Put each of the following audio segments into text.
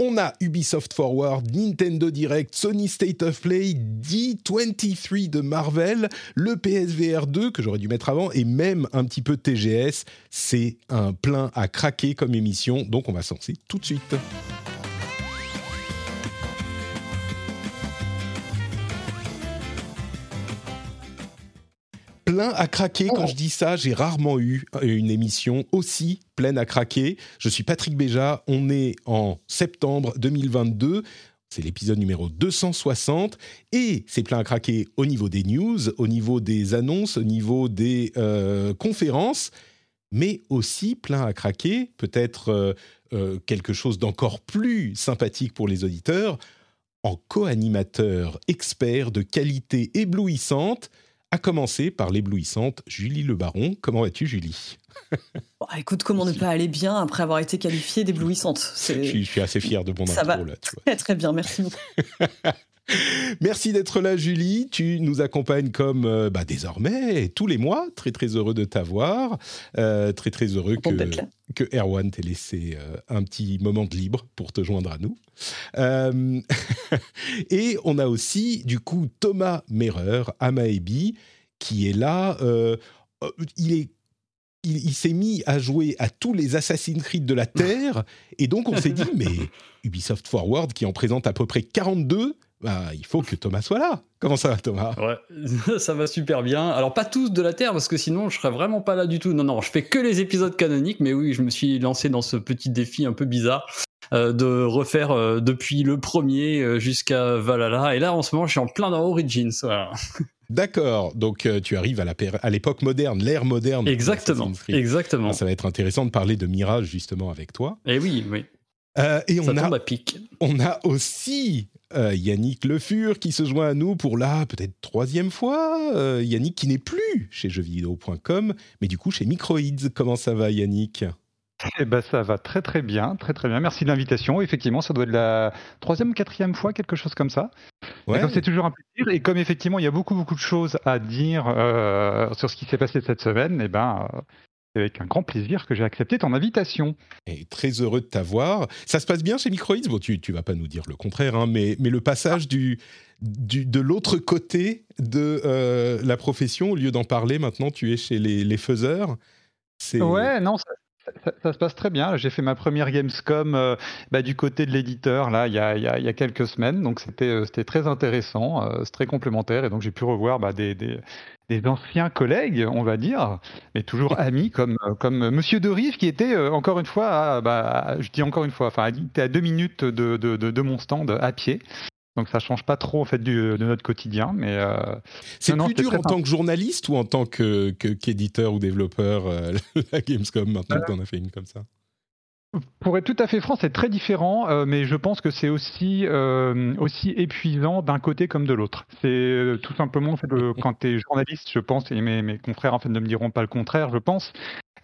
On a Ubisoft Forward, Nintendo Direct, Sony State of Play, D23 de Marvel, le PSVR 2 que j'aurais dû mettre avant et même un petit peu TGS. C'est un plein à craquer comme émission, donc on va se lancer tout de suite. Plein à craquer. Quand je dis ça, j'ai rarement eu une émission aussi pleine à craquer. Je suis Patrick Béja, on est en septembre 2022. C'est l'épisode numéro 260 et c'est plein à craquer au niveau des news, au niveau des annonces, au niveau des euh, conférences, mais aussi plein à craquer, peut-être euh, euh, quelque chose d'encore plus sympathique pour les auditeurs, en co-animateur expert de qualité éblouissante à commencer par l'éblouissante Julie Le Baron. Comment vas-tu, Julie? Écoute, comment ne pas aller bien après avoir été qualifiée d'éblouissante? Je, suis assez fier de mon Ça intro, va Très, très bien, merci beaucoup. Merci d'être là, Julie. Tu nous accompagnes comme euh, bah, désormais tous les mois. Très très heureux de t'avoir. Euh, très très heureux que, que Erwan t'ait laissé euh, un petit moment de libre pour te joindre à nous. et on a aussi du coup Thomas Merer, Amaebi, qui est là. il est il, s'est mis à jouer à tous les Assassin's Creed de la Terre, et donc on s'est dit, mais Ubisoft Forward, qui en présente à peu près 42, bah, il faut que Thomas soit là. Comment ça va, Thomas? Ouais, ça va super bien. Alors, pas tous de la Terre, parce que sinon, je serais vraiment pas là du tout. Non, non, je fais que les épisodes canoniques, mais oui, je me suis lancé dans ce petit défi un peu bizarre euh, de refaire euh, depuis le premier euh, jusqu'à Valhalla. Et là, en ce moment, je suis en plein dans Origins. D'accord, donc tu arrives à l'époque moderne, l'ère moderne. Exactement, exactement. Ça va être intéressant de parler de Mirage justement avec toi. Et eh oui, oui. et on a, pic. on a aussi euh, Yannick Le Fur qui se joint à nous pour la peut-être troisième fois. Euh, Yannick qui n'est plus chez jeuxvideo.com, mais du coup chez Microids. Comment ça va Yannick? Eh ben, ça va très très bien, très très bien. Merci de l'invitation. Effectivement, ça doit être la troisième quatrième fois, quelque chose comme ça. Ouais. c'est toujours un plaisir. Et comme effectivement, il y a beaucoup beaucoup de choses à dire euh, sur ce qui s'est passé cette semaine, eh ben, avec un grand plaisir que j'ai accepté ton invitation. Et très heureux de t'avoir. Ça se passe bien chez Microids Bon, tu ne vas pas nous dire le contraire, hein, mais, mais le passage du, du, de l'autre côté de euh, la profession, au lieu d'en parler, maintenant tu es chez les, les faiseurs? Ouais, non, ça, se passe très bien. J'ai fait ma première Gamescom euh, bah, du côté de l'éditeur là il y, a, il, y a, quelques semaines, donc c'était euh, c'était très intéressant, c'est très complémentaire et donc j'ai pu revoir bah, des, des, des anciens collègues, on va dire, mais toujours amis, comme, comme Monsieur De Rive, qui était euh, encore une fois, bah, je dis encore une fois, enfin, il était à deux minutes de, de, de, mon stand à pied. Donc ça change pas trop en fait du, de notre quotidien, mais euh, c'est plus dur en tant que journaliste ou en tant que qu'éditeur ou développeur euh, la Gamescom maintenant que tu en as fait une comme ça? Pour être tout à fait franc, c'est très différent, euh, mais je pense que c'est aussi, euh, aussi épuisant d'un côté comme de l'autre. C'est euh, tout simplement fait, quand tu es journaliste, je pense, et mes, mes, confrères en fait, ne me diront pas le contraire, je pense,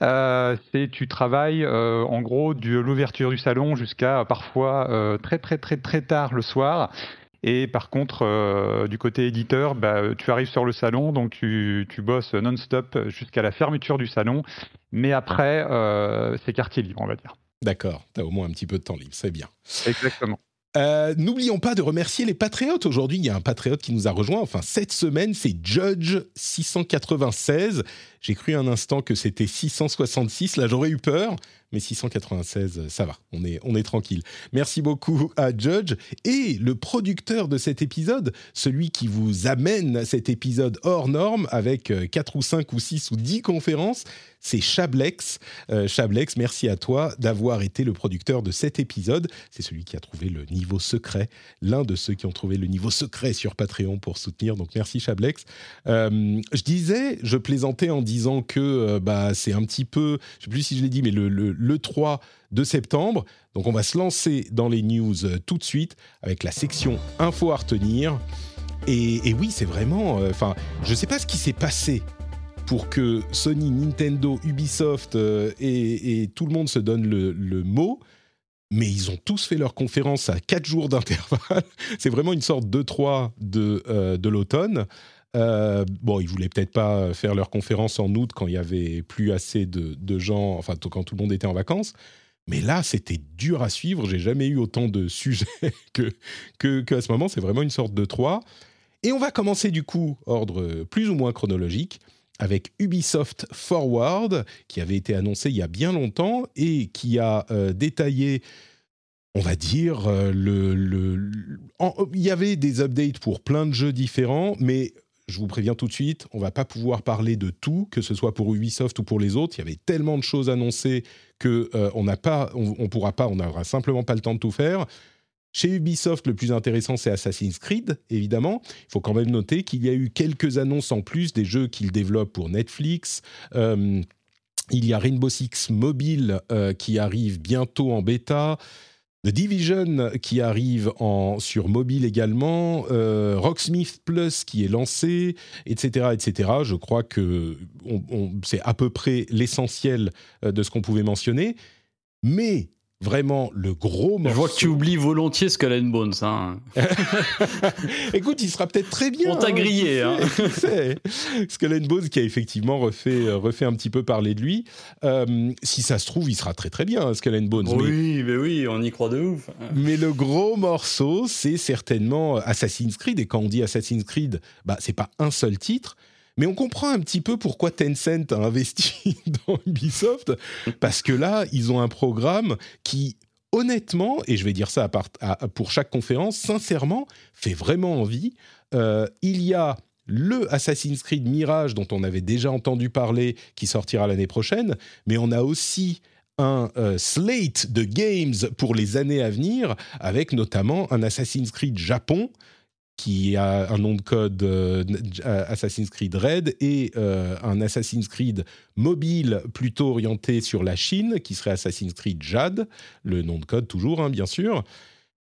c'est tu travailles en gros de l'ouverture du salon jusqu'à parfois très très très très tard le soir. Et par contre, du côté éditeur, bah, tu arrives sur le salon, donc tu, tu bosses non-stop jusqu'à la fermeture du salon. Mais après, c'est quartier libre, on va dire. D'accord, tu as au moins un petit peu de temps libre, c'est bien. Exactement. Euh, n'oublions pas de remercier les patriotes. Aujourd'hui, il y a un patriote qui nous a rejoint. Enfin, cette semaine, c'est Judge 696. J'ai cru un instant que c'était 666. Là, j'aurais eu peur mais 696, ça va, on est, on est tranquille. Merci beaucoup à Judge et le producteur de cet épisode, celui qui vous amène cet épisode hors norme avec 4 euh, ou 5 ou 6 ou 10 conférences, c'est Chablex. Euh, Chablex, merci à toi d'avoir été le producteur de cet épisode. C'est celui qui a trouvé le niveau secret, l'un de ceux qui ont trouvé le niveau secret sur Patreon pour soutenir. Donc merci Chablex. Euh, je disais, je plaisantais en disant que bah, c'est un petit peu, je ne sais plus si je l'ai dit, mais le le 3 de septembre. Donc on va se lancer dans les news tout de suite avec la section info à retenir. Et, oui, c'est vraiment. Enfin, je ne sais pas ce qui s'est passé pour que Sony, Nintendo, Ubisoft et, tout le monde se donne le mot mais ils ont tous fait leur conférence à 4 jours d'intervalle. C'est vraiment une sorte de 3 de, euh, de l'automne. Euh, bon, ils voulaient peut-être pas faire leur conférence en août quand il y avait plus assez de, gens, enfin quand tout le monde était en vacances. Mais là, c'était dur à suivre. J'ai jamais eu autant de sujets que, que, que ce moment. C'est vraiment une sorte de 3. Et on va commencer du coup, ordre plus ou moins chronologique, avec Ubisoft Forward, qui avait été annoncé il y a bien longtemps et qui a euh, détaillé, on va dire, euh, le, il y avait des updates pour plein de jeux différents, mais je vous préviens tout de suite, on va pas pouvoir parler de tout, que ce soit pour Ubisoft ou pour les autres. Il y avait tellement de choses annoncées que euh, on n'a pas, on, pourra pas, on n'aura simplement pas le temps de tout faire. Chez Ubisoft, le plus intéressant, c'est Assassin's Creed, évidemment. Il faut quand même noter qu'il y a eu quelques annonces en plus des jeux qu'ils développent pour Netflix. Euh, il y a Rainbow Six Mobile euh, qui arrive bientôt en bêta. The Division qui arrive en, sur mobile également, euh, Rocksmith Plus qui est lancé, etc., etc. Je crois que c'est à peu près l'essentiel de ce qu'on pouvait mentionner. Mais vraiment le gros morceau. Je vois que tu oublies volontiers Skull and Bones. Hein. Écoute, il sera peut-être très bien. On t'a hein, grillé. Hein. Skull and Bones qui a effectivement refait, euh, refait un petit peu parler de lui. Euh, si ça se trouve, il sera très très bien, Skull and Bones. Oui, mais... oui, on y croit de ouf. Mais le gros morceau, c'est certainement Assassin's Creed. Et quand on dit Assassin's Creed, bah, c'est pas un seul titre, mais on comprend un petit peu pourquoi Tencent a investi dans Ubisoft, parce que là, ils ont un programme qui, honnêtement, et je vais dire ça pour chaque conférence, sincèrement, fait vraiment envie. Euh, il y a le Assassin's Creed Mirage dont on avait déjà entendu parler, qui sortira l'année prochaine, mais on a aussi un euh, slate de games pour les années à venir, avec notamment un Assassin's Creed Japon qui a un nom de code euh, Assassin's Creed Red et euh, un Assassin's Creed mobile plutôt orienté sur la Chine qui serait Assassin's Creed Jade, le nom de code toujours hein, bien sûr.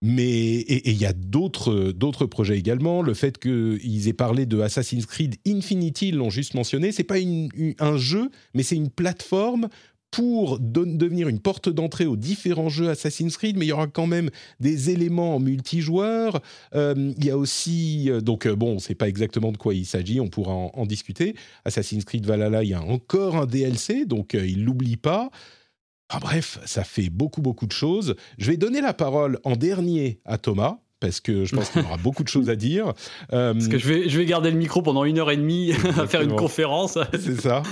Mais il y a d'autres d'autres projets également. Le fait qu'ils aient parlé de Assassin's Creed Infinity, ils l'ont juste mentionné. C'est pas un jeu, mais c'est une plateforme pour devenir une porte d'entrée aux différents jeux Assassin's Creed, mais il y aura quand même des éléments en multijoueur. Euh, il y a aussi, euh, donc euh, bon, on ne sait pas exactement de quoi il s'agit, on pourra en, discuter. Assassin's Creed Valhalla, il y a encore un DLC, donc il l'oublie pas. bref, ça fait beaucoup beaucoup de choses. Je vais donner la parole en dernier à Thomas parce que je pense qu'il y aura beaucoup de choses à dire. Euh, parce que je vais, je vais garder le micro pendant une heure et demie à faire une conférence. C'est ça.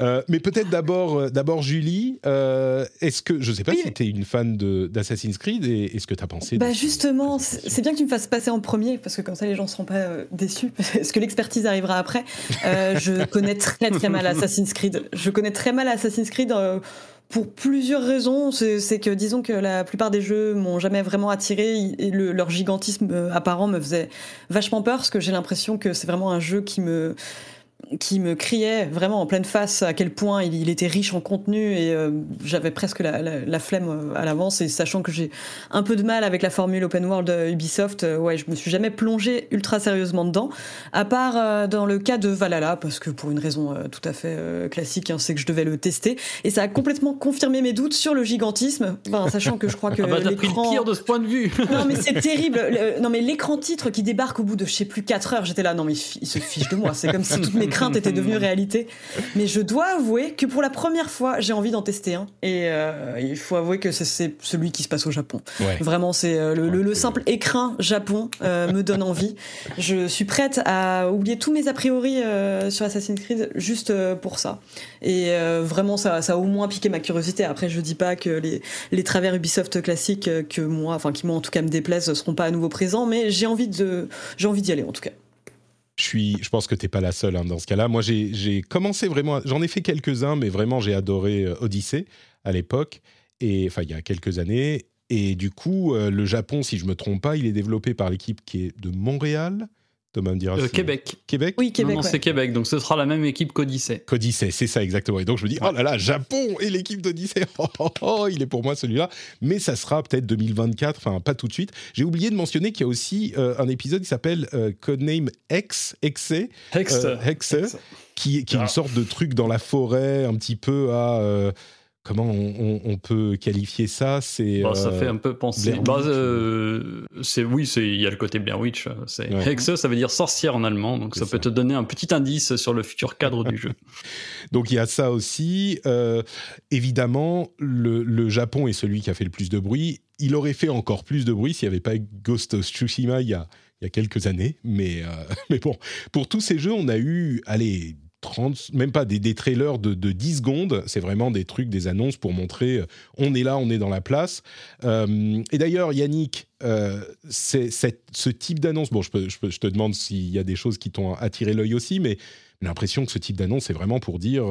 Euh, mais peut-être d'abord, euh, d'abord Julie, est-ce que, je ne sais pas si tu es une fan d'Assassin's Creed et est-ce que tu as pensé bah Justement, c'est bien que tu me fasses passer en premier parce que comme ça les gens ne seront pas déçus parce que l'expertise arrivera après. je connais très très mal Assassin's Creed. Je connais très mal Assassin's Creed pour plusieurs raisons. C'est que disons que la plupart des jeux m'ont jamais vraiment attiré et leur gigantisme euh, apparent me faisait vachement peur parce que j'ai l'impression que c'est vraiment un jeu qui me qui me criait vraiment en pleine face à quel point il, était riche en contenu et euh, j'avais presque la, flemme euh, à l'avance. Et sachant que j'ai un peu de mal avec la formule open world Ubisoft, euh, ouais, je me suis jamais plongé ultra sérieusement dedans, à part dans le cas de Valhalla parce que pour une raison tout à fait classique, hein, c'est que je devais le tester. Et ça a complètement confirmé mes doutes sur le gigantisme, enfin, sachant que je crois que ah bah, l'écran pire de ce point de vue. non mais c'est terrible, non mais l'écran titre qui débarque au bout de je sais plus 4 heures, j'étais là non mais il se fiche de moi, c'est comme si toutes mes crainte était devenue réalité. Mais je dois avouer que pour la première fois, j'ai envie d'en tester un. Et euh, il faut avouer que c'est celui qui se passe au Japon. Vraiment, c'est euh, le, simple écrin Japon euh, me donne envie. Je suis prête à oublier tous mes a priori sur Assassin's Creed juste pour ça. Et vraiment, ça, ça a au moins piqué ma curiosité. Après, je dis pas que les, les travers Ubisoft classiques que moi, enfin qui moi en tout cas me déplaisent, seront pas à nouveau présents. Mais j'ai envie de, j'ai envie d'y aller en tout cas. Je, suis, je pense que tu n'es pas la seule hein, dans ce cas-là. Moi, j'ai commencé vraiment, j'en ai fait quelques-uns, mais vraiment, j'ai adoré euh, Odyssey à l'époque, et enfin, il y a quelques années. Et du coup, euh, le Japon, si je me trompe pas, il est développé par l'équipe qui est de Montréal, Thomas me dira. Euh, Québec. Québec Oui, Québec. non, non, ouais. c'est Québec, donc ce sera la même équipe qu'Odyssey. Qu'Odyssey, c'est ça exactement. Et donc je me dis, oh là là, Japon et l'équipe d'Odyssey, oh, oh, oh, il est pour moi celui-là. Mais ça sera peut-être 2024, enfin pas tout de suite. J'ai oublié de mentionner qu'il y a aussi euh, un épisode qui s'appelle euh, Codename X, Exe, Hex. euh, Hexe, Hex. qui, qui est une Ah. sorte de truc dans la forêt, un petit peu à... euh, comment on, on- on peut qualifier ça C'est Bah, ça euh, fait un peu penser. Bah, Witch, euh, c'est oui, c'est il y a le côté Blair Witch. euh, C'est Ouais. Hexe, ça veut dire sorcière en allemand, donc ça peut te donner un petit indice sur le futur cadre du jeu. Donc il y a ça aussi. Euh, évidemment, le, le Japon est celui qui a fait le plus de bruit. Il aurait fait encore plus de bruit s'il n'y avait pas Ghost of Tsushima il y a, il y a quelques années. Mais, euh, mais bon, pour tous ces jeux, on a eu, allez, 30, même pas des, des trailers de, de 10 secondes. C'est vraiment des trucs, des annonces pour montrer euh, on est là, on est dans la place. Euh, et d'ailleurs, Yannick, euh, ce type d'annonce, bon, je, te demande s'il y a des choses qui t'ont attiré l'œil aussi, mais j'ai l'impression que ce type d'annonce, c'est vraiment pour dire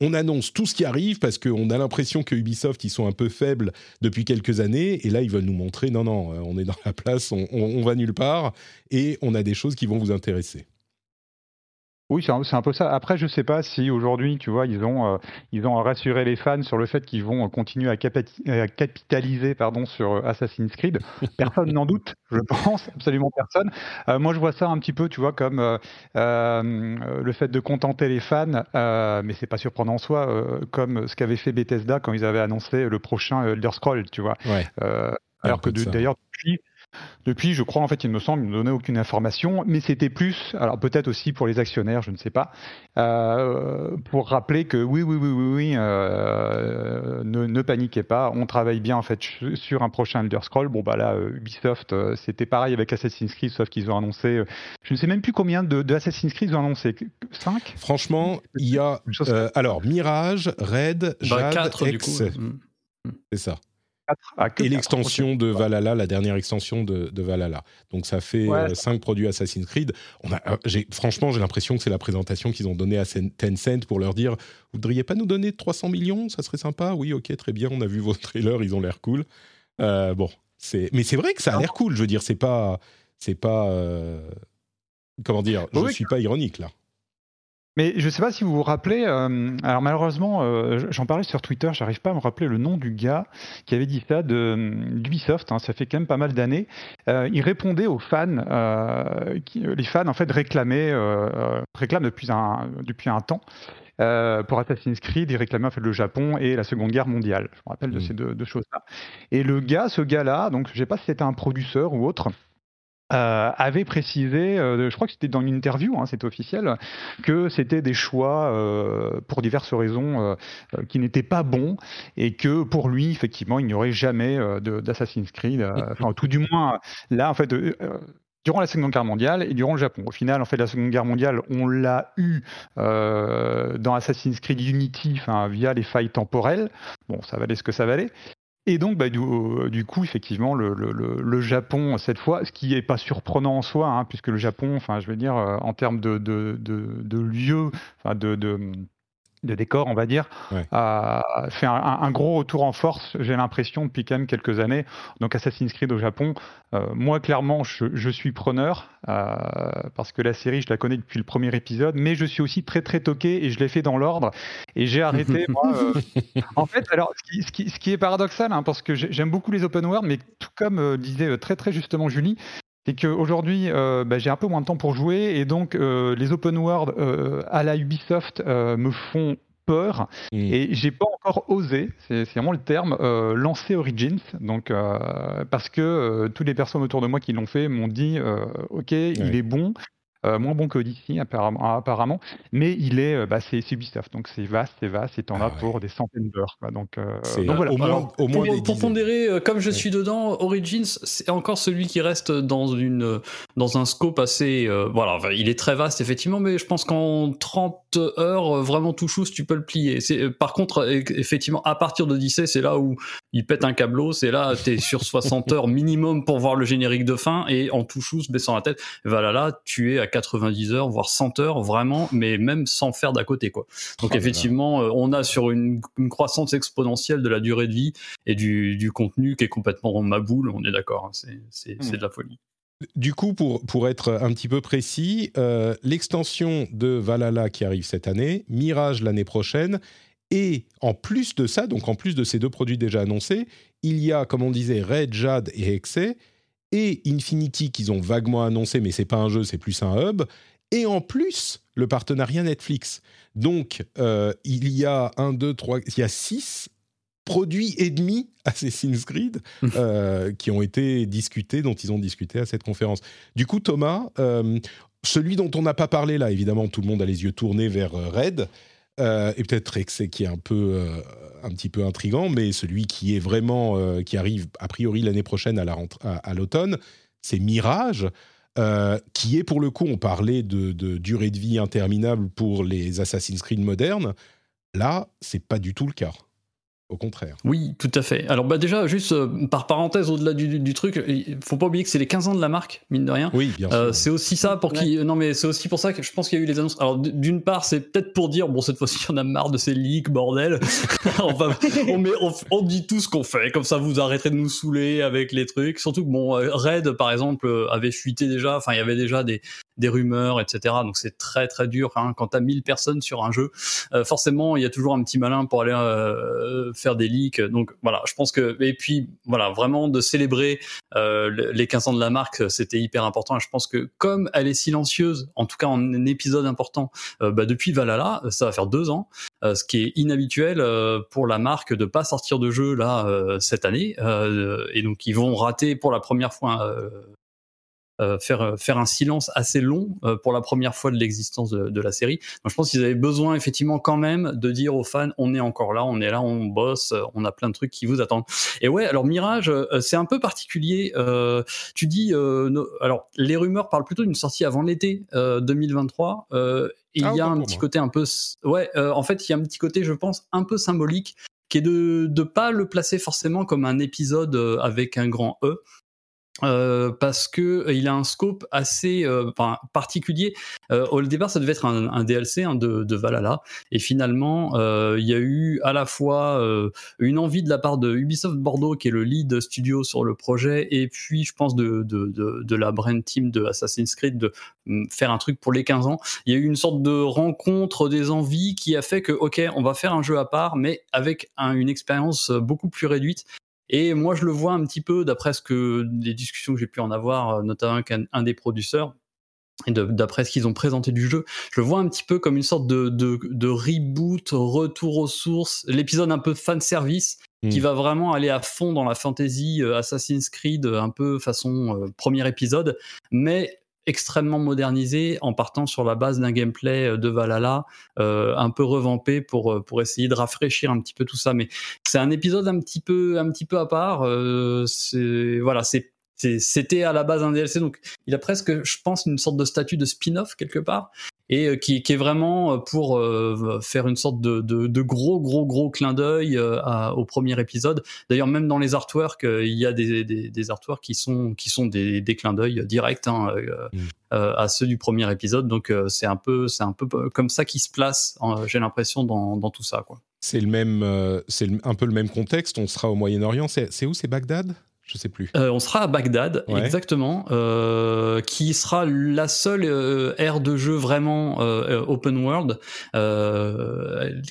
on annonce tout ce qui arrive parce qu'on a l'impression que Ubisoft, ils sont un peu faibles depuis quelques années et là, ils veulent nous montrer non, non, on est dans la place, on- on va nulle part et on a des choses qui vont vous intéresser. Oui, c'est un, peu ça. Après, je sais pas si aujourd'hui, tu vois, ils ont, euh, ils ont rassuré les fans sur le fait qu'ils vont euh, continuer à, capitaliser pardon, sur euh, Assassin's Creed. Personne n'en doute, je pense, absolument personne. Euh, moi, je vois ça un petit peu, tu vois, comme euh, le fait de contenter les fans, mais c'est pas surprenant en soi, comme ce qu'avait fait Bethesda quand ils avaient annoncé le prochain Elder Scroll, tu vois. Ouais. Alors que d'ailleurs, depuis, depuis, je crois, en fait, il me semble, ils ne me donnaient aucune information, mais c'était plus, alors peut-être aussi pour les actionnaires, je ne sais pas, euh, pour rappeler que oui, oui, oui, oui, oui, euh, ne, ne paniquez pas, on travaille bien en fait sur un prochain Elder Scroll. Bon, bah là, euh, Ubisoft, c'était pareil avec Assassin's Creed, sauf qu'ils ont annoncé, je ne sais même plus combien de, de Assassin's Creed ils ont annoncé, 5 Franchement, il y a euh, alors Mirage, Red, Bah, Jade, 4 du X, coup. Mm. c'est ça. Et l'extension de Valhalla, la dernière extension de, de Valhalla. Donc ça fait Ouais. 5 produits Assassin's Creed. On a, euh, franchement, j'ai l'impression que c'est la présentation qu'ils ont donnée à Tencent pour leur dire Vous voudriez pas nous donner 300 millions Ça serait sympa Oui, ok, très bien. On a vu vos trailers, ils ont l'air cool. Euh, bon, c'est, mais c'est vrai que ça a l'air cool. Je veux dire, c'est pas, c'est pas, euh, comment dire Je Oui. suis pas ironique là. Mais je ne sais pas si vous vous rappelez, euh, alors malheureusement, euh, j'en parlais sur Twitter, j'arrive pas à me rappeler le nom du gars qui avait dit ça de d'Ubisoft, hein, ça fait quand même pas mal d'années. Euh, il répondait aux fans, euh, qui, les fans en fait réclamaient, euh, euh, réclament depuis un, depuis un temps. euh, pour Assassin's Creed, ils réclamaient en fait le Japon et la Seconde Guerre mondiale. Je me rappelle de Mm. ces deux, deux choses-là. Et le gars, ce gars-là, donc je sais pas si c'était un producteur ou autre, euh, avait précisé, euh, je crois que c'était dans une interview, hein, c'était officiel, que c'était des choix euh, pour diverses raisons euh, euh, qui n'étaient pas bons et que pour lui, effectivement, il n'y aurait jamais euh, d'Assassin's Creed. euh, Enfin, tout du moins, là, en fait. Durant la Seconde Guerre mondiale et durant le Japon. Au final, en fait, la Seconde Guerre mondiale, on l'a eu euh, dans Assassin's Creed Unity, enfin, via les failles temporelles. Bon, ça valait ce que ça valait. Et donc, bah, du, euh, du coup, effectivement, le, Japon, cette fois, ce qui n'est pas surprenant en soi, hein, puisque le Japon, enfin, je veux dire, euh, en termes de, lieu, de, de décor, on va dire, Ouais. a fait un, gros retour en force, j'ai l'impression, depuis quand même quelques années. Donc, Assassin's Creed au Japon, euh, moi, clairement, je, je suis preneur, euh, parce que la série, je la connais depuis le premier épisode, mais je suis aussi très, très toqué, et je l'ai fait dans l'ordre, et j'ai arrêté, moi, euh, en fait, alors, ce qui, ce qui- ce qui est paradoxal, hein, parce que j'ai- j'aime beaucoup les open world, mais tout comme euh, disait euh, très très justement Julie, c'est qu'aujourd'hui, euh, bah, j'ai un peu moins de temps pour jouer, et donc euh, les open world euh, à la Ubisoft me font peur, et j'ai pas encore osé, c'est vraiment le terme, lancer Origins, donc parce que tous les personnes autour de moi qui l'ont fait m'ont dit, ok, il est bon. Euh, moins bon que Odyssey apparemment, apparemment, mais il est, euh, bah, c'est Ubisoft, donc c'est vaste, c'est vaste, et t'en Ah as ouais. pour des centaines d'heures. Donc, euh, C'est donc voilà. au moins, Alors, au moins pour, pondérer, euh, comme je Ouais. suis dedans, Origins, c'est encore celui qui reste dans une dans un scope assez. euh, voilà, enfin, il est très vaste effectivement, mais je pense qu'en 30 heures, vraiment tout chousse, tu peux le plier. Euh, par contre, effectivement, à partir d'Odyssey, c'est là où il pète un câbleau, c'est là, t'es sur 60 heures minimum pour voir le générique de fin, et en tout chousse, baissant la tête, voilà, là, tu es à 90 heures, voire 100 heures, vraiment, mais même sans faire d'à côté, quoi. Donc Oh effectivement, euh, on a sur une, une croissance exponentielle de la durée de vie et du, du contenu qui est complètement ma boule, on est d'accord, hein, c'est de la folie. Du coup, pour, pour être un petit peu précis, euh, l'extension de Valhalla qui arrive cette année, Mirage l'année prochaine, et en plus de ça, donc en plus de ces deux produits déjà annoncés, il y a, comme on disait, Red, Jade et Hexe, et Infinity qu'ils ont vaguement annoncé, mais c'est pas un jeu, c'est plus un hub, et en plus le partenariat Netflix. Donc euh, il y a un, deux, trois, il y a six produits et demi Assassin's Creed euh, qui ont été discutés, dont ils ont discuté à cette conférence. Du coup, Thomas, euh, celui dont on n'a pas parlé là, évidemment, tout le monde a les yeux tournés vers Red. Et peut-être Rex qui est un peu un petit peu intrigant, mais celui qui est vraiment qui arrive a priori l'année prochaine à la à l'automne, c'est Mirage. Euh, qui est pour le coup, on parlait de, durée de vie interminable pour les Assassin's Creed modernes. Là, c'est pas du tout le cas. Au contraire. Oui, tout à fait. Alors bah déjà, juste euh, par parenthèse, au-delà du, truc, il faut pas oublier que c'est les 15 ans de la marque, mine de rien. Oui, bien euh, sûr. c'est aussi ça pour qui. Non, mais c'est aussi pour ça que je pense qu'il y a eu les annonces. Alors d'une part, c'est peut-être pour dire, bon, cette fois-ci, on a marre de ces leaks, bordel. on, met, on, dit tout ce qu'on fait, comme ça vous arrêterez de nous saouler avec les trucs. Surtout que, bon, euh, Red, par exemple, avait fuité déjà, enfin, il y avait déjà des, des rumeurs, etc. Donc c'est très très dur. Hein. Quand t'as 1000 personnes sur un jeu, euh, forcément il y a toujours un petit malin pour aller euh, faire des leaks. Donc voilà, je pense que et puis voilà vraiment de célébrer euh, les 15 ans de la marque, c'était hyper important. Et je pense que comme elle est silencieuse, en tout cas en un épisode important, bah, depuis Valhalla, ça va faire deux ans, ce qui est inhabituel pour la marque de pas sortir de jeu là cette année. et donc ils vont rater pour la première fois euh, faire euh, faire un silence assez long euh, pour la première fois de l'existence de, la série. Donc je pense qu'ils avaient besoin effectivement quand même de dire aux fans on est encore là, on est là, on bosse, on a plein de trucs qui vous attendent. Et ouais, alors Mirage, c'est un peu particulier. tu dis alors les rumeurs parlent plutôt d'une sortie avant l'été 2023. il y a un petit côté un peu ouais, en fait il y a un petit côté je pense un peu symbolique qui est de ne pas le placer forcément comme un épisode avec un grand E, euh, parce que euh, il a un scope assez euh, particulier. au départ, ça devait être un, DLC hein, de, Valhalla, et finalement, il y a eu à la fois une envie de la part de Ubisoft Bordeaux, qui est le lead studio sur le projet, et puis je pense de la brand team de Assassin's Creed de mm, faire un truc pour les 15 ans. Il y a eu une sorte de rencontre des envies qui a fait que, ok, on va faire un jeu à part, mais avec une expérience beaucoup plus réduite. Et moi, je le vois un petit peu, d'après ce que des discussions que j'ai pu en avoir, euh, notamment avec un, des producteurs, et d'après ce qu'ils ont présenté du jeu, je le vois un petit peu comme une sorte de, de, de reboot, retour aux sources, l'épisode un peu fan service qui hmm. va vraiment aller à fond dans la fantasy euh, Assassin's Creed, un peu façon euh, premier épisode, mais extrêmement modernisé en partant sur la base d'un gameplay euh, de Valhalla euh, un peu revampé pour euh, pour essayer de rafraîchir un petit peu tout ça. Mais c'est un épisode un petit peu un petit peu à part c'est voilà c'est c'était à la base un DLC, donc il a presque, je pense, une sorte de statut de spin-off quelque part et euh, qui, qui, est vraiment euh, pour euh, faire une sorte de, de, de, gros gros gros clin d'œil au premier épisode. D'ailleurs, même dans les artworks, il y a des, des, des, artworks qui sont qui sont des, des clins d'œil directs hein, mm. à ceux du premier épisode. Donc c'est un peu c'est un peu comme ça qui se place. J'ai l'impression dans, dans tout ça quoi. C'est le même, c'est un peu le même contexte. On sera au Moyen-Orient. C'est où C'est Bagdad? Je sais plus. Euh, on sera à Bagdad, exactement, euh, qui sera la seule euh, aire de jeu vraiment open world,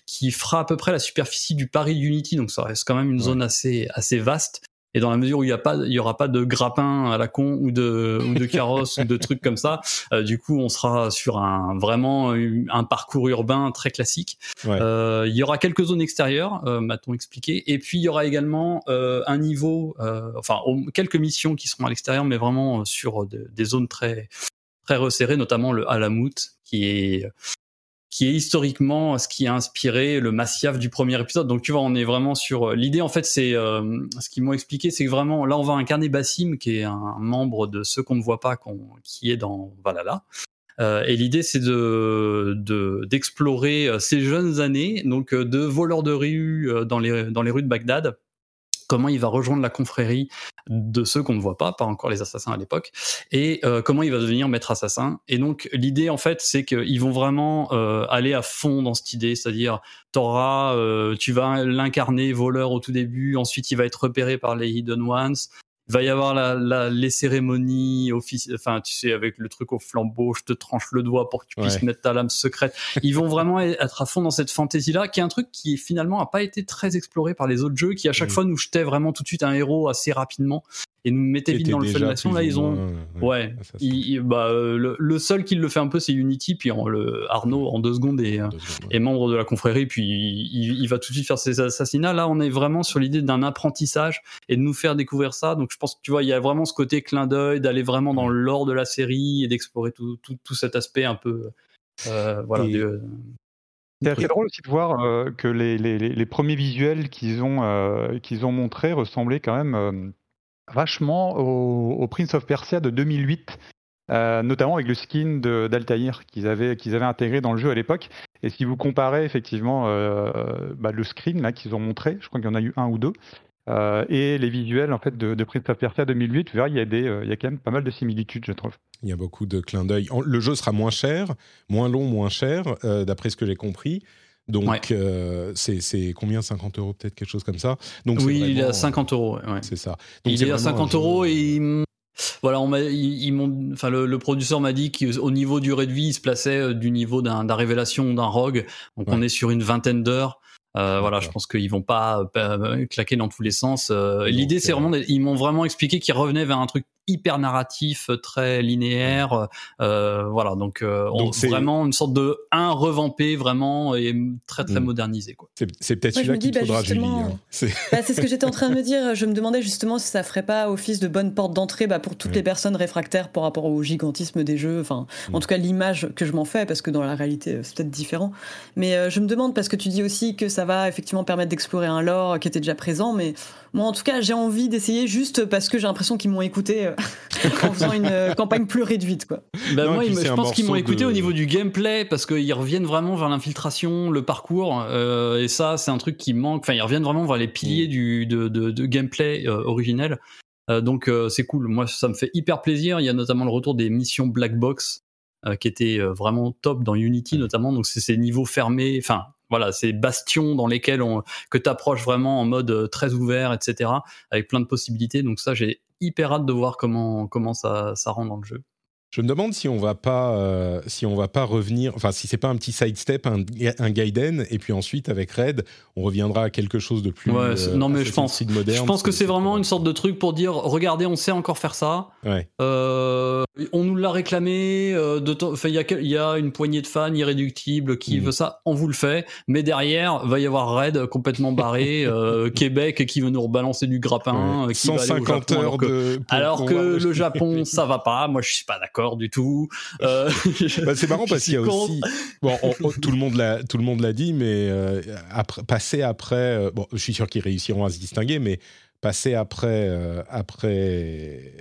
qui fera à peu près la superficie du Paris Unity, donc ça reste quand même une zone assez assez vaste. Et dans la mesure où il y a pas, il y aura pas de grappin à la con ou de ou de carrosse ou de trucs comme ça, euh, du coup on sera sur un vraiment un parcours urbain très classique. Euh, il y aura quelques zones extérieures, euh, m'a-t-on expliqué, et puis il y aura également un niveau, enfin quelques missions qui seront à l'extérieur, mais vraiment sur des zones très très resserrées, notamment le Alamut qui est qui est historiquement ce qui a inspiré le Massiaf du premier épisode. Donc tu vois, on est vraiment sur euh, l'idée. En fait, c'est euh, ce qu'ils m'ont expliqué, c'est que vraiment là, on va incarner Bassim, qui est un membre de ceux qu'on ne voit pas, qui est dans Valhalla. Euh, et l'idée, c'est de d'explorer ces jeunes années, donc de voleurs de rue dans les dans les rues de Bagdad comment il va rejoindre la confrérie de ceux qu'on ne voit pas, pas encore les assassins à l'époque, et euh, comment il va devenir maître assassin. Et donc l'idée en fait, c'est qu'ils vont vraiment euh, aller à fond dans cette idée, c'est-à-dire t'auras, euh, tu vas l'incarner voleur au tout début, ensuite il va être repéré par les hidden ones, il va y avoir la, les cérémonies office, enfin tu sais avec le truc au flambeau, je te tranche le doigt pour que tu puisses mettre ta lame secrète. Ils vont vraiment être à fond dans cette fantaisie là, qui est un truc qui finalement a pas été très exploré par les autres jeux, qui à chaque mm. fois nous jetaient vraiment tout de suite un héros assez rapidement et nous mettaient vite dans le feu de l'action. Là ils ont, ouais, bah, euh, le, seul qui le fait un peu c'est Unity, puis le Arnaud en deux secondes est, est membre de la confrérie, puis il, il, va tout de suite faire ses assassinats. Là on est vraiment sur l'idée d'un apprentissage et de nous faire découvrir ça. Donc je pense que tu vois, il y a vraiment ce côté clin d'œil, d'aller vraiment dans l'or de la série et d'explorer tout, tout, cet aspect un peu. Euh, voilà. c'est assez drôle aussi de voir euh, que les, les, les, premiers visuels qu'ils ont, euh, qu'ils ont montrés ressemblaient quand même vachement au, Prince of Persia de 2008, notamment avec le skin d'Altaïr qu'ils avaient, qu'ils avaient intégré dans le jeu à l'époque. Et si vous comparez effectivement bah, le screen là qu'ils ont montré, je crois qu'il y en a eu un ou deux, euh, et les visuels en fait de, Prince of Persia 2008, tu verras, il y, a des, euh, il y a quand même pas mal de similitudes, je trouve. Il y a beaucoup de clins d'œil. Le jeu sera moins cher, moins long, moins cher, euh, d'après ce que j'ai compris. Donc, c'est combien 50 euros, peut-être quelque chose comme ça? Donc, oui, il est à 50 euros. Ouais. C'est ça. Donc, il est, à 50 euros et voilà, on ils, enfin, le, producteur m'a dit qu'au niveau durée de vie, il se plaçait du niveau d'un révélation d'un rogue. Donc, on est sur une vingtaine d'heures. Euh, voilà, je pense qu'ils vont pas euh, claquer dans tous les sens. Euh, l'idée, c'est vraiment, ils m'ont vraiment expliqué qu'ils revenaient vers un truc hyper narratif, très linéaire. Euh, voilà, donc, euh, vraiment une sorte de un revampé vraiment et très très mm. modernisé. Quoi. C'est, peut-être celui-là qu'il bah, faudra, Julie. Hein. Bah, c'est... ce que j'étais en train de me dire. Je me demandais justement si ça ferait pas office de bonne porte d'entrée bah, pour toutes les personnes réfractaires par rapport au gigantisme des jeux. Enfin, en mm. tout cas, l'image que je m'en fais, parce que dans la réalité, c'est peut-être différent. Mais euh, je me demande parce que tu dis aussi que ça va effectivement permettre d'explorer un lore qui était déjà présent, mais moi, en tout cas, j'ai envie d'essayer juste parce que j'ai l'impression qu'ils m'ont écouté euh, en faisant une euh, campagne plus réduite. Quoi. Bah, moi, je pense qu'ils m'ont écouté au niveau du gameplay parce qu'ils reviennent vraiment vers l'infiltration, le parcours. Euh, et ça, c'est un truc qui manque. Enfin, ils reviennent vraiment vers les piliers mm. du, de, de, gameplay originel. donc, c'est cool. Moi, ça me fait hyper plaisir. Il y a notamment le retour des missions Black Box qui étaient vraiment top dans Unity, mm. notamment. Donc, c'est ces niveaux fermés. Enfin, voilà, ces bastions dans lesquels on, que tu vraiment en mode euh, très ouvert, etc., avec plein de possibilités. Donc ça, j'ai hyper hâte de voir comment, comment ça, ça rend dans le jeu. Je me demande si on va pas, euh, si on va pas revenir, enfin si c'est pas un petit sidestep, un, un Gaiden, et puis ensuite avec Red, on reviendra à quelque chose de plus. Ouais, euh, non mais je pense, moderne, je pense que c'est vraiment une sorte de truc pour dire, regardez, on sait encore faire ça. Ouais. Euh, on nous l'a réclamé. il y a, y a une poignée de fans irréductibles qui mm. veut ça, on vous le fait. Mais derrière, va y avoir Red complètement barré, Québec qui veut nous rebalancer du grappin, 150 heures de. Alors que le Japon, ça va pas. Moi, je suis pas d'accord du tout. Euh, bah, c'est marrant parce qu'il y a aussi, bon, tout le monde l'a, tout le monde l'a dit, mais euh, après, passer après, euh, bon, je suis sûr qu'ils réussiront à se distinguer, mais passer après, après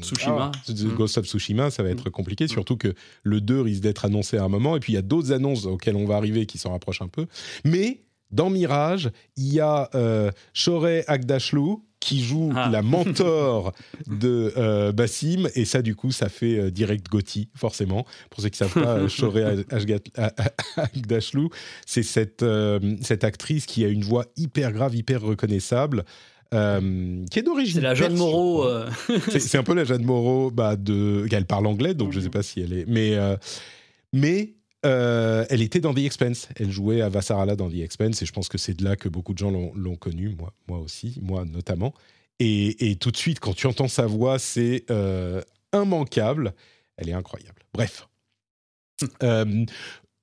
Tsushima. Ah, mm. Ghost of Tsushima, ça va être mm. compliqué, surtout que le 2 risque d'être annoncé à un moment, et puis il y a d'autres annonces auxquelles on va arriver qui s'en rapprochent un peu. Mais dans Mirage, il y a Shorei Agdashlu, qui joue ah. la mentor de euh, Bassim, et ça, du coup, ça fait euh, direct Gotti, forcément. Pour ceux qui ne savent pas, Shorey Agdashlou, c'est cette, euh, cette actrice qui a une voix hyper grave, hyper reconnaissable. qui est d'origine. C'est la Jeanne Moreau. c'est un peu la Jeanne Moreau. Bah, de... Elle parle anglais, donc je ne sais pas si elle est. Mais, mais euh, elle était dans The Expense. Elle jouait à Vassarala dans The Expense et je pense que c'est de là que beaucoup de gens l'ont connue, moi, moi aussi, moi notamment. Et, tout de suite, quand tu entends sa voix, c'est euh, immanquable. Elle est incroyable. Bref. euh,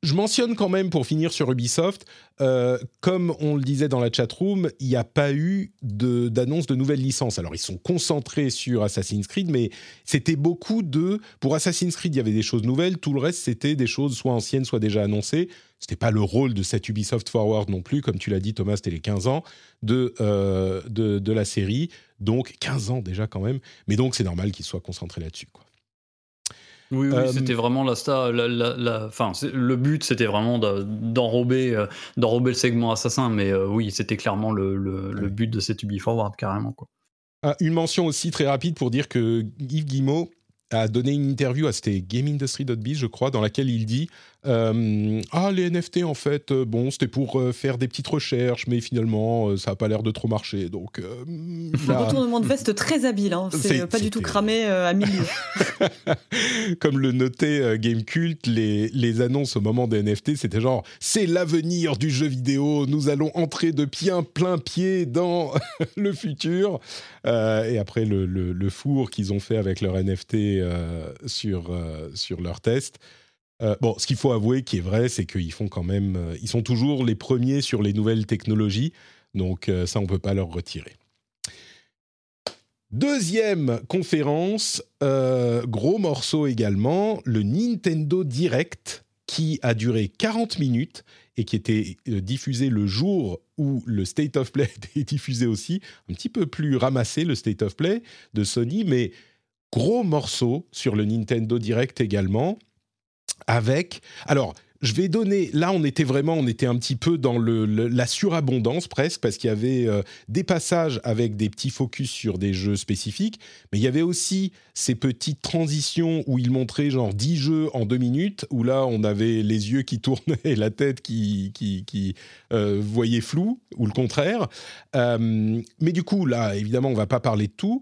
je mentionne quand même, pour finir sur Ubisoft, euh, comme on le disait dans la chatroom, il n'y a pas eu d'annonce de, nouvelles licences. Alors, ils sont concentrés sur Assassin's Creed, mais c'était beaucoup de... Pour Assassin's Creed, il y avait des choses nouvelles. Tout le reste, c'était des choses soit anciennes, soit déjà annoncées. Ce n'était pas le rôle de cette Ubisoft Forward non plus. Comme tu l'as dit, Thomas, c'était les 15 ans de, euh, de, de, la série. Donc, 15 ans déjà quand même. Mais donc, c'est normal qu'ils soient concentrés là-dessus. Oui, oui euh, c'était vraiment la star. La, la, le but, c'était vraiment d'enrober, euh, d'enrober le segment assassin, mais euh, oui, c'était clairement le, le, but de cette Ubi Forward, carrément. Quoi. Ah, une mention aussi très rapide pour dire que Yves Guillemot a donné une interview à c'était GameIndustry.biz, je crois, dans laquelle il dit Euh, ah, les NFT, en fait, euh, bon, c'était pour euh, faire des petites recherches, mais finalement, ça n'a pas l'air de trop marcher. Donc, Un retournement de veste très habile. Hein. C'est pas du tout cramé à milieu. Comme le notait Game Cult, les, les annonces au moment des NFT, c'était genre c'est l'avenir du jeu vidéo. Nous allons entrer de plein, plein pied dans le futur. et après, le, le, le four qu'ils ont fait avec leur NFT sur, sur leur test. Euh, bon, ce qu'il faut avouer qui est vrai, c'est qu'ils font quand même, euh, ils sont toujours les premiers sur les nouvelles technologies, donc euh, ça on peut pas leur retirer. Deuxième conférence, gros morceau également, le Nintendo Direct qui a duré 40 minutes et qui était diffusé le jour où le State of Play était diffusé aussi, un petit peu plus ramassé le State of Play de Sony, mais gros morceau sur le Nintendo Direct également avec. Alors, je vais donner. Là, on était vraiment, on était un petit peu dans la surabondance presque, parce qu'il y avait euh, des passages avec des petits focus sur des jeux spécifiques, mais il y avait aussi ces petites transitions où il montrait genre 10 jeux en 2 minutes, où là, on avait les yeux qui tournaient et la tête qui, euh, voyait flou, ou le contraire. Euh, mais du coup, là, évidemment, on va pas parler de tout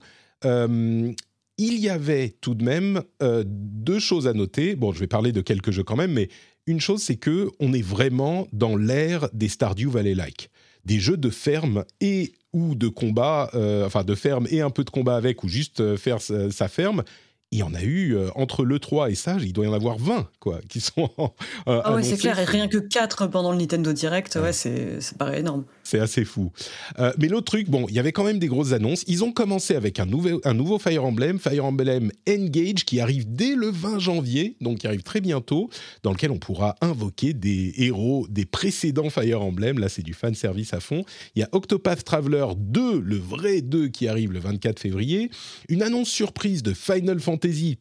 il y avait tout de même euh, deux choses à noter. Bon, je vais parler de quelques jeux quand même, mais une chose, c'est que on est vraiment dans l'ère des Stardew Valley-like. Des jeux de ferme et ou de combat, euh, enfin de ferme et un peu de combat avec, ou juste euh, faire sa ferme, il y en a eu euh, entre le 3 et ça, il doit y en avoir 20 quoi, qui sont. Ah ouais, c'est clair, et rien que 4 pendant le Nintendo Direct, ouais, c'est, ça paraît énorme. C'est assez fou. Euh, mais l'autre truc, bon, il y avait quand même des grosses annonces. Ils ont commencé avec un nouveau, un nouveau Fire Emblem, Fire Emblem Engage, qui arrive dès le 20 janvier, donc qui arrive très bientôt, dans lequel on pourra invoquer des héros des précédents Fire Emblem. Là, c'est du fan service à fond. Il y a Octopath Traveler 2, le vrai 2, qui arrive le 24 février. Une annonce surprise de Final Fantasy Fantasy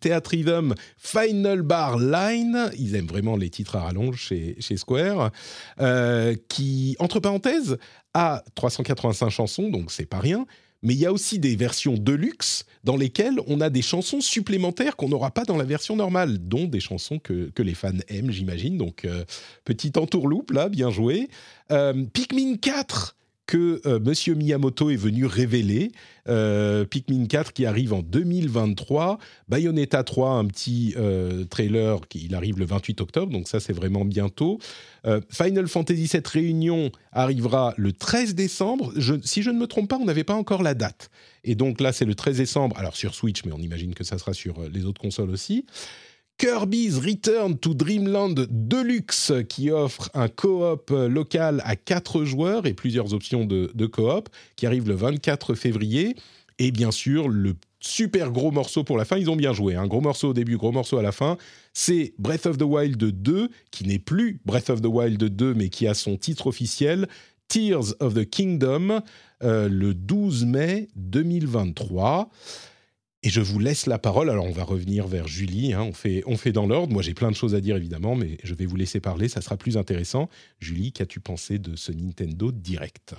Theatrhythm Final Bar Line, ils aiment vraiment les titres à rallonge chez, chez Square, euh, qui, entre parenthèses, a 385 chansons, donc c'est pas rien, mais il y a aussi des versions deluxe dans lesquelles on a des chansons supplémentaires qu'on n'aura pas dans la version normale, dont des chansons que, que les fans aiment, j'imagine. Donc, euh, petit entourloupe là, bien joué. Euh, Pikmin 4 que euh, Monsieur Miyamoto est venu révéler. Euh, Pikmin 4 qui arrive en 2023, Bayonetta 3 un petit euh, trailer qui il arrive le 28 octobre, donc ça c'est vraiment bientôt. Final Fantasy VII Réunion arrivera le 13 décembre. si je ne me trompe pas, on n'avait pas encore la date. Et donc là c'est le 13 décembre, alors sur Switch, mais on imagine que ça sera sur les autres consoles aussi. Kirby's Return to Dreamland Deluxe qui offre un coop local à 4 joueurs et plusieurs options de, coop qui arrive le 24 février. Et bien sûr, le super gros morceau pour la fin, ils ont bien joué. Un hein. gros morceau au début, gros morceau à la fin. C'est Breath of the Wild 2, qui n'est plus Breath of the Wild 2, mais qui a son titre officiel, Tears of the Kingdom, euh, le 12 mai 2023. Et je vous laisse la parole. Alors, on va revenir vers Julie. Hein. On, fait, on fait dans l'ordre. Moi, j'ai plein de choses à dire, évidemment, mais je vais vous laisser parler. Ça sera plus intéressant. Julie, qu'as-tu pensé de ce Nintendo Direct?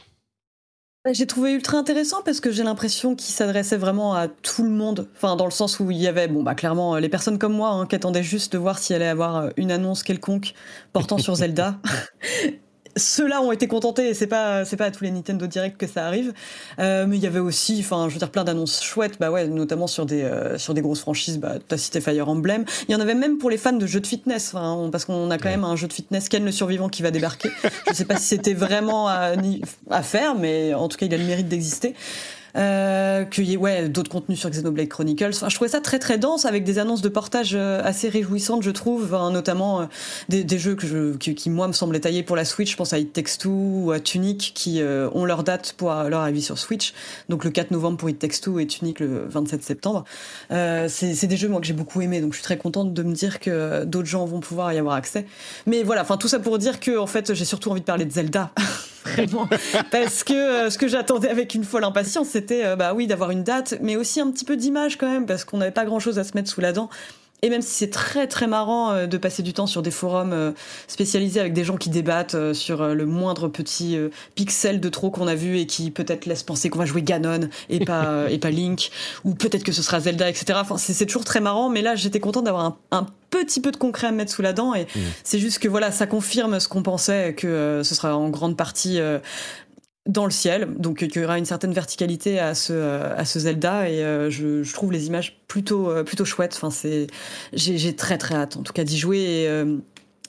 Bah, j'ai trouvé ultra intéressant parce que j'ai l'impression qu'il s'adressait vraiment à tout le monde. Enfin, dans le sens où il y avait, bon, bah, clairement, les personnes comme moi hein, qui attendaient juste de voir s'il allait avoir une annonce quelconque portant sur Zelda ceux-là ont été contentés et c'est pas c'est pas à tous les Nintendo Direct que ça arrive. Euh, mais il y avait aussi enfin je veux dire plein d'annonces chouettes bah ouais notamment sur des euh, sur des grosses franchises bah t'as cité Fire Emblem. Il y en avait même pour les fans de jeux de fitness parce qu'on a quand même un jeu de fitness Ken le survivant qui va débarquer. Je sais pas si c'était vraiment à, à faire mais en tout cas il a le mérite d'exister euh, qu'il y ait ouais, d'autres contenus sur Xenoblade Chronicles. Enfin, je trouvais ça très très dense avec des annonces de portage euh, assez réjouissantes, je trouve, notamment euh, des, des, jeux que je, qui, qui, moi me semblaient taillés pour la Switch. Je pense à It Takes Two ou à Tunic qui euh, ont leur date pour leur avis sur Switch. Donc le 4 novembre pour It Takes Two et Tunic le 27 septembre. c'est des jeux moi que j'ai beaucoup aimé, donc je suis très contente de me dire que d'autres gens vont pouvoir y avoir accès. Mais voilà, enfin tout ça pour dire que en fait j'ai surtout envie de parler de Zelda. Vraiment. Parce que ce que j'attendais avec une folle impatience, c'était euh, bah oui d'avoir une date, mais aussi un petit peu d'image quand même, parce qu'on n'avait pas grand chose à se mettre sous la dent. Et même si c'est très très marrant euh, de passer du temps sur des forums euh, spécialisés avec des gens qui débattent euh, sur le moindre petit pixel de trop qu'on a vu et qui peut-être laisse penser qu'on va jouer Ganon et pas et pas Link ou peut-être que ce sera Zelda, etc. Enfin, c'est toujours très marrant, mais là j'étais contente d'avoir un, petit peu de concret à mettre sous la dent et mmh. c'est juste que voilà, ça confirme ce qu'on pensait que ce sera en grande partie dans le ciel, donc il y aura une certaine verticalité à ce, à ce Zelda et euh, je, trouve les images plutôt, euh, plutôt chouettes. Enfin, c'est, j'ai, très très hâte en tout cas d'y jouer. Et, euh,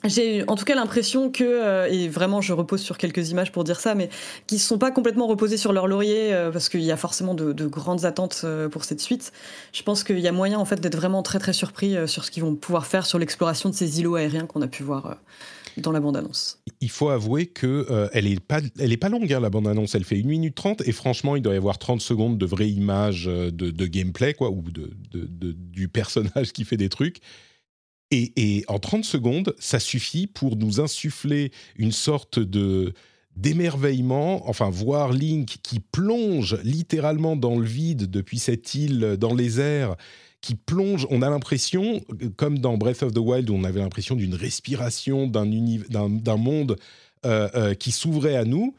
j'ai en tout cas l'impression que, et vraiment je repose sur quelques images pour dire ça, mais qui ne sont pas complètement reposés sur leur laurier parce qu'il y a forcément de, de, grandes attentes pour cette suite. Je pense qu'il y a moyen en fait d'être vraiment très très surpris sur ce qu'ils vont pouvoir faire sur l'exploration de ces îlots aériens qu'on a pu voir dans la bande-annonce. Il faut avouer que euh, elle est pas, est pas longue hein, la bande-annonce. Elle fait 1 minute 30 et franchement, il doit y avoir 30 secondes de vraies images euh, de, gameplay quoi, ou de, du personnage qui fait des trucs. Et, et, en 30 secondes, ça suffit pour nous insuffler une sorte de d'émerveillement, enfin voir Link qui plonge littéralement dans le vide depuis cette île dans les airs qui plonge. On a l'impression, comme dans Breath of the Wild, où on avait l'impression d'une respiration, d'un monde euh, euh, qui s'ouvrait à nous.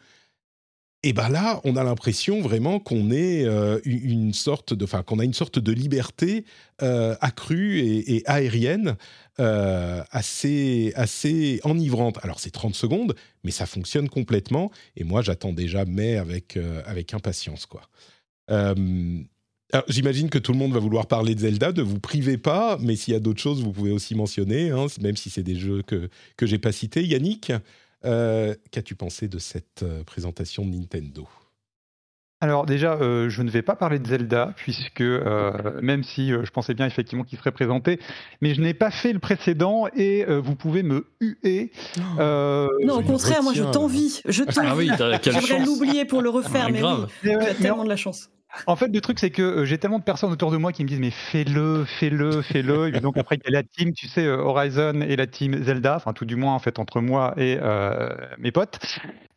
Et ben là, on a l'impression vraiment qu'on est euh, une sorte de, enfin, qu'on a une sorte de liberté accrue et, aérienne assez, assez enivrante. Alors c'est 30 secondes, mais ça fonctionne complètement. Et moi, j'attends déjà mai avec avec impatience, quoi. J'imagine que tout le monde va vouloir parler de Zelda, ne vous privez pas, mais s'il y a d'autres choses, vous pouvez aussi mentionner, hein, même si c'est des jeux que, que j'ai pas cités. Yannick, euh, qu'as-tu pensé de cette euh, présentation de Nintendo? Alors déjà, euh, je ne vais pas parler de Zelda, puisque même si je pensais bien effectivement qu'il serait présenté, mais je n'ai pas fait le précédent et vous pouvez me huer. non, au contraire, moi je t'envie. Je t'envie. Ah oui, J'aimerais l'oublier pour le refaire, ah, mais oui, tu as tellement de la chance. En fait, le truc, c'est que euh, j'ai tellement de personnes autour de moi qui me disent mais fais-le, fais-le, fais-le. et donc après, il y a la team, tu sais, euh, Horizon et la team Zelda, enfin tout du moins en fait entre moi et euh, mes potes.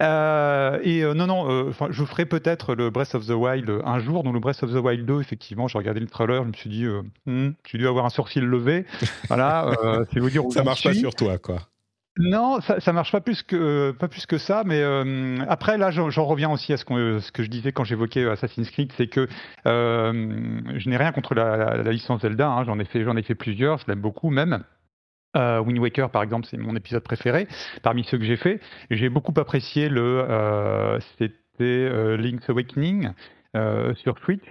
et non, non, je ferai peut-être le Breath of the Wild un jour. Dans le Breath of the Wild 2, effectivement, j'ai regardé le trailer, je me suis dit, hmm, tu dois avoir un sourcil levé. Voilà, c'est vous dire où Ça marche pas sur toi, quoi. Non, ça, marche pas plus que pas plus que ça, mais euh, après là, j'en reviens aussi à ce, ce, que je disais quand j'évoquais Assassin's Creed, c'est que euh, je n'ai rien contre la, licence Zelda, hein, j'en ai fait ai fait plusieurs, je l'aime beaucoup même. Euh, Wind Waker, par exemple, c'est mon épisode préféré parmi ceux que j'ai fait. J'ai beaucoup apprécié le euh, c'était Link's Awakening sur Switch.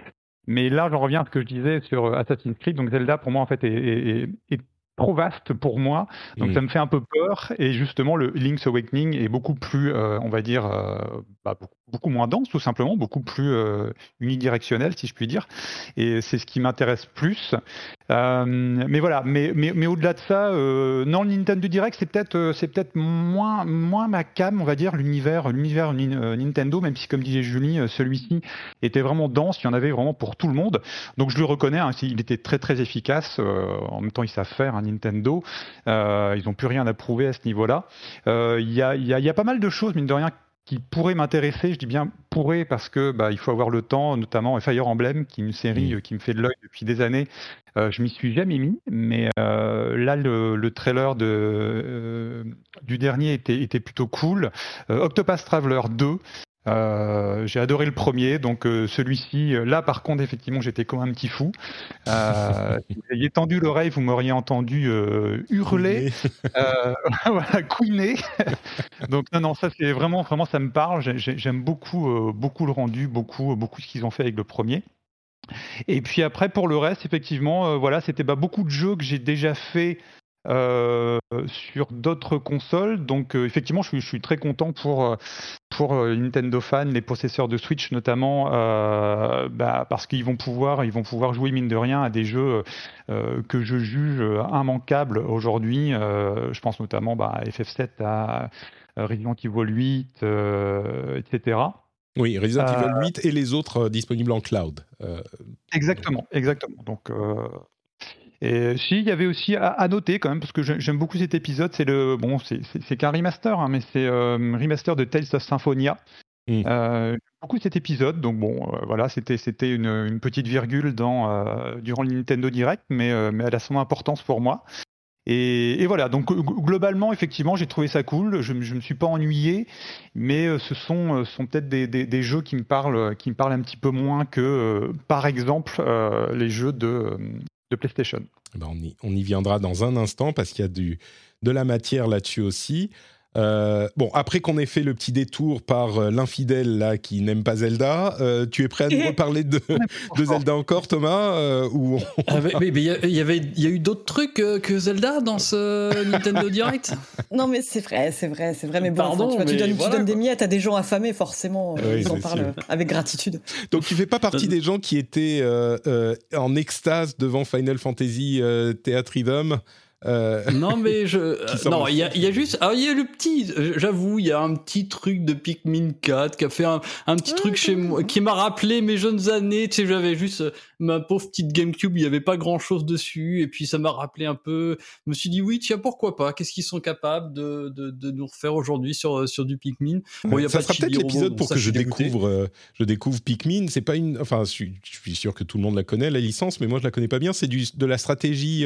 Mais là, j'en reviens à ce que je disais sur Assassin's Creed. Donc Zelda, pour moi, en fait, est trop vaste pour moi, donc mmh. ça me fait un peu peur. Et justement, le Link's Awakening est beaucoup plus, euh, on va dire, euh, bah, beaucoup, moins dense, tout simplement, beaucoup plus euh, unidirectionnel, si je puis dire. Et c'est ce qui m'intéresse plus. Mais voilà, mais, mais, mais au-delà de ça, non, le Nintendo Direct, c'est peut-être, c'est peut-être moins, moins ma cam, on va dire, l'univers, l'univers Nintendo, même si, comme disait Julie, celui-ci était vraiment dense, il y en avait vraiment pour tout le monde. Donc je le reconnais, hein, il était très très efficace. en même temps, il savent faire. Nintendo. Euh, ils n'ont plus rien à prouver à ce niveau-là. Euh, il y, a, pas mal de choses, mine de rien, qui pourraient m'intéresser. Je dis bien pourraient parce que bah, il faut avoir le temps, notamment Fire Emblem, qui est une série mm. qui me fait de l'œil depuis des années. Euh, je m'y suis jamais mis, mais là le, trailer de, du dernier était, était plutôt cool. Octopath Traveler 2, euh, j'ai adoré le premier, donc euh, celui-ci, euh, là par contre, effectivement, j'étais comme un petit fou. Euh, si vous aviez tendu l'oreille, vous m'auriez entendu hurler, voilà, couiner. donc non, non, ça c'est vraiment, vraiment, ça me parle. J'aime beaucoup, beaucoup le rendu, beaucoup, beaucoup ce qu'ils ont fait avec le premier. Et puis après, pour le reste, effectivement, voilà, c'était bah, beaucoup de jeux que j'ai déjà fait euh, sur d'autres consoles. Donc euh, effectivement, je suis, je suis, très content pour, euh, pour Nintendo fans, les possesseurs de Switch notamment, bah, parce qu'ils vont pouvoir ils vont pouvoir jouer mine de rien à des jeux que je juge immanquables aujourd'hui. je pense notamment bah, à FF7, à Resident Evil 8, etc. Oui, Resident Evil 8 et les autres disponibles en cloud. exactement, exactement. Donc, et si, il y avait aussi à, noter quand même, parce que j'aime beaucoup cet épisode, c'est le bon, c'est qu'un remaster, hein, mais c'est un euh, remaster de Tales of Symphonia. Mm. Euh, beaucoup cet épisode, donc bon, euh, voilà, c'était c'était une, une, petite virgule dans euh, durant le Nintendo Direct, mais mais elle a son importance pour moi. Et, et voilà, donc globalement, effectivement, j'ai trouvé ça cool. Je, je me suis pas ennuyé, mais ce sont sont peut-être des, des, des, jeux qui me parlent qui me parlent un petit peu moins que, par exemple, les jeux de PlayStation. Eh ben on, y, on y viendra dans un instant parce qu'il y a du de la matière là-dessus aussi. Euh, bon, après qu'on ait fait le petit détour par euh, l'infidèle là qui n'aime pas Zelda, euh, tu es prêt à nous reparler de, de Zelda encore, Thomas ou ah, Mais il y, avait, il y a eu d'autres trucs que Zelda dans ce Nintendo Direct? Non, mais c'est vrai, c'est vrai, c'est vrai. Mais bon, Pardon, tu, vois, tu, donnes, des miettes à des gens affamés, forcément, ils en parlent avec gratitude. Donc tu fais pas partie des gens qui étaient en extase devant Final Fantasy Theatrhythm euh, non, mais je. non, il y a, y a, juste. Ah, il y a le petit. J'avoue, il y a un petit truc de Pikmin 4 qui a fait un, un petit truc chez moi, qui m'a rappelé mes jeunes années. Tu sais, j'avais juste euh, ma pauvre petite GameCube, il y avait pas grand chose dessus. Et puis ça m'a rappelé un peu. Je me suis dit, oui, tiens, pourquoi pas Qu'est-ce qu'ils sont capables de, de, de nous refaire aujourd'hui sur, sur du Pikmin? Bon, y a Ça sera peut-être l'épisode pour que je découvre, euh, je découvve Pikmin. C'est pas une. Enfin, je suis, je suis, sûr que tout le monde la connaît, la licence, mais moi je la connais pas bien. C'est de la stratégie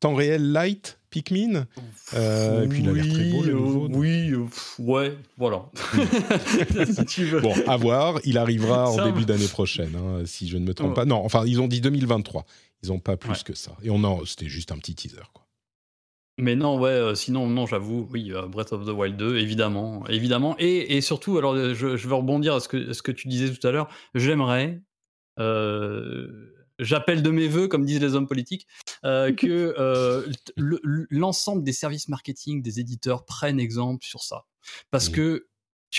temps réel live Pikmin. Euh, et puis il a l'air très beau, le nouveau. oui, euh, ouais, voilà. Bon, à voir. Il arrivera en début d'année prochaine, hein, si je ne me trompe pas. Non, enfin, ils ont dit 2023. Ils n'ont pas plus que ça. Et on c'était juste un petit teaser, quoi. Mais non, ouais, euh, sinon, non, j'avoue, oui, Breath of the Wild 2, évidemment, évidemment. Et, et surtout, alors, je, je, veux rebondir à ce que, ce que tu disais tout à l'heure. J'aimerais, j'appelle de mes voeux, comme disent les hommes politiques, euh, que euh, l'ensemble des services marketing, des éditeurs prennent exemple sur ça. Parce que,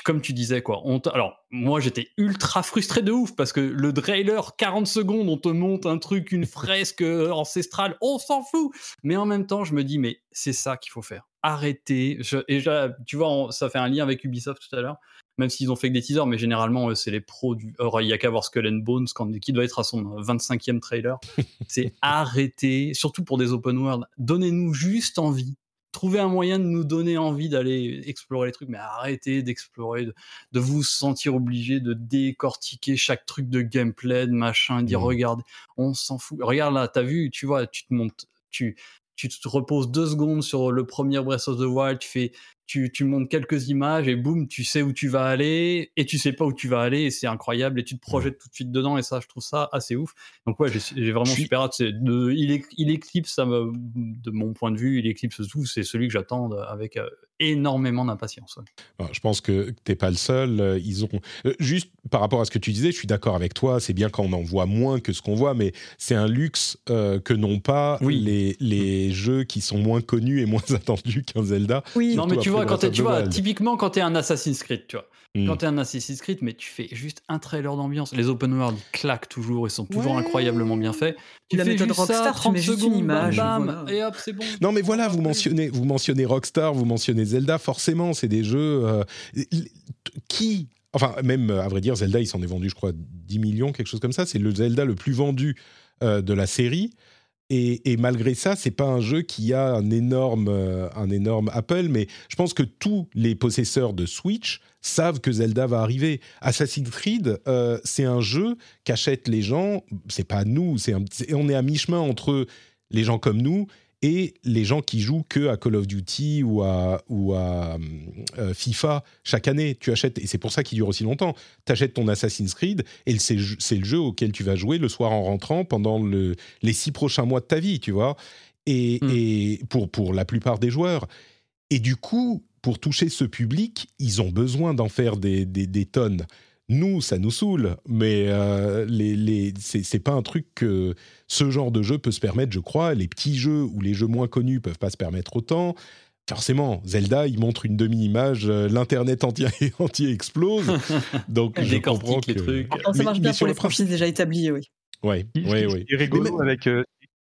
comme tu disais, quoi, on alors moi j'étais ultra frustré de ouf parce que le trailer, 40 secondes, on te monte un truc, une fresque euh, ancestrale, on s'en fout. Mais en même temps, je me dis, mais c'est ça qu'il faut faire. Arrêtez. et tu vois, ça fait un lien avec Ubisoft tout à l'heure même s'ils ont fait que des teasers, mais généralement, c'est les pros du. il y a qu'à voir Skull and Bones, qui doit être à son 25e trailer. c'est arrêter, surtout pour des open world. Donnez-nous juste envie. Trouvez un moyen de nous donner envie d'aller explorer les trucs, mais arrêtez d'explorer, de, vous sentir obligé de décortiquer chaque truc de gameplay, de machin, dire mmh. regarde, on s'en fout. Regarde là, t'as vu, tu vois, tu te montes, tu, tu te reposes deux secondes sur le premier Breath of the Wild, tu fais tu, tu montes quelques images et boum, tu sais où tu vas aller et tu sais pas où tu vas aller et c'est incroyable et tu te projettes tout de suite dedans et ça, je trouve ça assez ouf. Donc ouais, j'ai vraiment super hâte. De, il, il, éclipse, ça de mon point de vue, il éclipse tout. C'est celui que j'attends avec euh, énormément d'impatience. Je pense que t'es pas le seul. Euh, ils ont euh, juste par rapport à ce que tu disais, je suis d'accord avec toi. C'est bien quand on en voit moins que ce qu'on voit, mais c'est un luxe que n'ont pas les, les jeux qui sont moins connus et moins attendus qu'un Zelda. Oui. Non, mais tu quand tu vois, typiquement quand tu es un Assassin's Creed, tu vois. Hmm. Quand tu es un Assassin's Creed, mais tu fais juste un trailer d'ambiance. Les open world claquent toujours, ils sont toujours incroyablement bien faits. Tu la fais méthode Rockstar, 30 tu mets secondes, une image, bam, et hop, c'est bon. Non, mais voilà, vous mentionnez, vous mentionnez Rockstar, vous mentionnez Zelda, forcément, c'est des jeux euh, qui Enfin, même, à vrai dire, Zelda, il s'en est vendu, je crois, 10 millions, quelque chose comme ça. C'est le Zelda le plus vendu euh, de la série. Et, malgré ça, c'est pas un jeu qui a un énorme, euh, un énorme Apple, mais je pense que tous les possesseurs de Switch savent que Zelda va arriver. Assassin's Creed, euh, c'est un jeu qu'achètent les gens. C'est pas nous, c'est on est à mi-chemin entre les gens comme nous et les gens qui jouent que à Call of Duty ou à, ou à euh, FIFA chaque année, tu achètes, et c'est pour ça qu'il dure aussi longtemps, tu achètes ton Assassin's Creed et c'est le jeu auquel tu vas jouer le soir en rentrant pendant le, les six prochains mois de ta vie, tu vois, et, hmm. et pour, pour la plupart des joueurs. Et du coup, pour toucher ce public, ils ont besoin d'en faire des, des, des tonnes. Nous, ça nous saoule, mais euh, les, les, c'est pas un truc que ce genre de jeu peut se permettre, je crois. Les petits jeux ou les jeux moins connus peuvent pas se permettre autant. Forcément, Zelda, il montre une demi-image, euh, l'internet entier, entier explose. Donc je comprends que... les trucs. ça marche bien pour les franchises déjà établies, oui. Ouais, ouais, ouais. Qui est rigolo avec. Euh,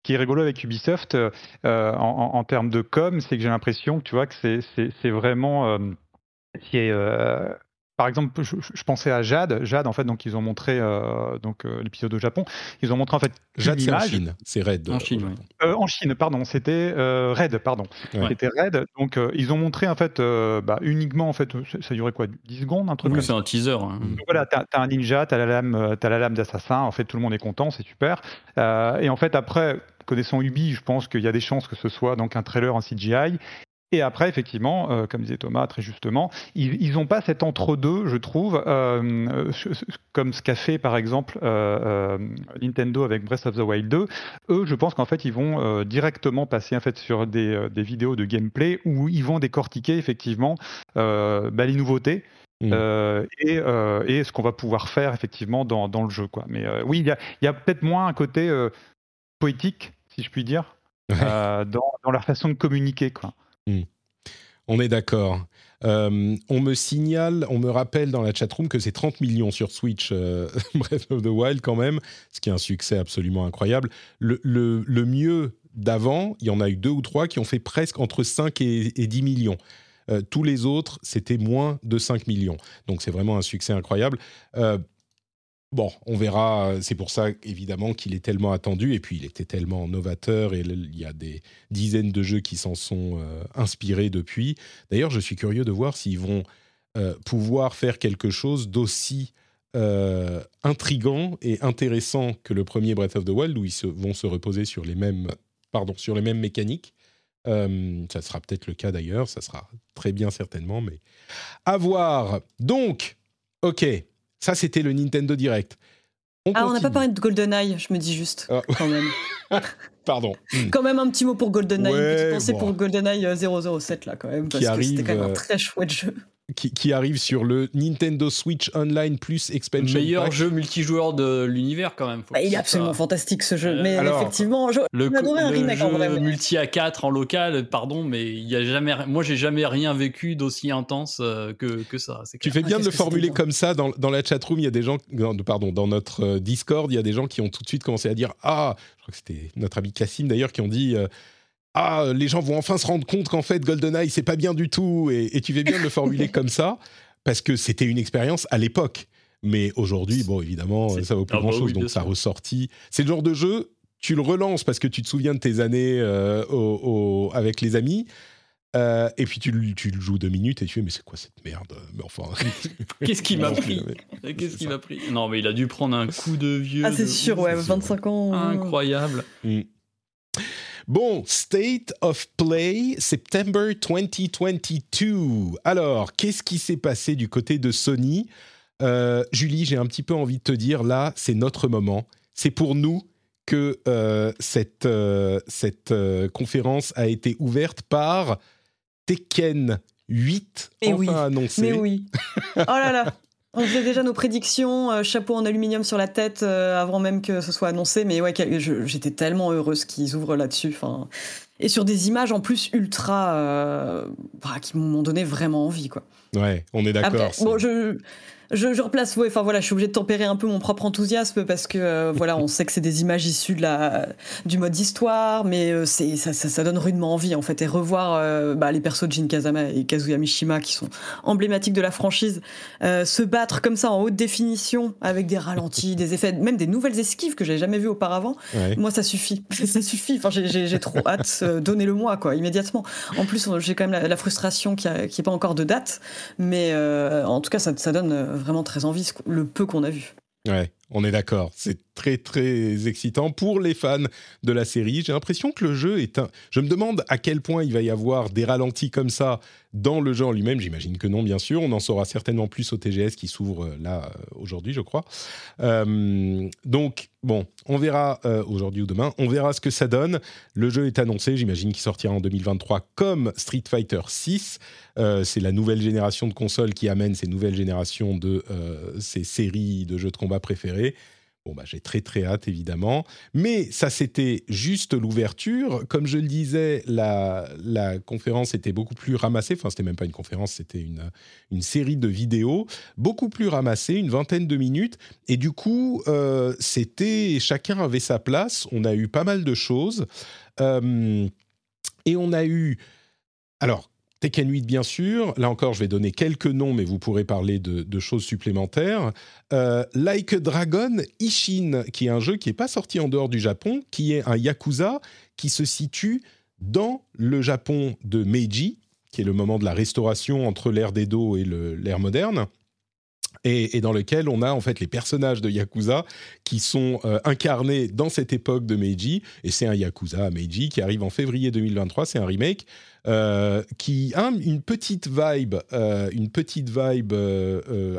qui est rigolo avec Ubisoft en, termes de com, c'est que j'ai l'impression que tu vois que c'est vraiment, euh, par exemple, je, pensais à Jade. Jade, en fait, donc ils ont montré euh, donc euh, l'épisode au Japon. Ils ont montré en fait Jade, c'est en Chine. C'est Red. En Chine, oui. Euh, en Chine, pardon. C'était Red, pardon. C'était Red. Donc ils ont montré en fait bah, uniquement en fait, ça durait quoi, 10 secondes, un truc. Oui, c'est un teaser. Hein. Donc, voilà, t'as as un ninja, t'as la lame, as la lame d'assassin. En fait, tout le monde est content, c'est super. et en fait, après, connaissant Ubi, je pense qu'il y a des chances que ce soit donc un trailer en CGI. Et après, effectivement, euh, comme disait Thomas très justement, ils n'ont pas cet entre-deux, je trouve, euh, comme ce qu'a fait par exemple euh, Nintendo avec Breath of the Wild 2. Eux, je pense qu'en fait, ils vont directement passer en fait sur des, vidéos de gameplay où ils vont décortiquer effectivement bah, les nouveautés. Mmh. et, ce qu'on va pouvoir faire effectivement dans, le jeu. Quoi. Mais oui, il y a, peut-être moins un côté poétique, si je puis dire, dans, dans, leur façon de communiquer. Quoi. Hmm. On est d'accord. Euh, on me signale, on me rappelle dans la chatroom que c'est 30 millions sur Switch, euh, Breath of the Wild quand même, ce qui est un succès absolument incroyable. Le, mieux d'avant, il y en a eu deux ou trois qui ont fait presque entre 5 et, 10 millions. Euh, tous les autres, c'était moins de 5 millions. Donc c'est vraiment un succès incroyable. Bon, on verra. C'est pour ça, évidemment, qu'il est tellement attendu. Et puis, il était tellement novateur. Et il y a des dizaines de jeux qui s'en sont euh, inspirés depuis. D'ailleurs, je suis curieux de voir s'ils vont euh, pouvoir faire quelque chose d'aussi euh, intrigant et intéressant que le premier Breath of the Wild, où ils vont se reposer sur les mêmes, pardon, sur les mêmes mécaniques. ça sera peut-être le cas d'ailleurs. Ça sera très bien certainement, mais à voir. Donc, ok. Ça, c'était le Nintendo Direct. On ah, on n'a pas parlé de GoldenEye, je me dis juste, ah. quand même. Pardon. Quand même un petit mot pour GoldenEye, une petite pensée pour GoldenEye 007, là, quand même, parce que c'était quand même un euh, très chouette jeu qui, arrive sur le Nintendo Switch Online plus Expansion Meilleur jeu multijoueur de l'univers quand même. Bah, il est absolument fantastique ce jeu, mais effectivement, je, le, adoré un remake en vrai. Multi à 4 en local, pardon, mais il y a jamais, moi j'ai jamais rien vécu d'aussi intense euh, que, que ça. Tu fais bien ah, de le formuler comme ça dans, dans la chatroom. Il y a des gens, pardon, dans notre euh, Discord, il y a des gens qui ont tout de suite commencé à dire ah, je crois que c'était notre ami Cassim d'ailleurs qui ont dit euh, ah, les gens vont enfin se rendre compte qu'en fait GoldenEye c'est pas bien du tout, et, tu fais bien de le formuler comme ça parce que c'était une expérience à l'époque. Mais aujourd'hui, bon, évidemment, ça vaut plus grand chose, donc ça ressortit. C'est le genre de jeu, tu le relances parce que tu te souviens de tes années euh, avec les amis. Euh, et puis tu, tu, le joues deux minutes et tu fais mais c'est quoi cette merde? Mais enfin, qu'est-ce qui m'a pris? Qu'est-ce qui m'a pris? Non mais il a dû prendre un coup de vieux. Ah c'est sûr ouais, 25 ans. Incroyable. Mm. Bon, State of Play, September 2022. Alors, qu'est-ce qui s'est passé du côté de Sony? Euh, Julie, j'ai un petit peu envie de te dire, là, c'est notre moment. C'est pour nous que euh, cette, euh, cette conférence a été ouverte par Tekken 8, Et enfin oui. annoncé. Mais oui. Oh là là on faisait déjà nos prédictions, euh, chapeau en aluminium sur la tête euh, avant même que ce soit annoncé. Mais ouais, j'étais tellement heureuse qu'ils ouvrent là-dessus. Enfin, et sur des images en plus ultra, euh, bah, qui m'ont donné vraiment envie, quoi. Ouais, on est d'accord. Bon, je je, replace, enfin voilà, je suis obligée de tempérer un peu mon propre enthousiasme parce que euh, voilà, on sait que c'est des images issues de la, du mode histoire, mais euh, c'est, ça, ça, donne rudement envie en fait. Et revoir euh, bah, les persos de Jin Kazama et Kazuya Mishima qui sont emblématiques de la franchise se battre comme ça en haute définition avec des ralentis, des effets, même des nouvelles esquives que j'avais jamais vues auparavant, moi ça suffit, ça suffit. Enfin, j'ai, trop hâte, donnez-le moi quoi, immédiatement. En plus, j'ai quand même la, frustration qui n'est pas encore de date, mais en tout cas, ça, ça donne vraiment très envie, le peu qu'on a vu. Ouais, on est d'accord. C'est très très excitant pour les fans de la série. J'ai l'impression que le jeu est un. Je me demande à quel point il va y avoir des ralentis comme ça dans le jeu en lui-même. J'imagine que non, bien sûr. On en saura certainement plus au TGS qui s'ouvre euh, là euh, aujourd'hui, je crois. Euh, donc bon, on verra aujourd'hui ou demain. On verra ce que ça donne. Le jeu est annoncé. J'imagine qu'il sortira en 2023 comme Street Fighter 6. c'est la nouvelle génération de consoles qui amène ces nouvelles générations de ces séries de jeux de combat préférés. Bon, bah, j'ai très très hâte évidemment. Mais ça, c'était juste l'ouverture. Comme je le disais, la, la conférence était beaucoup plus ramassée. Enfin, c'était même pas une conférence, c'était une, une série de vidéos beaucoup plus ramassée, une vingtaine de minutes. Et du coup, euh, c'était chacun avait sa place. On a eu pas mal de choses. Euh, et on a eu. Alors, Tekken 8, bien sûr. Là encore, je vais donner quelques noms, mais vous pourrez parler de, choses supplémentaires. Euh, like Dragon Ishin, qui est un jeu qui n'est pas sorti en dehors du Japon, qui est un Yakuza qui se situe dans le Japon de Meiji, qui est le moment de la restauration entre l'ère d'Edo et l'ère moderne et, dans lequel on a en fait les personnages de Yakuza qui sont euh, incarnés dans cette époque de Meiji. Et c'est un Yakuza Meiji qui arrive en février 2023. C'est un remake euh, qui a une petite vibe, euh, une petite vibe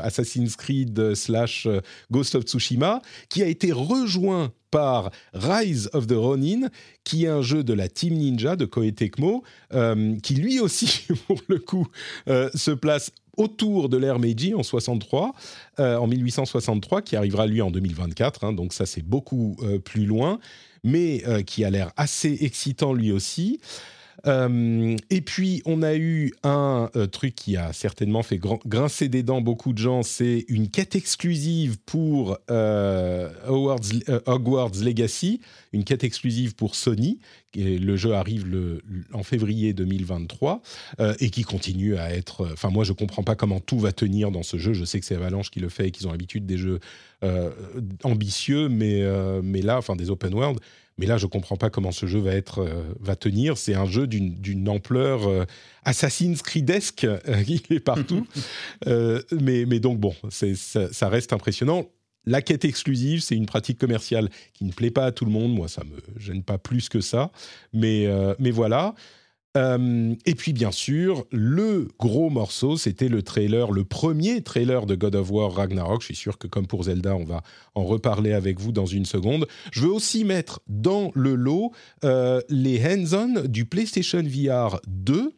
Assassin's Creed slash Ghost of Tsushima, qui a été rejoint par Rise of the Ronin, qui est un jeu de la Team Ninja de Koei Tecmo, qui lui aussi, pour le coup, se place autour de l'ère Meiji en 63, euh, en 1863, qui arrivera lui en 2024. Hein, donc ça c'est beaucoup euh, plus loin, mais euh, qui a l'air assez excitant lui aussi. Euh, et puis, on a eu un euh, truc qui a certainement fait grincer des dents beaucoup de gens, c'est une quête exclusive pour euh, Hogwarts, Legacy, une quête exclusive pour Sony. Et le jeu arrive en février 2023 et qui continue à être. Enfin, moi, je comprends pas comment tout va tenir dans ce jeu. Je sais que c'est Avalanche qui le fait et qu'ils ont l'habitude des jeux ambitieux, mais, mais là, enfin, des open world mais là, je comprends pas comment ce jeu va être, euh, va tenir. C'est un jeu d'une ampleur euh, Assassin's Creedesque. Euh, il est partout. mais, mais donc bon, ça, ça, reste impressionnant. La quête exclusive, c'est une pratique commerciale qui ne plaît pas à tout le monde. Moi, ça me gêne pas plus que ça. Mais, mais voilà. Euh, et puis bien sûr, le gros morceau, c'était le trailer, le premier trailer de God of War Ragnarok. Je suis sûr que comme pour Zelda, on va en reparler avec vous dans une seconde. Je veux aussi mettre dans le lot euh, les hands-on du PlayStation VR 2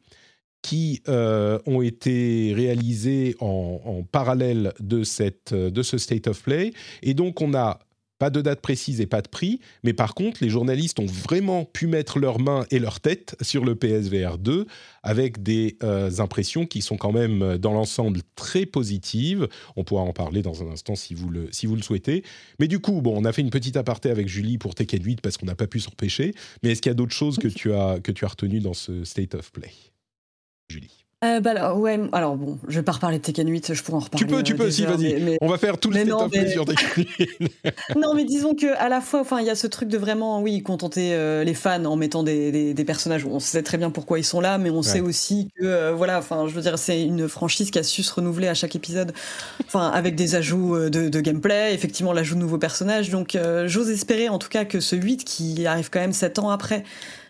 qui euh, ont été réalisés en, en parallèle de, cette, de ce State of Play. Et donc on a pas de date précise et pas de prix, mais par contre, les journalistes ont vraiment pu mettre leurs mains et leur tête sur le PSVR 2 avec des euh, impressions qui sont quand même euh, dans l'ensemble très positives. On pourra en parler dans un instant si vous le, si vous le souhaitez. Mais du coup, bon, on a fait une petite aparté avec Julie pour Tekken 8 parce qu'on n'a pas pu s'en repêcher. Mais est-ce qu'il y a d'autres choses que tu as, que tu as retenues dans ce State of Play? Julie euh, bah alors, ouais, alors bon, je vais pas reparler de Tekken 8, je pourrais en reparler. Tu peux, tu peux, si, vas-y. On va faire tout le non, mais... sur Tekken 8. non, mais disons que à la fois, enfin, il y a ce truc de vraiment, oui, contenter euh, les fans en mettant des, des, personnages. On sait très bien pourquoi ils sont là, mais on sait aussi que, euh, voilà, enfin, je veux dire, c'est une franchise qui a su se renouveler à chaque épisode, enfin, avec des ajouts euh, de, de gameplay, effectivement, l'ajout de nouveaux personnages. Donc, j'ose espérer, en tout cas, que ce 8 qui arrive quand même 7 ans après,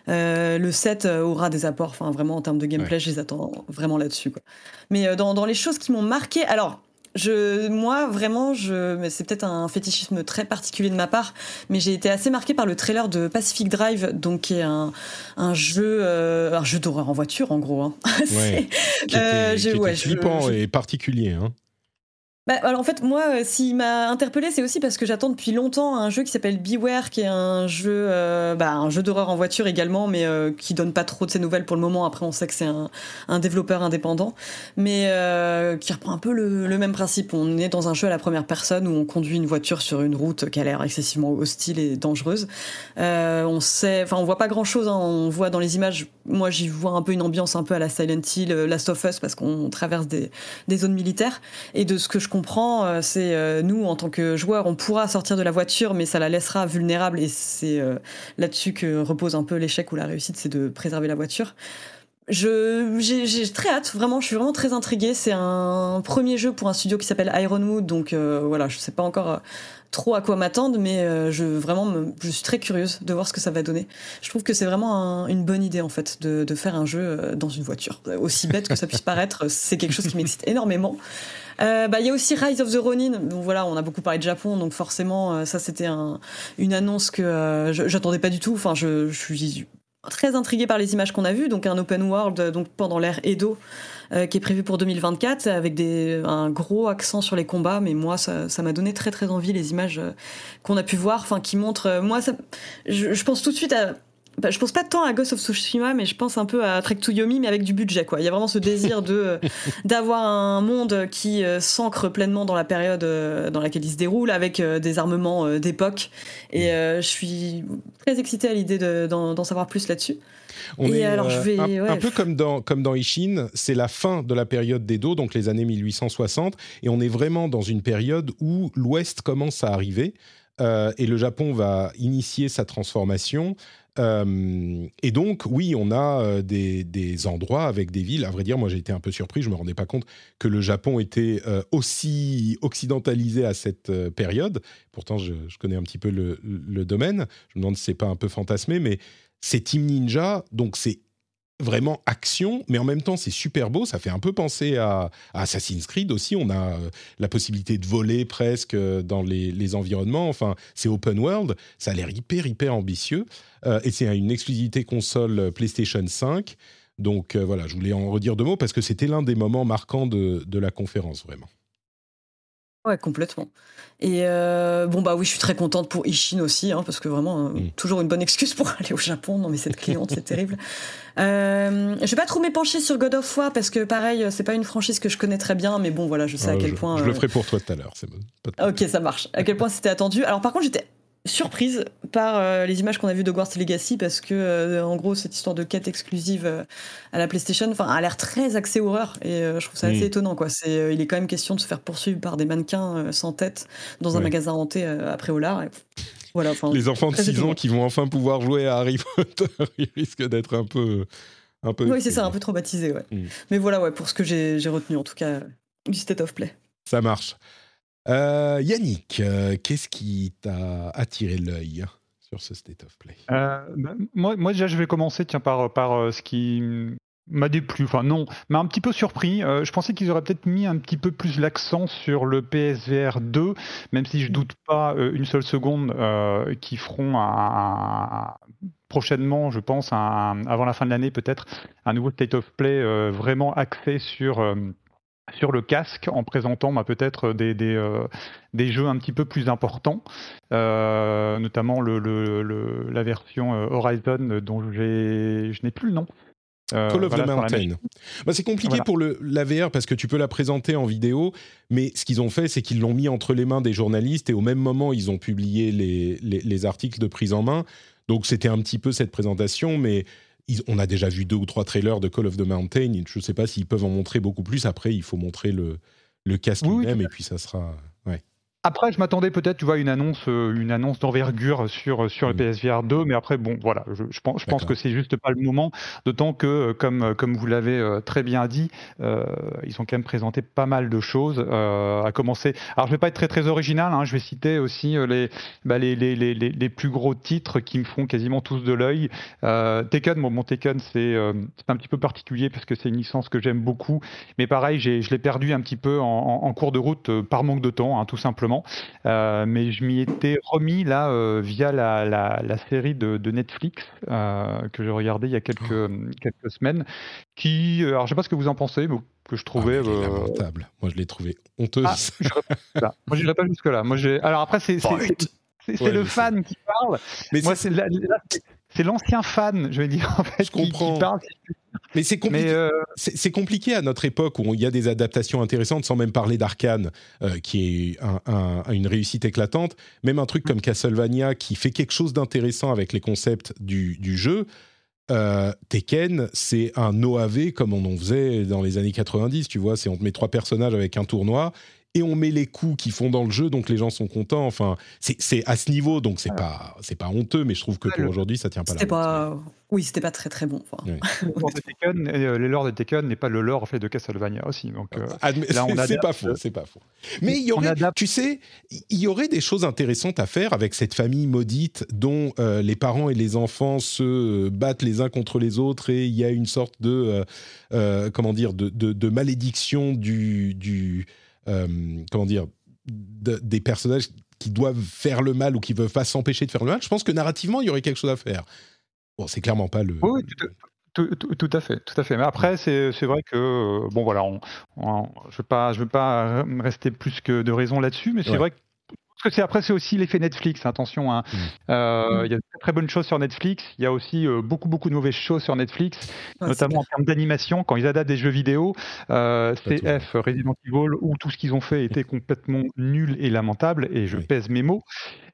euh, le 7 euh, aura des apports, enfin vraiment en termes de gameplay, je les attends vraiment là-dessus. Mais euh, dans, les choses qui m'ont marqué, alors je, moi, vraiment, je, c'est peut-être un fétichisme très particulier de ma part, mais j'ai été assez marqué par le trailer de Pacific Drive, donc qui est un, un jeu, un jeu d'horreur en voiture, en gros. Hein. Ouais, qui était, flippant et particulier. Hein. Bah, alors en fait, moi, euh, s'il m'a interpellé, c'est aussi parce que j'attends depuis longtemps un jeu qui s'appelle Beware, qui est un jeu, euh, bah, jeu d'horreur en voiture également, mais euh, qui donne pas trop de ses nouvelles pour le moment. Après, on sait que c'est un, développeur indépendant, mais qui reprend un peu le, le, même principe. On est dans un jeu à la première personne où on conduit une voiture sur une route qui a l'air excessivement hostile et dangereuse. on sait, enfin, on voit pas grand chose. Hein. on voit dans les images, moi, j'y vois un peu une ambiance un peu à la Silent Hill, Last of Us, parce qu'on traverse des, des zones militaires. Et de ce que je comprend, euh, c'est euh, nous, en tant que joueurs, on pourra sortir de la voiture, mais ça la laissera vulnérable. Et c'est euh, là-dessus que repose un peu l'échec ou la réussite, c'est de préserver la voiture. Je, j'ai, très hâte, vraiment, je suis vraiment très intriguée. C'est un premier jeu pour un studio qui s'appelle Ironwood, donc voilà, je sais pas encore trop à quoi m'attendre, mais je vraiment, je suis très curieuse de voir ce que ça va donner. Je trouve que c'est vraiment une bonne idée en fait de, de, faire un jeu dans une voiture. Aussi bête que ça puisse paraître, c'est quelque chose qui m'excite énormément. Euh, bah, il y a aussi Rise of the Ronin. Donc voilà, on a beaucoup parlé de Japon, donc forcément, euh, ça c'était un, une annonce que euh, j'attendais pas du tout. Enfin, je, suis très intriguée par les images qu'on a vues. Donc un open world, donc pendant l'ère Edo, qui est prévu pour 2024, avec un gros accent sur les combats. Mais moi, ça m'a donné très très envie les images qu'on a pu voir, enfin qui montrent. moi, ça, je pense tout de suite à bah, je pense pas tant à Ghost of Tsushima, mais je pense un peu à Trek to Yomi, mais avec du budget. Quoi. Il y a vraiment ce désir de d'avoir un monde qui s'ancre pleinement dans la période dans laquelle il se déroule, avec des armements d'époque. Et je suis très excitée à l'idée d'en savoir plus là-dessus. On est alors, je vais, un, peu comme dans, comme dans Ishin, c'est la fin de la période d'Edo, donc les années 1860, et on est vraiment dans une période où l'Ouest commence à arriver. Euh, et le Japon va initier sa transformation. Euh, et donc, oui, on a euh, des, endroits avec des villes. À vrai dire, moi, j'ai été un peu surpris. Je me rendais pas compte que le Japon était aussi occidentalisé à cette période. Pourtant, je, connais un petit peu le, le, domaine. Je me demande si c'est pas un peu fantasmé, mais c'est Team Ninja, donc c'est vraiment action, mais en même temps c'est super beau. Ça fait un peu penser à, Assassin's Creed aussi. On a euh, la possibilité de voler presque euh, dans les, environnements. Enfin, c'est open world. Ça a l'air hyper hyper ambitieux euh, et c'est une exclusivité console PlayStation 5. Donc voilà, je voulais en redire deux mots parce que c'était l'un des moments marquants de, de la conférence vraiment. Ouais, complètement. Et euh, bon, bah oui, je suis très contente pour Ishin aussi, hein, parce que vraiment, euh, mm. toujours une bonne excuse pour aller au Japon. Non, mais cette cliente, c'est terrible. Euh, je vais pas trop m'épancher sur God of War, parce que pareil, c'est pas une franchise que je connais très bien, mais bon, voilà, je sais à quel point. Je le ferai pour toi tout à l'heure, c'est bon. Ok, ça marche. À quel point c'était attendu. Alors, par contre, j'étais surprise par euh, les images qu'on a vues de Hogwarts Legacy parce que euh, en gros cette histoire de quête exclusive euh, à la PlayStation enfin a l'air très axée horreur et je trouve ça assez étonnant quoi. C'est il est quand même question de se faire poursuivre par des mannequins sans tête dans un magasin hanté après au lard voilà les enfants de 6 ans qui vont enfin pouvoir jouer à Harry Potter ils risquent d'être un peu un peu oui c'est ça un peu traumatisé ouais. Mm. mais voilà ouais pour ce que j'ai retenu en tout cas du state of play. Ça marche euh, Yannick, euh, qu'est-ce qui t'a attiré l'œil sur ce State of Play? Euh, bah, moi, déjà, je vais commencer tiens, par, par ce qui m'a déplu, enfin non, m'a un petit peu surpris. je pensais qu'ils auraient peut-être mis un petit peu plus l'accent sur le PSVR 2, même si je doute pas une seule seconde qu'ils feront prochainement, je pense, avant la fin de l'année peut-être, un nouveau State of Play vraiment axé sur sur le casque en présentant bah, peut-être des, des, euh, des, jeux un petit peu plus importants, euh, notamment le, le, la version euh, Horizon dont je n'ai plus le nom. Call of the Mountain. Bah, c'est compliqué pour le, la VR parce que tu peux la présenter en vidéo, mais ce qu'ils ont fait, c'est qu'ils l'ont mis entre les mains des journalistes et au même moment, ils ont publié les, les, les articles de prise en main. Donc c'était un petit peu cette présentation, mais on a déjà vu deux ou trois trailers de Call of the Mountain. Je ne sais pas s'ils peuvent en montrer beaucoup plus. Après, il faut montrer le, le casque lui-même et puis ça sera. Après, je m'attendais peut-être, tu vois, une annonce, euh, une annonce d'envergure sur sur le mm. PSVR 2, mais après, bon, voilà, je, je pense, je pense que c'est juste pas le moment. D'autant que, euh, comme euh, comme vous l'avez très bien dit, ils ont quand même présenté pas mal de choses. à commencer, alors je vais pas être très très original, hein, je vais citer aussi les, bah, les, les, les, les plus gros titres qui me font quasiment tous de l'œil. Tekken, bon, mon Tekken, c'est un petit peu particulier parce que c'est une licence que j'aime beaucoup, mais pareil, je l'ai perdu un petit peu en, en, cours de route par manque de temps, hein, tout simplement. Euh, mais je m'y étais remis là euh, via la, la, série de, de Netflix euh, que j'ai regardé il y a quelques, oh. quelques semaines. Qui, alors je sais pas ce que vous en pensez, mais que je trouvais ah, lamentable. Moi, je l'ai trouvé honteuse. Ah, Moi, je pas jusque là. Moi. Alors après, c'est c'est le fan qui parle. Mais moi, c'est c'est l'ancien fan, je vais dire, en fait, je comprends. Qui, parle. Mais c'est compliqué. Euh, c'est compliqué à notre époque où il y a des adaptations intéressantes, sans même parler d'Arkane, euh, qui est une réussite éclatante. Même un truc comme Castlevania, qui fait quelque chose d'intéressant avec les concepts du, jeu. Euh, Tekken, c'est un OAV comme on en faisait dans les années 90, tu vois. C'est on te met trois personnages avec un tournoi et on met les coups qui font dans le jeu, donc les gens sont contents. Enfin, c'est à ce niveau, donc c'est pas c'est pas honteux, mais je trouve que pour aujourd'hui, ça tient pas la pas... Oui, c'était pas très très bon. Euh, les lore de Tekken n'est pas le lore fait de Castlevania aussi. Donc euh, c'est pas faux, c'est pas faux. Mais il y aurait, tu sais, il y aurait des choses intéressantes à faire avec cette famille maudite dont euh, les parents et les enfants se battent les uns contre les autres et il y a une sorte de comment dire de, de, de malédiction du, du comment dire, des personnages qui doivent faire le mal ou qui ne veulent pas s'empêcher de faire le mal, je pense que narrativement, il y aurait quelque chose à faire. Bon, c'est clairement pas le. Oui, tout, à fait, tout à fait. Mais après, c'est vrai que euh, bon voilà, je ne veux pas, je veux pas rester plus que de raison là-dessus, mais c'est vrai que que c'est après c'est aussi l'effet Netflix. Attention, hein. mm. euh, il y a de très, très, bonnes choses sur Netflix. Il y a aussi euh, beaucoup beaucoup de mauvaises choses sur Netflix, notamment en termes d'animation. Quand ils adaptent des jeux vidéo, euh, CF, Resident Evil, où tout ce qu'ils ont fait était complètement nul et lamentable. Et je pèse mes mots.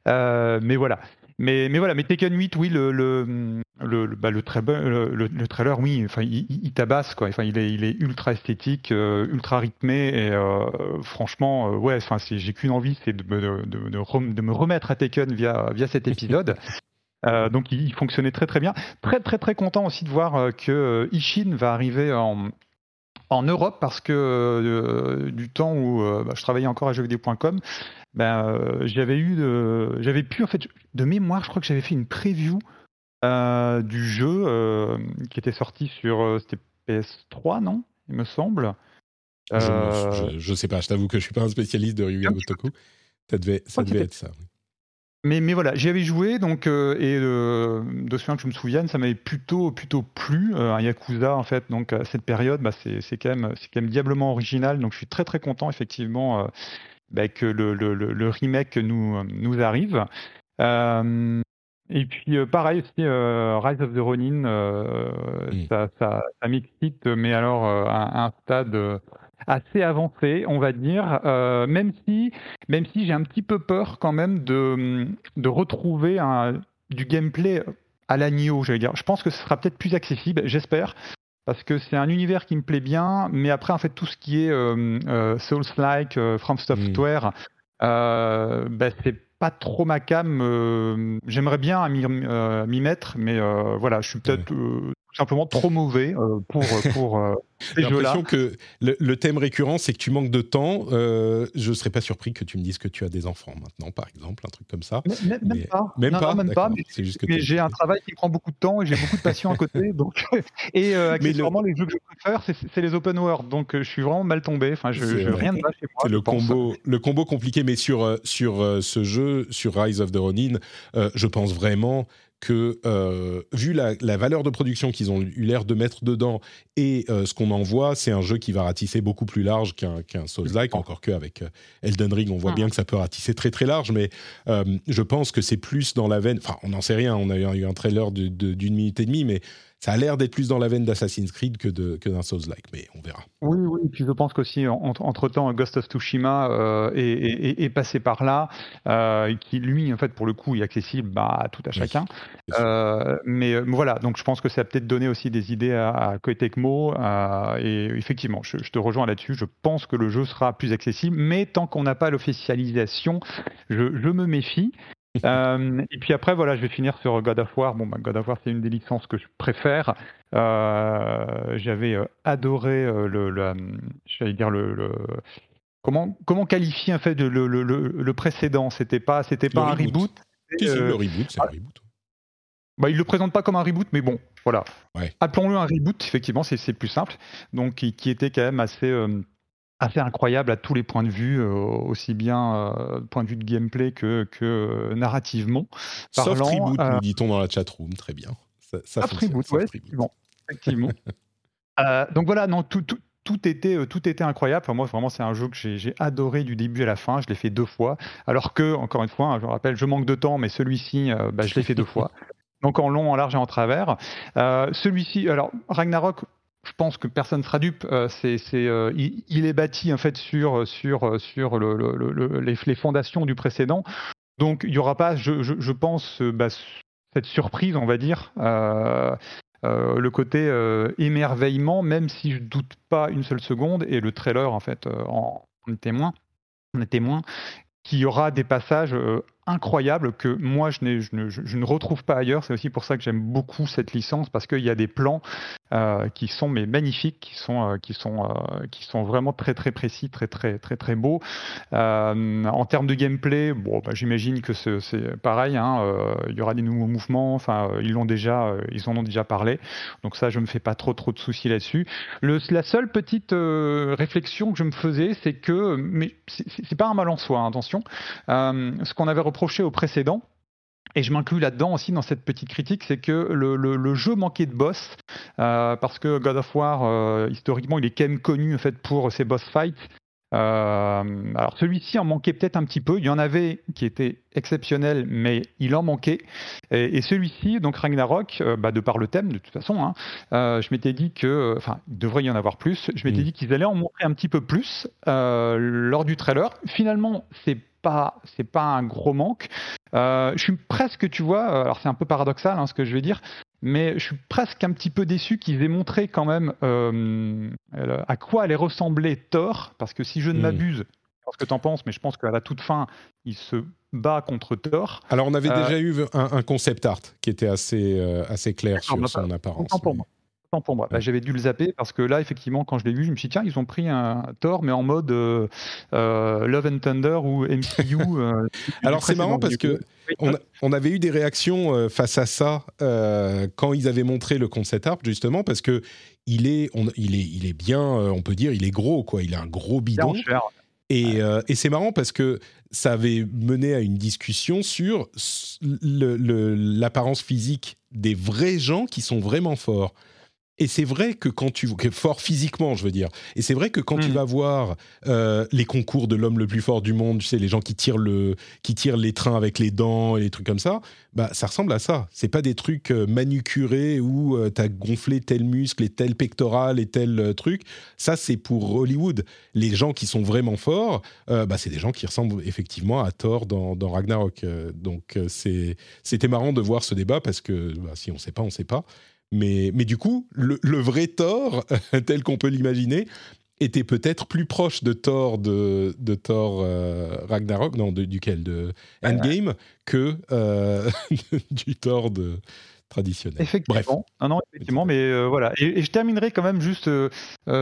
mais voilà. Mais, mais voilà, mais Tekken 8, oui, le, le, le, bah, le, le, trailer, oui, enfin, il, tabasse, quoi. Enfin, il est, il est ultra esthétique, euh, ultra rythmé, et euh, franchement, euh, ouais, enfin, j'ai qu'une envie, c'est de, de, de, de, me remettre à Tekken via, via cet épisode. donc, il, fonctionnait très très bien. Très très très content aussi de voir que Ishin va arriver en, en Europe parce que du temps où bah, je travaillais encore à jeuxvideo.com, ben, euh, j'avais eu, j'avais pu en fait, de mémoire, je crois que j'avais fait une preview euh, du jeu euh, qui était sorti sur c'était PS3, non Il me semble. Je, je, sais pas, je t'avoue que je suis pas un spécialiste de Ryuga Gotoku. Ça devait, ça devait être ça. Mais, mais, voilà, j'y avais joué, donc, et de ce que je me souvienne, ça m'avait plutôt, plutôt plu. un Yakuza, en fait, donc à cette période, bah, c'est quand, même, quand même diablement original. Donc je suis très très content, effectivement, bah, que le, le, le, remake nous, nous arrive. Euh, et puis euh, pareil aussi, euh, Rise of the Ronin, ça, ça, ça m'excite, mais alors à un stade assez avancé, on va dire, même si, même si j'ai un petit peu peur quand même de, de retrouver un, du gameplay à l'agneau, j'allais dire. Je pense que ce sera peut-être plus accessible, j'espère, parce que c'est un univers qui me plaît bien, mais après, en fait, tout ce qui est euh, euh, Souls-like, euh, From Software, mm. bah, c'est pas trop ma cam. J'aimerais bien m'y mettre, mais voilà, je suis peut-être simplement trop mauvais euh, pour, pour euh, ces J'ai l'impression que le, thème récurrent, c'est que tu manques de temps. Euh, je ne serais pas surpris que tu me dises que tu as des enfants maintenant, par exemple, un truc comme ça. même, pas. Même pas, même pas mais, j'ai un travail qui prend beaucoup de temps et j'ai beaucoup de passion à côté. Donc, et accessoirement, les jeux que je préfère, c'est les open world. Donc, je suis vraiment mal tombé. Enfin, je, je rien ne va chez moi. C'est le combo, le combo compliqué, mais sur, sur ce jeu, sur Rise of the Ronin, je pense vraiment que, euh, vu la, valeur de production qu'ils ont eu l'air de mettre dedans et euh, ce qu'on en voit, c'est un jeu qui va ratisser beaucoup plus large qu'un Souls-like, encore qu'avec euh, Elden Ring, on voit ah. bien que ça peut ratisser très très large, mais je pense que c'est plus dans la veine, enfin on n'en sait rien, on a eu un trailer d'une minute et demie, mais ça a l'air d'être plus dans la veine d'Assassin's Creed que, de, que d'un Souls-like, mais on verra. Oui, oui, et puis je pense qu'aussi, entre-temps, Ghost of Tsushima euh, est, passé par là, euh, qui lui, en fait, pour le coup, est accessible bah, à tout à chacun. Euh, mais voilà, donc je pense que ça a peut-être donné aussi des idées à, à Koei Tecmo, et effectivement, je, te rejoins là-dessus, je pense que le jeu sera plus accessible, mais tant qu'on n'a pas l'officialisation, je, je me méfie. Euh, et puis après, voilà, je vais finir sur God of War. Bon, bah, God of War, c'est une des licences que je préfère. Euh, j'avais euh, adoré le, le j'allais dire le, comment comment qualifier en fait le, le, le précédent? C'était pas c'était pas un reboot. le reboot, c'est un reboot. Bah, il le présente pas comme un reboot, mais bon, voilà. Appelons-le un reboot. Effectivement, c'est plus simple. Donc, qui, qui, était quand même assez assez incroyable à tous les points de vue, euh, aussi bien euh, point de vue de gameplay que, que euh, narrativement. Sauf reboot, nous dit-on dans la chatroom, très bien. Ça, ça reboot, ouais, effectivement. effectivement. donc voilà, non, tout, tout, tout était, tout était incroyable. Enfin, moi, vraiment, c'est un jeu que j'ai adoré du début à la fin. Je l'ai fait deux fois. Alors que, encore une fois, hein, je rappelle, je manque de temps, mais celui-ci, bah, je l'ai fait deux fois. Donc en long, en large et en travers. celui-ci, alors Ragnarok, je pense que personne ne sera dupe. Euh, euh, il, est bâti en fait sur, sur, sur le, les, fondations du précédent. Donc il n'y aura pas, je, pense, euh, bah, cette surprise, on va dire, le côté émerveillement, même si je doute pas une seule seconde. Et le trailer, en fait, en, en témoin, on est témoin, qu'il y aura des passages incroyable que moi je, je, ne, je, ne, retrouve pas ailleurs. C'est aussi pour ça que j'aime beaucoup cette licence parce qu'il y a des plans euh, qui sont mais magnifiques, qui sont euh, qui sont euh, qui sont vraiment très très précis, très très très très beaux. en termes de gameplay, bon, bah, j'imagine que c'est pareil. Hein, il y aura des nouveaux mouvements. Enfin, ils l'ont déjà, ils en ont déjà parlé. Donc ça, je me fais pas trop trop de soucis là-dessus. La seule petite réflexion que je me faisais, c'est que mais c'est pas un mal en soi, hein, attention. ce qu'on avait reproché au précédent, et je m'inclus là-dedans aussi dans cette petite critique, c'est que le, jeu manquait de boss, euh, parce que God of War, euh, historiquement, il est quand même connu en fait, pour ses boss fights. Euh, alors celui-ci en manquait peut-être un petit peu. Il y en avait qui étaient exceptionnels, mais il en manquait. Et, celui-ci, donc Ragnarok, euh, bah, de par le thème de toute façon, hein, euh, je m'étais dit que, enfin, il devrait y en avoir plus. Je m'étais mm. dit qu'ils allaient en montrer un petit peu plus lors du trailer. Finalement, c'est pas c'est pas un gros manque. je suis presque, tu vois, alors c'est un peu paradoxal hein, ce que je vais dire, mais je suis presque un petit peu déçu qu'ils aient montré quand même euh, à quoi allait ressembler Thor, parce que si je ne hmm. m'abuse, je ce que tu en penses, mais je pense qu'à la toute fin, il se bat contre Thor. Alors on avait euh, déjà eu un, concept art qui était assez, euh, assez clair sur bah, son apparence. Pour moi pour moi. Bah, j'avais dû le zapper parce que là, effectivement, quand je l'ai vu, je me suis dit, tiens, ils ont pris un Thor, mais en mode Love and Thunder ou MCU. Alors, c'est marrant parce que on, avait eu des réactions euh, face à ça euh, quand ils avaient montré le concept art, justement, parce que il est, il est, il est bien, euh, on peut dire, il est gros, quoi. Il a un gros bidon. Et, et c'est marrant parce que ça avait mené à une discussion sur l'apparence physique des vrais gens qui sont vraiment forts. Et c'est vrai que quand tu fort physiquement, je veux dire. Et c'est vrai que quand tu hmm. vas voir euh, les concours de l'homme le plus fort du monde, tu sais les gens qui tirent le qui tirent les trains avec les dents et les trucs comme ça, bah ça ressemble à ça. C'est pas des trucs euh, manucurés où euh, tu as gonflé tel muscle et tel pectoral et tel truc. Ça c'est pour Hollywood. Les gens qui sont vraiment forts, bah c'est des gens qui ressemblent effectivement à Thor dans, dans Ragnarok. donc c'est c'était marrant de voir ce débat parce que bah, si on sait pas, on sait pas. Mais, mais du coup, le, vrai Thor, tel qu'on peut l'imaginer, était peut-être plus proche de Thor de, de Thor euh, Ragnarok, non, de, duquel De Endgame, que euh, du Thor de, traditionnel. Effectivement. Bref. non, effectivement, mais euh, voilà. Et, je terminerai quand même juste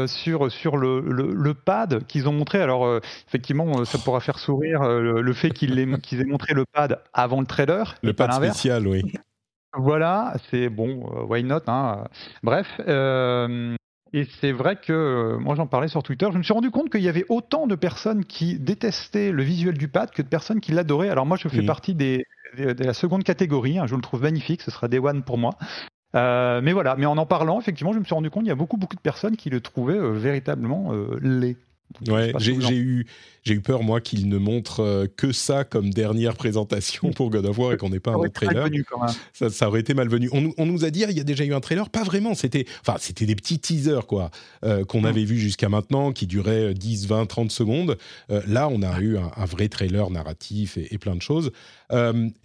sur, sur le, le, pad qu'ils ont montré. Alors, effectivement, ça pourra faire sourire le, fait qu'ils aient, aient montré le pad avant le trailer. Le pad spécial, oui. Voilà, c'est bon, euh, why not hein, Bref, euh, et c'est vrai que euh, moi j'en parlais sur Twitter, je me suis rendu compte qu'il y avait autant de personnes qui détestaient le visuel du pad que de personnes qui l'adoraient. Alors moi je fais partie des, de la seconde catégorie, hein, je le trouve magnifique, ce sera Day One pour moi. mais voilà, mais en en parlant, effectivement, je me suis rendu compte qu'il y a beaucoup beaucoup de personnes qui le trouvaient véritablement laid. Ouais, j'ai eu, j'ai eu peur, moi, qu'il ne montre euh, que ça comme dernière présentation pour God of War et qu'on n'ait pas un autre trailer. Ça, ça, aurait été malvenu. On, on, nous a dit, il y a déjà eu un trailer Pas vraiment. C'était enfin, c'était des petits teasers, quoi, euh, qu'on mm. avait vu jusqu'à maintenant, qui duraient 10, 20, 30 secondes. Euh, là, on a eu un, vrai trailer narratif et, plein de choses.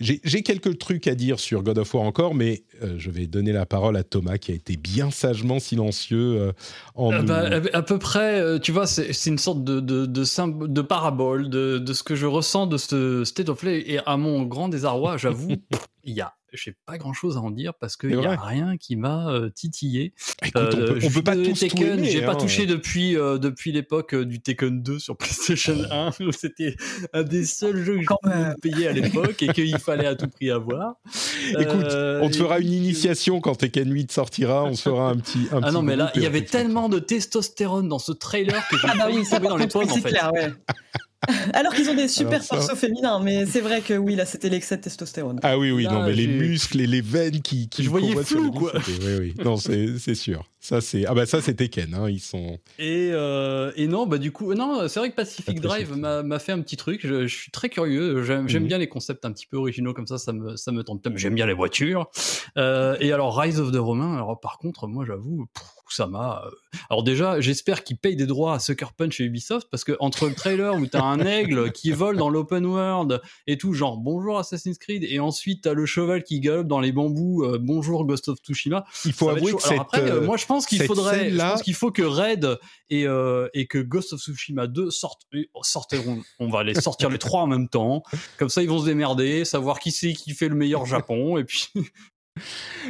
j'ai quelques trucs à dire sur God of War encore, mais je vais donner la parole à Thomas, qui a été bien sagement silencieux en. Bah, à peu près, tu vois, c'est une sorte de, de, de, de parabole de, de, ce que je ressens de ce State of Play. Et à mon grand désarroi, j'avoue, il y a j'ai pas grand chose à en dire parce qu'il n'y a rien qui m'a euh, titillé. Euh, on, peut, pas tout Tekken, j'ai pas hein. touché depuis, euh, depuis l'époque du Tekken 2 sur PlayStation 1 c'était un des seuls jeux que j'ai payé à l'époque et qu'il fallait à tout prix avoir. Écoute, on te fera une initiation quand Tekken 8 sortira, on se fera un petit. Un ah non, mais là, il y avait tellement de testostérone dans ce trailer que j'ai ah bah oui, dans les pommes en fait. Clair, ouais. Alors qu'ils ont des super torsos féminins, mais c'est vrai que oui, là, c'était l'excès de testostérone. Ah oui, oui, non, mais les muscles et les veines qui. qui je voyais flou, quoi. Oui, oui. Non, c'est sûr. Ça, c'est. Ah bah, ça, c'était Ken, hein, ils sont. Et, euh, et non, bah, du coup, non, c'est vrai que Pacific Drive m'a fait un petit truc. Je, suis très curieux. J'aime mhm. bien les concepts un petit peu originaux comme ça, ça me, ça me tente. J'aime bien les voitures. Euh, et alors, Rise of the Romain, alors, par contre, moi, j'avoue ça m'a. Euh, alors déjà, j'espère qu'ils payent des droits à Sucker Punch et Ubisoft parce que entre le trailer où t'as un aigle qui vole dans l'open world et tout, genre bonjour Assassin's Creed, et ensuite t'as le cheval qui galope dans les bambous, euh, bonjour Ghost of Tsushima. Il faut avouer que cette, après, euh, moi je pense qu'il faudrait, je pense qu'il faut que Red et, et que Ghost of Tsushima 2 sortent, sortiront, on va les sortir les trois en même temps. Comme ça, ils vont se démerder, savoir qui c'est qui fait le meilleur Japon, et puis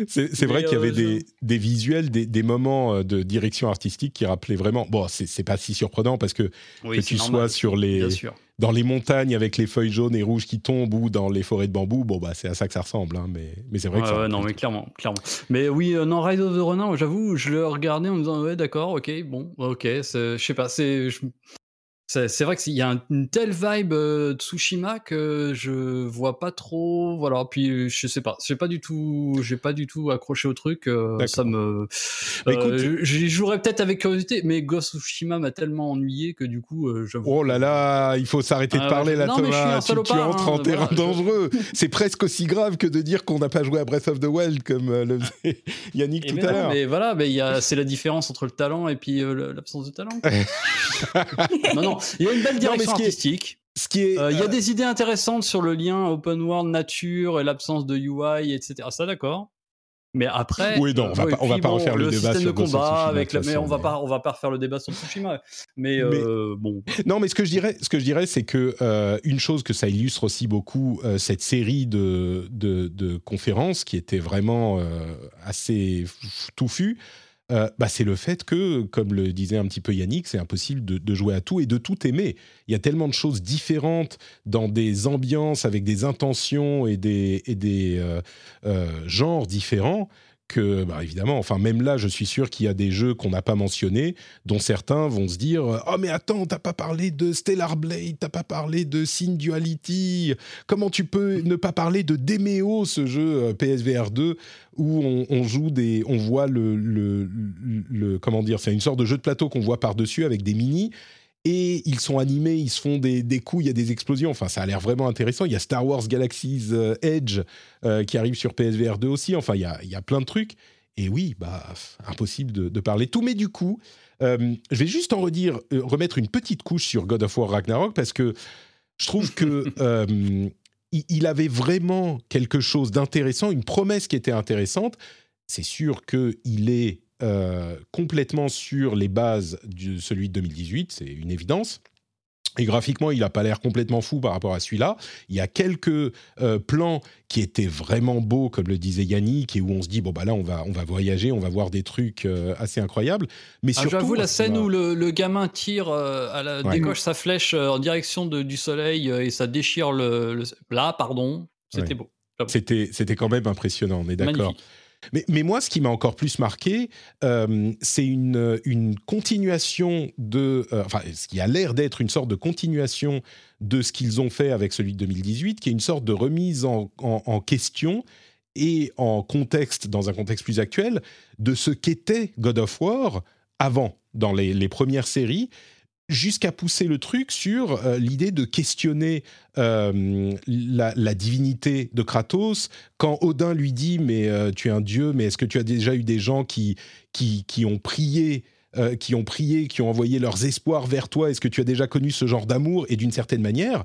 c'est vrai qu'il y avait euh, des, des, visuels, des, des, moments euh, de direction artistique qui rappelaient vraiment. Bon, c'est pas si surprenant parce que que tu sois sur les dans les montagnes avec les feuilles jaunes et rouges qui tombent ou dans les forêts de bambou, bon bah c'est à ça que ça ressemble. Hein, mais mais c'est vrai que ouais, non mais clairement, clairement. Mais oui, euh, non Rise of the Ronin, j'avoue, je le regardais en me disant ouais d'accord, ok, bon, ok, je sais pas, c'est C'est vrai qu'il y a une telle vibe euh, Tsushima que je vois pas trop. Voilà, puis je sais pas, j'ai pas du tout, j'ai pas du tout accroché au truc. Euh, ça me, bah, euh, j'y jouerais peut-être avec curiosité, mais Ghost Tsushima m'a tellement ennuyé que du coup, je. Oh là là, il faut s'arrêter de ah parler là, Thomas. Tu, entres en terrain dangereux. C'est presque aussi grave que de dire qu'on n'a pas joué à Breath of the Wild comme le Yannick tout à l'heure. Mais voilà, mais c'est la différence entre le talent et puis l'absence de talent. non non il y a une belle direction artistique. il y a euh, des idées intéressantes sur le lien open world nature et l'absence de UI, etc. Ça, d'accord. Mais après, oui, non, on va pas, va pas refaire le, débat sur de combat avec mais on va pas, on va pas refaire le débat sur Tsushima. Mais, euh, bon. Non, mais ce que je dirais, ce que je dirais, c'est que euh, une chose que ça illustre aussi beaucoup cette série de, de, de, conférences qui était vraiment assez touffue euh, bah, c'est le fait que, comme le disait un petit peu Yannick, c'est impossible de, jouer à tout et de tout aimer. Il y a tellement de choses différentes dans des ambiances avec des intentions et des, euh, euh, genres différents que, bah, évidemment, enfin, même là, je suis sûr qu'il y a des jeux qu'on n'a pas mentionnés, dont certains vont se dire Oh, mais attends, t'as pas parlé de Stellar Blade, t'as pas parlé de Sin Duality, comment tu peux ne pas parler de Demeo, ce jeu PSVR 2, où on, joue des. On voit le. le, comment dire C'est une sorte de jeu de plateau qu'on voit par-dessus avec des mini et ils sont animés, ils se font des, coups, il y a des explosions. Enfin, ça a l'air vraiment intéressant. Il y a Star Wars Galaxy's euh, Edge euh, qui arrive sur PSVR 2 aussi. Enfin, il y a, plein de trucs. Et oui, bah, impossible de, parler tout. Mais du coup, euh, je vais juste en redire, remettre une petite couche sur God of War Ragnarok parce que je trouve que il avait vraiment quelque chose d'intéressant, une promesse qui était intéressante. C'est sûr qu'il est euh, complètement sur les bases de celui de 2018, c'est une évidence. Et graphiquement, il n'a pas l'air complètement fou par rapport à celui-là. Il y a quelques euh, plans qui étaient vraiment beaux, comme le disait Yannick, et où on se dit bon bah là on va on va voyager, on va voir des trucs euh, assez incroyables. Mais ah, surtout, j'avoue la scène où le, gamin tire à la, décoche sa flèche en direction du soleil et ça déchire le, là pardon, c'était beau. C'était c'était quand même impressionnant, on est d'accord. Mais, moi, ce qui m'a encore plus marqué, euh, c'est une, continuation de, euh, enfin, ce qui a l'air d'être une sorte de continuation de ce qu'ils ont fait avec celui de 2018, qui est une sorte de remise en, question et en contexte, dans un contexte plus actuel, de ce qu'était God of War avant, dans les premières séries, jusqu'à pousser le truc sur euh, l'idée de questionner euh, la, divinité de Kratos. Quand Odin lui dit mais euh, tu es un dieu, mais est-ce que tu as déjà eu des gens qui qui, qui ont prié qui ont prié, qui ont envoyé leurs espoirs vers toi? Est-ce que tu as déjà connu ce genre d'amour Et d'une certaine manière,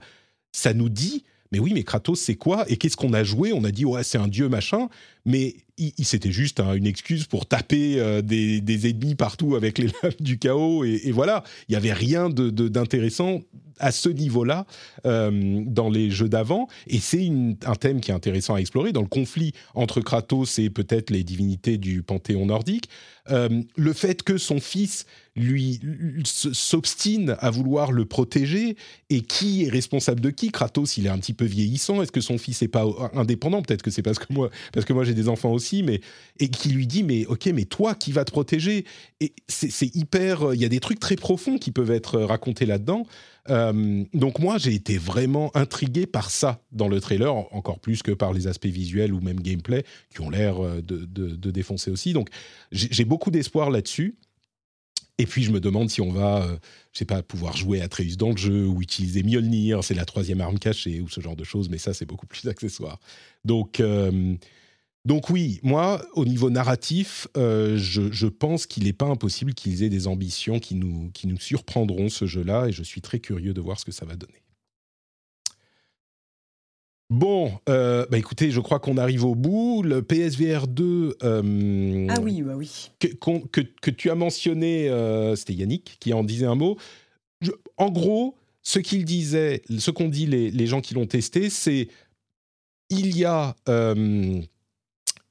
ça nous dit mais oui, mais Kratos, c'est quoi? Et qu'est-ce qu'on a joué? On a dit, ouais, c'est un dieu machin, mais c'était juste une excuse pour taper euh, des, ennemis partout avec les lames du chaos, et, voilà, il n'y avait rien d'intéressant à ce niveau-là euh, dans les jeux d'avant, et c'est un thème qui est intéressant à explorer dans le conflit entre Kratos et peut-être les divinités du panthéon nordique. Euh, le fait que son fils lui s'obstine à vouloir le protéger et qui est responsable de qui? Kratos il est un petit peu vieillissant. Est-ce que son fils n'est pas indépendant? Peut-être que c'est parce que moi parce que moi j'ai des enfants aussi mais et qui lui dit mais ok mais toi qui vas te protéger? Et c'est hyper il y a des trucs très profonds qui peuvent être racontés là-dedans. Euh, donc moi j'ai été vraiment intrigué par ça dans le trailer encore plus que par les aspects visuels ou même gameplay qui ont l'air euh, de défoncer aussi. Donc j'ai beaucoup d'espoir là-dessus et puis je me demande si on va, euh, je sais pas, pouvoir jouer Atreus dans le jeu ou utiliser Mjolnir, c'est la troisième arme cachée ou ce genre de choses, mais ça c'est beaucoup plus accessoire. Donc, euh, donc oui, moi au niveau narratif, euh, je, je, pense qu'il n'est pas impossible qu'ils aient des ambitions qui nous, qui nous surprendront ce jeu-là et je suis très curieux de voir ce que ça va donner. Bon, euh, bah écoutez, je crois qu'on arrive au bout. Le PSVR 2. Euh, ah oui, bah oui. Que, que, tu as mentionné, euh, c'était Yannick qui en disait un mot. en gros, ce qu'il disait, ce qu'ont dit les, les, gens qui l'ont testé, c'est il y a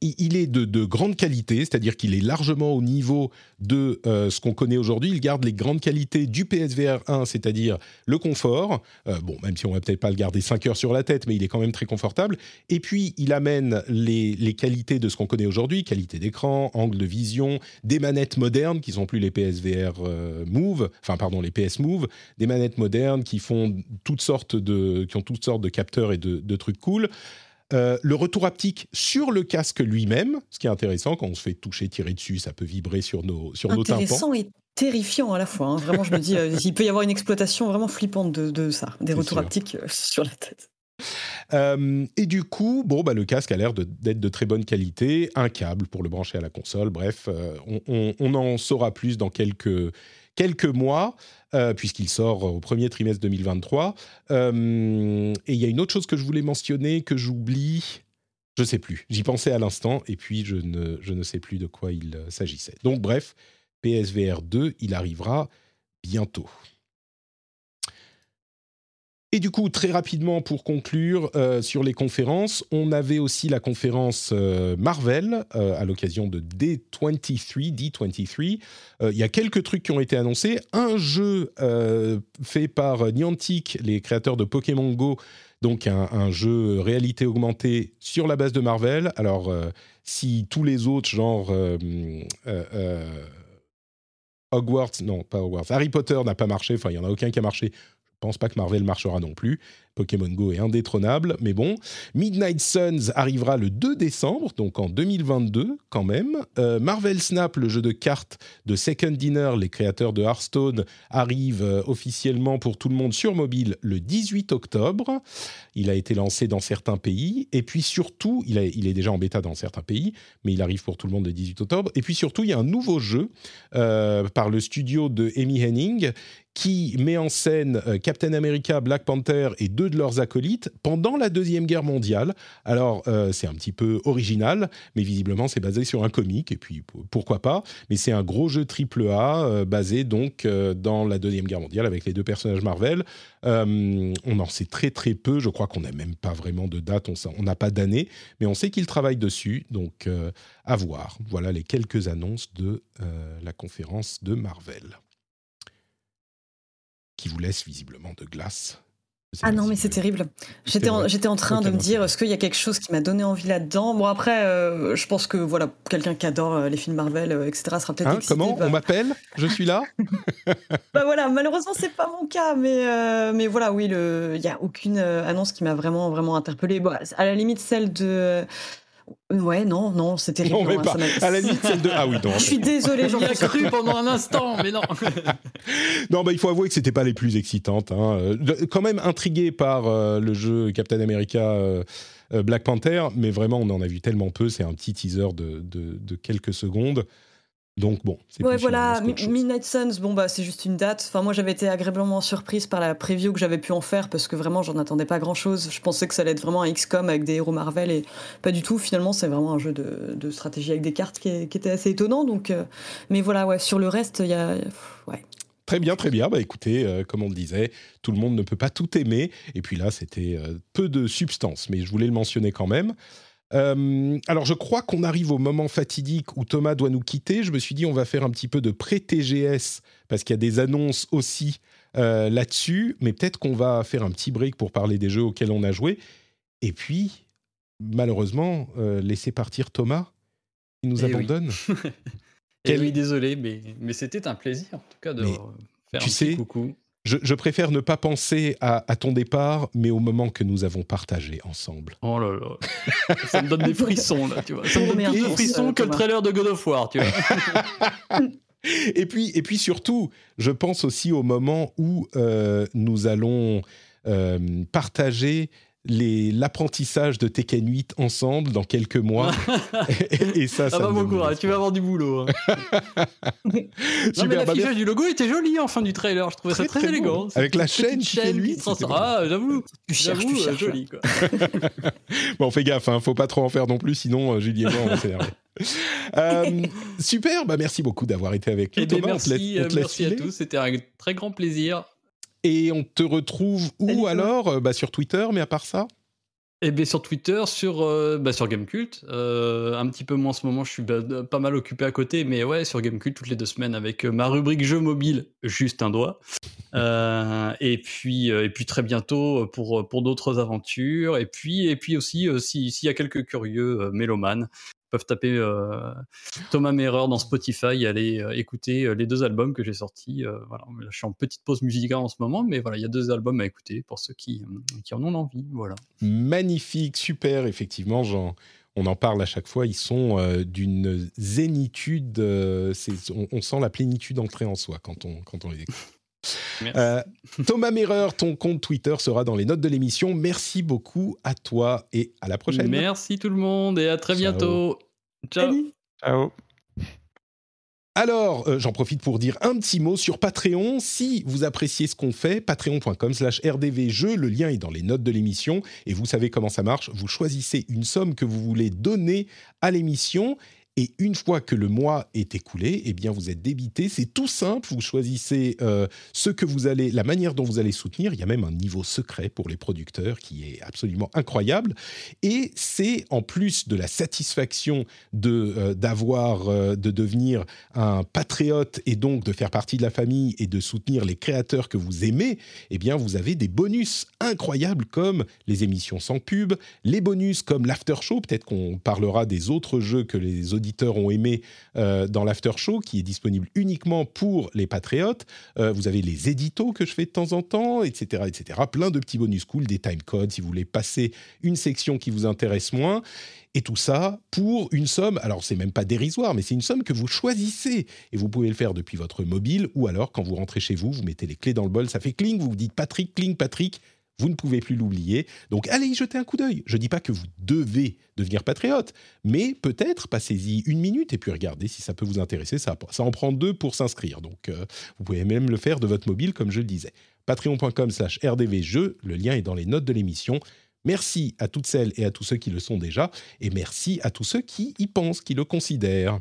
il est de, grande qualité, c'est-à-dire qu'il est largement au niveau de euh, ce qu'on connaît aujourd'hui. Il garde les grandes qualités du PSVR 1, c'est-à-dire le confort. Euh, bon, même si on va peut-être pas le garder 5 heures sur la tête, mais il est quand même très confortable. Et puis, il amène les, qualités de ce qu'on connaît aujourd'hui, qualité d'écran, angle de vision, des manettes modernes qui sont plus les PSVR euh, Move, enfin pardon, les PS Move, des manettes modernes qui font toutes sortes de, qui ont toutes sortes de capteurs et de, de trucs cool. Euh, le retour haptique sur le casque lui-même, ce qui est intéressant quand on se fait toucher, tirer dessus, ça peut vibrer sur nos, sur nos tympans. Intéressant et terrifiant à la fois. Hein. Vraiment, je me dis, euh, il peut y avoir une exploitation vraiment flippante de, ça, des retours haptiques euh, sur la tête. et du coup, bon, bah, le casque a l'air d'être de, très bonne qualité, un câble pour le brancher à la console. Bref, on, on, en saura plus dans quelques, quelques mois. Euh, puisqu'il sort au premier trimestre 2023. Euh, et il y a une autre chose que je voulais mentionner, que j'oublie. Je ne sais plus. J'y pensais à l'instant, et puis je ne, je ne sais plus de quoi il euh, s'agissait. Donc bref, PSVR 2, il arrivera bientôt. Et du coup, très rapidement pour conclure euh, sur les conférences, on avait aussi la conférence euh, Marvel euh, à l'occasion de D23. D23. Il y a quelques trucs qui ont été annoncés. Un jeu fait par Niantic, les créateurs de Pokémon Go, donc un, un, jeu réalité augmentée sur la base de Marvel. Alors, si tous les autres, genre Hogwarts, non, pas Hogwarts, Harry Potter n'a pas marché, enfin, il n'y en a aucun qui a marché pense pas que Marvel marchera non plus. Pokémon Go est indétrônable, mais bon. Midnight Suns arrivera le 2 décembre, donc en 2022 quand même. Euh, Marvel Snap, le jeu de cartes de Second Dinner, les créateurs de Hearthstone, arrive euh, officiellement pour tout le monde sur mobile le 18 octobre. Il a été lancé dans certains pays. Et puis surtout, il, est déjà en bêta dans certains pays, mais il arrive pour tout le monde le 18 octobre. Et puis surtout, il y a un nouveau jeu euh, par le studio de Amy Henning qui met en scène Captain America, Black Panther et deux de leurs acolytes pendant la Deuxième Guerre mondiale. Alors, euh, c'est un petit peu original, mais visiblement, c'est basé sur un comique, et puis pourquoi pas. Mais c'est un gros jeu triple A, euh, basé donc euh, dans la Deuxième Guerre mondiale, avec les deux personnages Marvel. on en sait très très peu, je crois qu'on n'a même pas vraiment de date, on n'a pas d'année, mais on sait qu'ils travaillent dessus, donc à voir. Voilà les quelques annonces de la conférence de Marvel qui vous laisse visiblement de glace ah non, mais c'est terrible. J'étais en, j'étais en train de me dire, est-ce qu'il y a quelque chose qui m'a donné envie là-dedans? Bon, après, euh, je pense que voilà, quelqu'un qui adore euh, les films Marvel, euh, etc., sera peut-être hein, excité. Comment? On m'appelle? Je suis là? Bah voilà, malheureusement, c'est pas mon cas, mais, mais voilà, oui, il n'y a aucune annonce qui m'a vraiment, vraiment interpellée. Bon, à la limite, celle de Ouais, non, non, c'était terrible. Non, pas. À la limite, celle de. Ah oui, non. Je suis désolé, j'en ai cru pendant un instant, mais non. non, bah, il faut avouer que c'était pas les plus excitantes. Hein. Quand même intrigué par euh, le jeu Captain America euh, euh, Black Panther, mais vraiment, on en a vu tellement peu. C'est un petit teaser de, de, de quelques secondes. Donc bon, c'est ouais, voilà, Midnight Suns, bon bah c'est juste une date. Enfin moi j'avais été agréablement surprise par la preview que j'avais pu en faire parce que vraiment j'en attendais pas grand chose. Je pensais que ça allait être vraiment un XCOM avec des héros Marvel et pas du tout. Finalement c'est vraiment un jeu de, de, stratégie avec des cartes qui, était assez étonnant. Donc, euh, mais voilà ouais sur le reste il y a ouais. Très bien, très bien. Bah écoutez, euh, comme on le disait, tout le monde ne peut pas tout aimer. Et puis là, c'était euh, peu de substance, mais je voulais le mentionner quand même. Euh, alors, je crois qu'on arrive au moment fatidique où Thomas doit nous quitter. Je me suis dit, on va faire un petit peu de pré-TGS parce qu'il y a des annonces aussi euh, là-dessus. Mais peut-être qu'on va faire un petit break pour parler des jeux auxquels on a joué. Et puis, malheureusement, euh, laisser partir Thomas. Il nous eh abandonne. Oui. oui, désolé, mais, mais c'était un plaisir en tout cas de faire tu un sais, coucou. Je, préfère ne pas penser à, ton départ, mais au moment que nous avons partagé ensemble. Oh là là, ça me donne des frissons là, tu vois. Ça me donne plus de frissons que le trailer de God of War, tu vois. et puis, et puis surtout, je pense aussi au moment où euh, nous allons euh, partager l'apprentissage de Tekken 8 ensemble dans quelques mois. et, ça, ça, va bon courage, tu vas avoir du boulot. Hein. non, mais l'affichage du logo était joli en fin du trailer, je trouvais ça très, élégant. Avec la chaîne, chaîne qui, Ah, j'avoue, j'avoue, euh, joli. Quoi. bon, fais gaffe, hein, faut pas trop en faire non plus, sinon euh, Julie et moi, on va s'énerver. euh, super, bah merci beaucoup d'avoir été avec nous. Eh ben, Thomas, merci, on te laisse, merci à tous, c'était un très grand plaisir. Et on te retrouve où alors euh, bah, Sur Twitter, mais à part ça? Eh bien, sur Twitter, sur, euh, bah, sur Gamecult. Euh, un petit peu moins en ce moment, je suis bah, pas mal occupé à côté, mais ouais, sur Gamecult toutes les deux semaines avec euh, ma rubrique jeux mobile, juste un doigt. et, puis, et puis très bientôt pour, pour d'autres aventures. Et puis, et puis aussi, s'il y a quelques curieux mélomanes, peuvent taper euh, Thomas Merer dans Spotify et aller euh, écouter euh, les deux albums que j'ai sortis. voilà, je suis en petite pause musicale en ce moment, mais voilà, il y a deux albums à écouter pour ceux qui, qui en ont envie. Voilà. Magnifique, super, effectivement, on en parle à chaque fois, ils sont d'une zénitude, on, sent la plénitude entrée en soi quand on, quand on les écoute. Euh, Thomas Merer, ton compte Twitter sera dans les notes de l'émission. Merci beaucoup à toi et à la prochaine. Merci tout le monde et à très bientôt. Ciao. Ciao. Alors, euh, j'en profite pour dire un petit mot sur Patreon. Si vous appréciez ce qu'on fait, patreon.com slash rdvjeux, le lien est dans les notes de l'émission et vous savez comment ça marche. Vous choisissez une somme que vous voulez donner à l'émission et une fois que le mois est écoulé, eh bien vous êtes débité. C'est tout simple. Vous choisissez euh, ce que vous allez, la manière dont vous allez soutenir. Il y a même un niveau secret pour les producteurs qui est absolument incroyable. Et c'est en plus de la satisfaction de euh, d'avoir, euh, de devenir un patriote et donc de faire partie de la famille et de soutenir les créateurs que vous aimez. Eh bien vous avez des bonus incroyables comme les émissions sans pub, les bonus comme l'after show. Peut-être qu'on parlera des autres jeux que les auditeurs auditeurs ont aimé euh, dans l'after show, qui est disponible uniquement pour les patriotes. Euh, vous avez les éditos que je fais de temps en temps, etc., etc. Plein de petits bonus cool, des time codes si vous voulez passer une section qui vous intéresse moins. Et tout ça pour une somme, alors c'est même pas dérisoire, mais c'est une somme que vous choisissez. Et vous pouvez le faire depuis votre mobile ou alors quand vous rentrez chez vous, vous mettez les clés dans le bol, ça fait cling, vous vous dites Patrick, cling, Patrick, vous ne pouvez plus l'oublier. Donc allez y jeter un coup d'œil. Je ne dis pas que vous devez devenir patriote, mais peut-être passez-y une minute et puis regardez si ça peut vous intéresser. Ça, en prend deux pour s'inscrire. Donc euh, vous pouvez même le faire de votre mobile, comme je le disais. Patreon.com slash rdvjeux, le lien est dans les notes de l'émission. Merci à toutes celles et à tous ceux qui le sont déjà, et merci à tous ceux qui y pensent, qui le considèrent.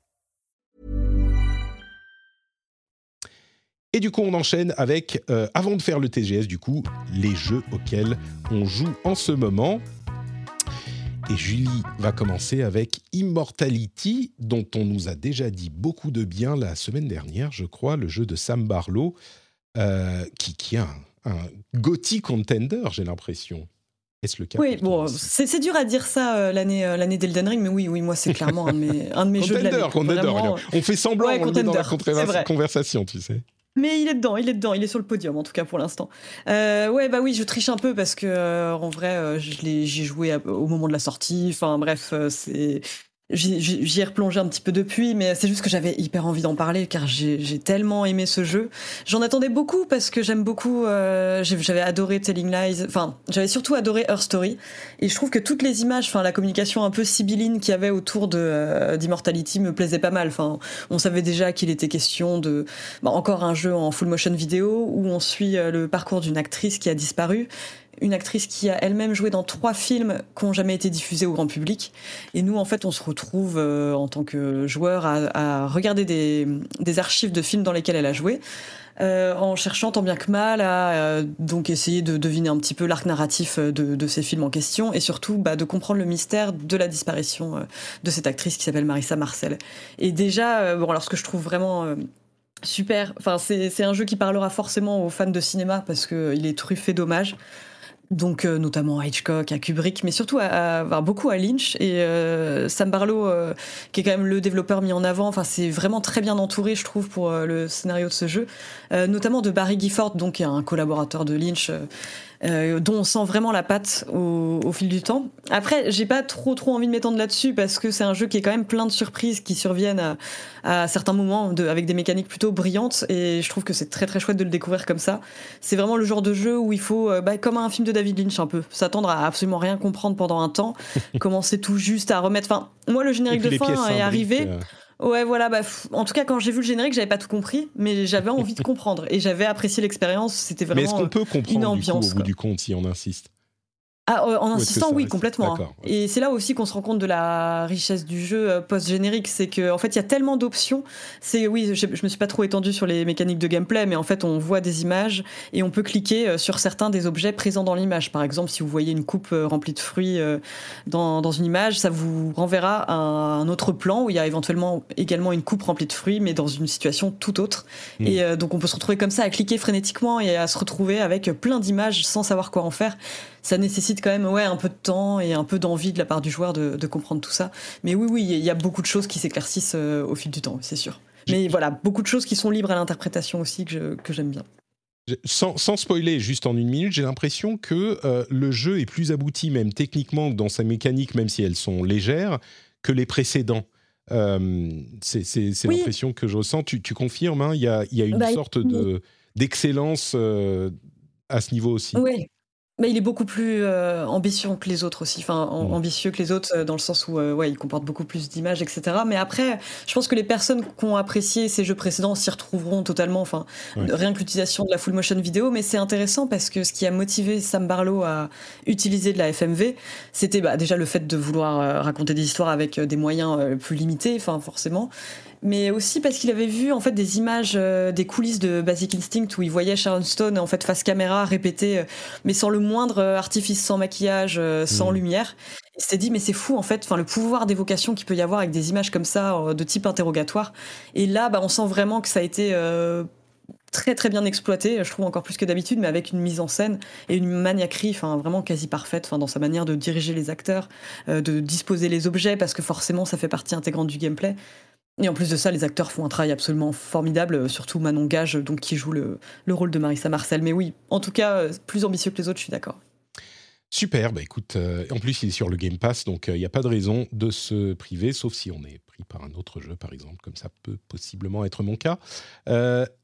Et du coup, on enchaîne avec, euh, avant de faire le TGS, du coup, les jeux auxquels on joue en ce moment. Et Julie va commencer avec Immortality, dont on nous a déjà dit beaucoup de bien la semaine dernière, je crois, le jeu de Sam Barlow, euh, qui, qui a un, un contender, j'ai l'impression. Est-ce le cas Oui, bon, c'est dur à dire ça euh, l'année euh, l'année d'Elden Ring, mais oui, oui, moi c'est clairement un de mes, un de mes jeux de l'année. Contender, on fait semblant, ouais, on le met dans la conversation, tu sais. Mais il est dedans, il est dedans, il est sur le podium en tout cas pour l'instant. Euh, ouais, bah oui, je triche un peu parce que euh, en vrai, euh, j'ai joué au moment de la sortie. Enfin bref, c'est J'y ai replongé un petit peu depuis, mais c'est juste que j'avais hyper envie d'en parler car j'ai tellement aimé ce jeu. J'en attendais beaucoup parce que j'aime beaucoup. Euh, j'avais adoré Telling Lies. Enfin, j'avais surtout adoré Her Story. Et je trouve que toutes les images, enfin la communication un peu sibylline qu'il y avait autour de euh, d'Immortality me plaisait pas mal. Enfin, on savait déjà qu'il était question de bah, encore un jeu en full motion vidéo où on suit euh, le parcours d'une actrice qui a disparu une actrice qui a elle-même joué dans trois films qui n'ont jamais été diffusés au grand public. Et nous, en fait, on se retrouve en tant que joueur à, regarder des, archives de films dans lesquels elle a joué. Euh, en cherchant tant bien que mal à euh, donc essayer de deviner un petit peu l'arc narratif euh, de, ces films en question et surtout bah, de comprendre le mystère de la disparition de cette actrice qui s'appelle Marissa Marcel. Et déjà, bon, alors ce que je trouve vraiment super, c'est un jeu qui parlera forcément aux fans de cinéma parce qu'il est truffé d'hommages donc euh, notamment à Hitchcock, à Kubrick, mais surtout à, beaucoup à Lynch et euh, Sam Barlow, euh, qui est quand même le développeur mis en avant. Enfin, c'est vraiment très bien entouré, je trouve, pour le scénario de ce jeu, notamment de Barry Gifford, donc un collaborateur de Lynch euh, dont on sent vraiment la patte au, fil du temps. Après, j'ai pas trop trop envie de m'étendre là-dessus parce que c'est un jeu qui est quand même plein de surprises qui surviennent à, certains moments de, avec des mécaniques plutôt brillantes et je trouve que c'est très très chouette de le découvrir comme ça. C'est vraiment le genre de jeu où il faut, euh, bah, comme un film de David Lynch un peu, s'attendre à absolument rien comprendre pendant un temps, commencer tout juste à remettre. Enfin, moi le générique de fin est arrivé. Euh. Ouais, voilà. Bah, en tout cas, quand j'ai vu le générique, j'avais pas tout compris, mais j'avais envie de comprendre et j'avais apprécié l'expérience. C'était vraiment. Mais est-ce qu'on peut comprendre une ambiance, au bout du compte si on insiste? Ah, euh, en insistant, oui, complètement. Hein. Et c'est là aussi qu'on se rend compte de la richesse du jeu euh, post-générique. C'est qu'en en fait, il y a tellement d'options. C'est oui, je, me suis pas trop étendu sur les mécaniques de gameplay, mais en fait, on voit des images et on peut cliquer euh, sur certains des objets présents dans l'image. Par exemple, si vous voyez une coupe remplie de fruits dans, dans une image, ça vous renverra à un autre plan où il y a éventuellement également une coupe remplie de fruits, mais dans une situation tout autre. Hmm. Et donc, on peut se retrouver comme ça à cliquer frénétiquement et à se retrouver avec plein d'images sans savoir quoi en faire ça nécessite quand même ouais, un peu de temps et un peu d'envie de la part du joueur de, comprendre tout ça. Mais oui, oui, il y a beaucoup de choses qui s'éclaircissent euh, au fil du temps, c'est sûr. Mais voilà, beaucoup de choses qui sont libres à l'interprétation aussi que, j'aime bien. Sans, spoiler, juste en une minute, j'ai l'impression que euh, le jeu est plus abouti, même techniquement, dans sa mécanique, même si elles sont légères, que les précédents. Euh, c'est l'impression que je ressens. Tu, confirmes, hein, il y, a, y, a, une bah, sorte d'excellence à ce niveau aussi. Oui, mais il est beaucoup plus euh, ambitieux que les autres aussi, enfin mmh. ambitieux que les autres euh, dans le sens où euh, ouais, il comporte beaucoup plus d'images, etc. Mais après, je pense que les personnes qui ont apprécié ces jeux précédents s'y retrouveront totalement. Enfin, rien que l'utilisation de la full motion vidéo, mais c'est intéressant parce que ce qui a motivé Sam Barlow à utiliser de la FMV, c'était bah, déjà le fait de vouloir raconter des histoires avec des moyens plus limités, enfin forcément, mais aussi parce qu'il avait vu en fait des images euh, des coulisses de Basic Instinct où il voyait Sharon Stone en fait face caméra répéter euh, mais sans le moindre euh, artifice sans maquillage sans hmm. lumière il s'est dit mais c'est fou en fait enfin le pouvoir d'évocation qu'il peut y avoir avec des images comme ça de type interrogatoire et là bah, on sent vraiment que ça a été très très bien exploité, je trouve encore plus que d'habitude, mais avec une mise en scène et une maniaquerie, enfin vraiment quasi parfaite, enfin dans sa manière de diriger les acteurs, de disposer les objets, parce que forcément ça fait partie intégrante du gameplay. Et en plus de ça, les acteurs font un travail absolument formidable, euh, surtout Manon Gage, donc, qui joue le, rôle de Marissa Marcel. Mais oui, en tout cas, euh, plus ambitieux que les autres, je suis d'accord. Super, bah écoute, euh, en plus il est sur le Game Pass, donc il n'y a pas de raison de se priver, sauf si on est pris par un autre jeu, par exemple, comme ça peut possiblement être mon cas.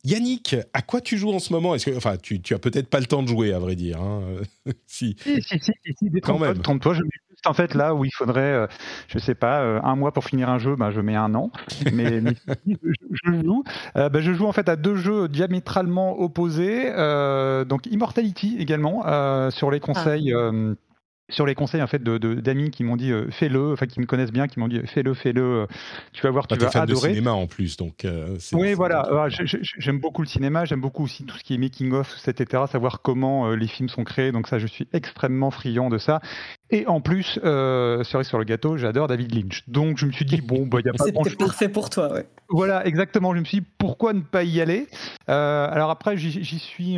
Yannick, à quoi tu joues en ce moment? Est-ce que, enfin, tu, tu as peut-être pas le temps de jouer, à vrai dire. Hein si. Si, si, si, si, quand même. Trompe-toi, je en fait là où il faudrait, euh, je sais pas, euh, un mois pour finir un jeu, ben, je mets un an. Mais, je, joue, euh, ben, je joue en fait à deux jeux diamétralement opposés. donc Immortality également sur les conseils. Ah sur les conseils en fait de d'amis qui m'ont dit euh, fais-le, enfin qui me connaissent bien, qui m'ont dit fais-le, fais-le, euh, tu vas voir, tu vas fan adorer. de cinéma en plus, donc. Euh, oui, voilà. j'aime beaucoup le cinéma, j'aime beaucoup aussi tout ce qui est making of, etc. Savoir comment les films sont créés, donc ça, je suis extrêmement friand de ça. Et en plus, cerise sur le gâteau, j'adore David Lynch. Donc je me suis dit bon, bah il y a pas grand-chose. parfait pour toi, ouais. Voilà, exactement. Je me suis dit pourquoi ne pas y aller? alors après, j'y suis,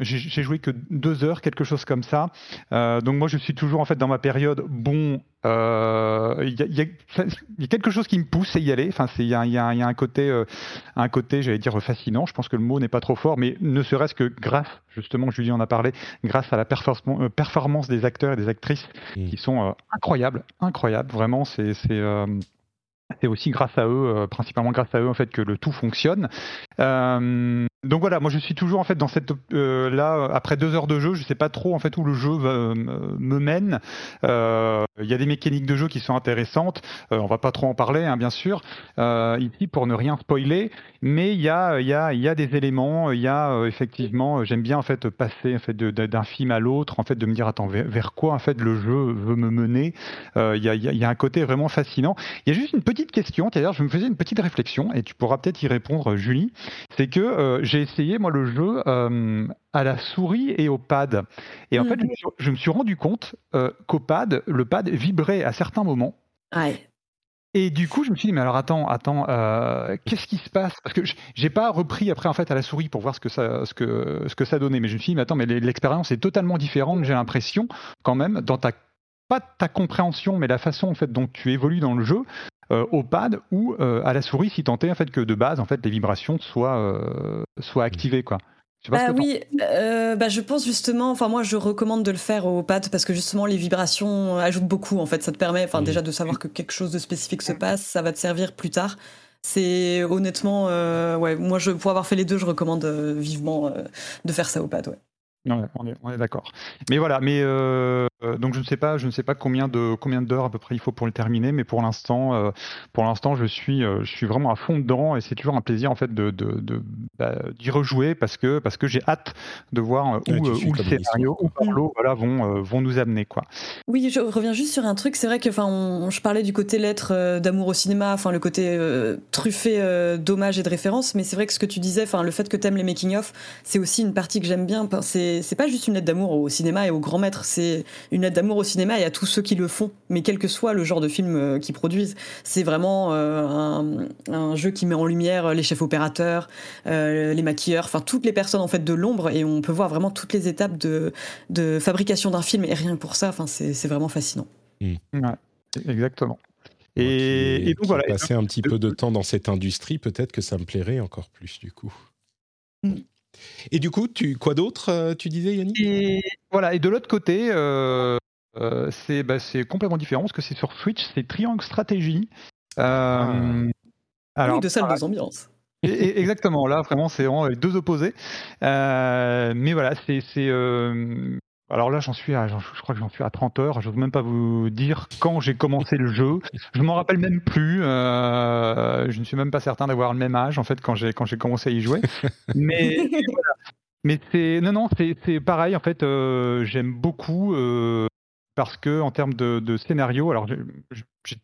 j'ai joué que deux heures, quelque chose comme ça. donc moi, je suis toujours en fait dans ma période bon. Euh, il y, a quelque chose qui me pousse à y aller. Enfin, il y, a un côté, euh, un côté, j'allais dire fascinant. Je pense que le mot n'est pas trop fort, mais ne serait-ce que grâce, justement, Julie en a parlé, grâce à la euh, performance des acteurs et des actrices mmh. qui sont incroyables, incroyables. Vraiment, c'est c'est aussi grâce à eux, principalement grâce à eux en fait que le tout fonctionne. donc voilà, moi je suis toujours en fait dans cette là après deux heures de jeu, je sais pas trop en fait où le jeu me mène. Il y a des mécaniques de jeu qui sont intéressantes. on va pas trop en parler, hein, bien sûr, ici pour ne rien spoiler. Mais il y a, il y a, il y a des éléments. Il y a effectivement, j'aime bien en fait passer en fait d'un film à l'autre, en fait de me dire attends vers, quoi en fait le jeu veut me mener. Il y, a, il y a un côté vraiment fascinant. Il y a juste une petite question, d'ailleurs, je me faisais une petite réflexion, et tu pourras peut-être y répondre, Julie. C'est que euh, j'ai essayé, moi, le jeu euh, à la souris et au pad. Et en fait, je me, suis, rendu compte euh, qu'au pad, le pad vibrait à certains moments. Et du coup, je me suis dit, mais alors attends, attends, qu'est-ce qui se passe? Parce que j'ai pas repris après en fait à la souris pour voir ce que ça, ce que, ce que ça donnait. Mais je me suis dit, mais attends, mais l'expérience est totalement différente. J'ai l'impression, quand même, dans ta pas ta compréhension, mais la façon en fait dont tu évolues dans le jeu euh, au pad ou euh, à la souris, si est en fait que de base en fait les vibrations soient euh, soient activées quoi. Bah oui, bah je pense justement, enfin moi je recommande de le faire au pad parce que justement les vibrations ajoutent beaucoup en fait, ça te permet enfin déjà de savoir que quelque chose de spécifique se passe, ça va te servir plus tard. C'est honnêtement, ouais, moi je pour avoir fait les deux, je recommande vivement de faire ça au pad, ouais. Ouais, on est, on est d'accord. Mais voilà, mais euh, donc je ne sais pas, je ne sais pas combien de combien d'heures à peu près il faut pour le terminer, mais pour l'instant, euh, pour l'instant, je suis, euh, je suis vraiment à fond dedans et c'est toujours un plaisir en fait de, de, de bah, d'y rejouer parce que parce que j'ai hâte de voir où, où le scénario, où Parlo, voilà, vont vont nous amener quoi. Oui, je reviens juste sur un truc. C'est vrai que enfin, je parlais du côté lettre d'amour au cinéma, enfin le côté truffé d'hommages et de références, mais c'est vrai que ce que tu disais, enfin le fait que tu aimes les making of, c'est aussi une partie que j'aime bien. C'est c'est pas juste une lettre d'amour au cinéma et aux grands maîtres, c'est une lettre d'amour au cinéma et à tous ceux qui le font, mais quel que soit le genre de film euh, qu'ils produisent. C'est vraiment euh, un, jeu qui met en lumière les chefs opérateurs, euh, les maquilleurs, enfin toutes les personnes en fait de l'ombre et on peut voir vraiment toutes les étapes de, de fabrication d'un film et rien que pour ça, enfin c'est vraiment fascinant. Hmm. exactement. Et, et, donc voilà. Passer un petit peu de temps dans cette industrie, peut-être que ça me plairait encore plus du coup. Hmm. Et du coup, tu, quoi d'autre, euh, tu disais, Yannick? Et, Voilà, et de l'autre côté, euh, euh, bah, c'est complètement différent parce que c'est sur Switch, c'est Triangle Stratégie. Ah. Alors, de salles, deux ambiances. exactement, là vraiment c'est vraiment les deux opposés. mais voilà, c'est alors là, j'en suis à, je crois que j'en suis à 30 heures. Je ne veux même pas vous dire quand j'ai commencé le jeu. Je m'en rappelle même plus. Euh, je ne suis même pas certain d'avoir le même âge en fait quand j'ai quand j'ai commencé à y jouer. Mais mais c'est non non c'est pareil en fait. Euh, j'aime beaucoup euh, parce que en termes de, de scénario, alors j'ai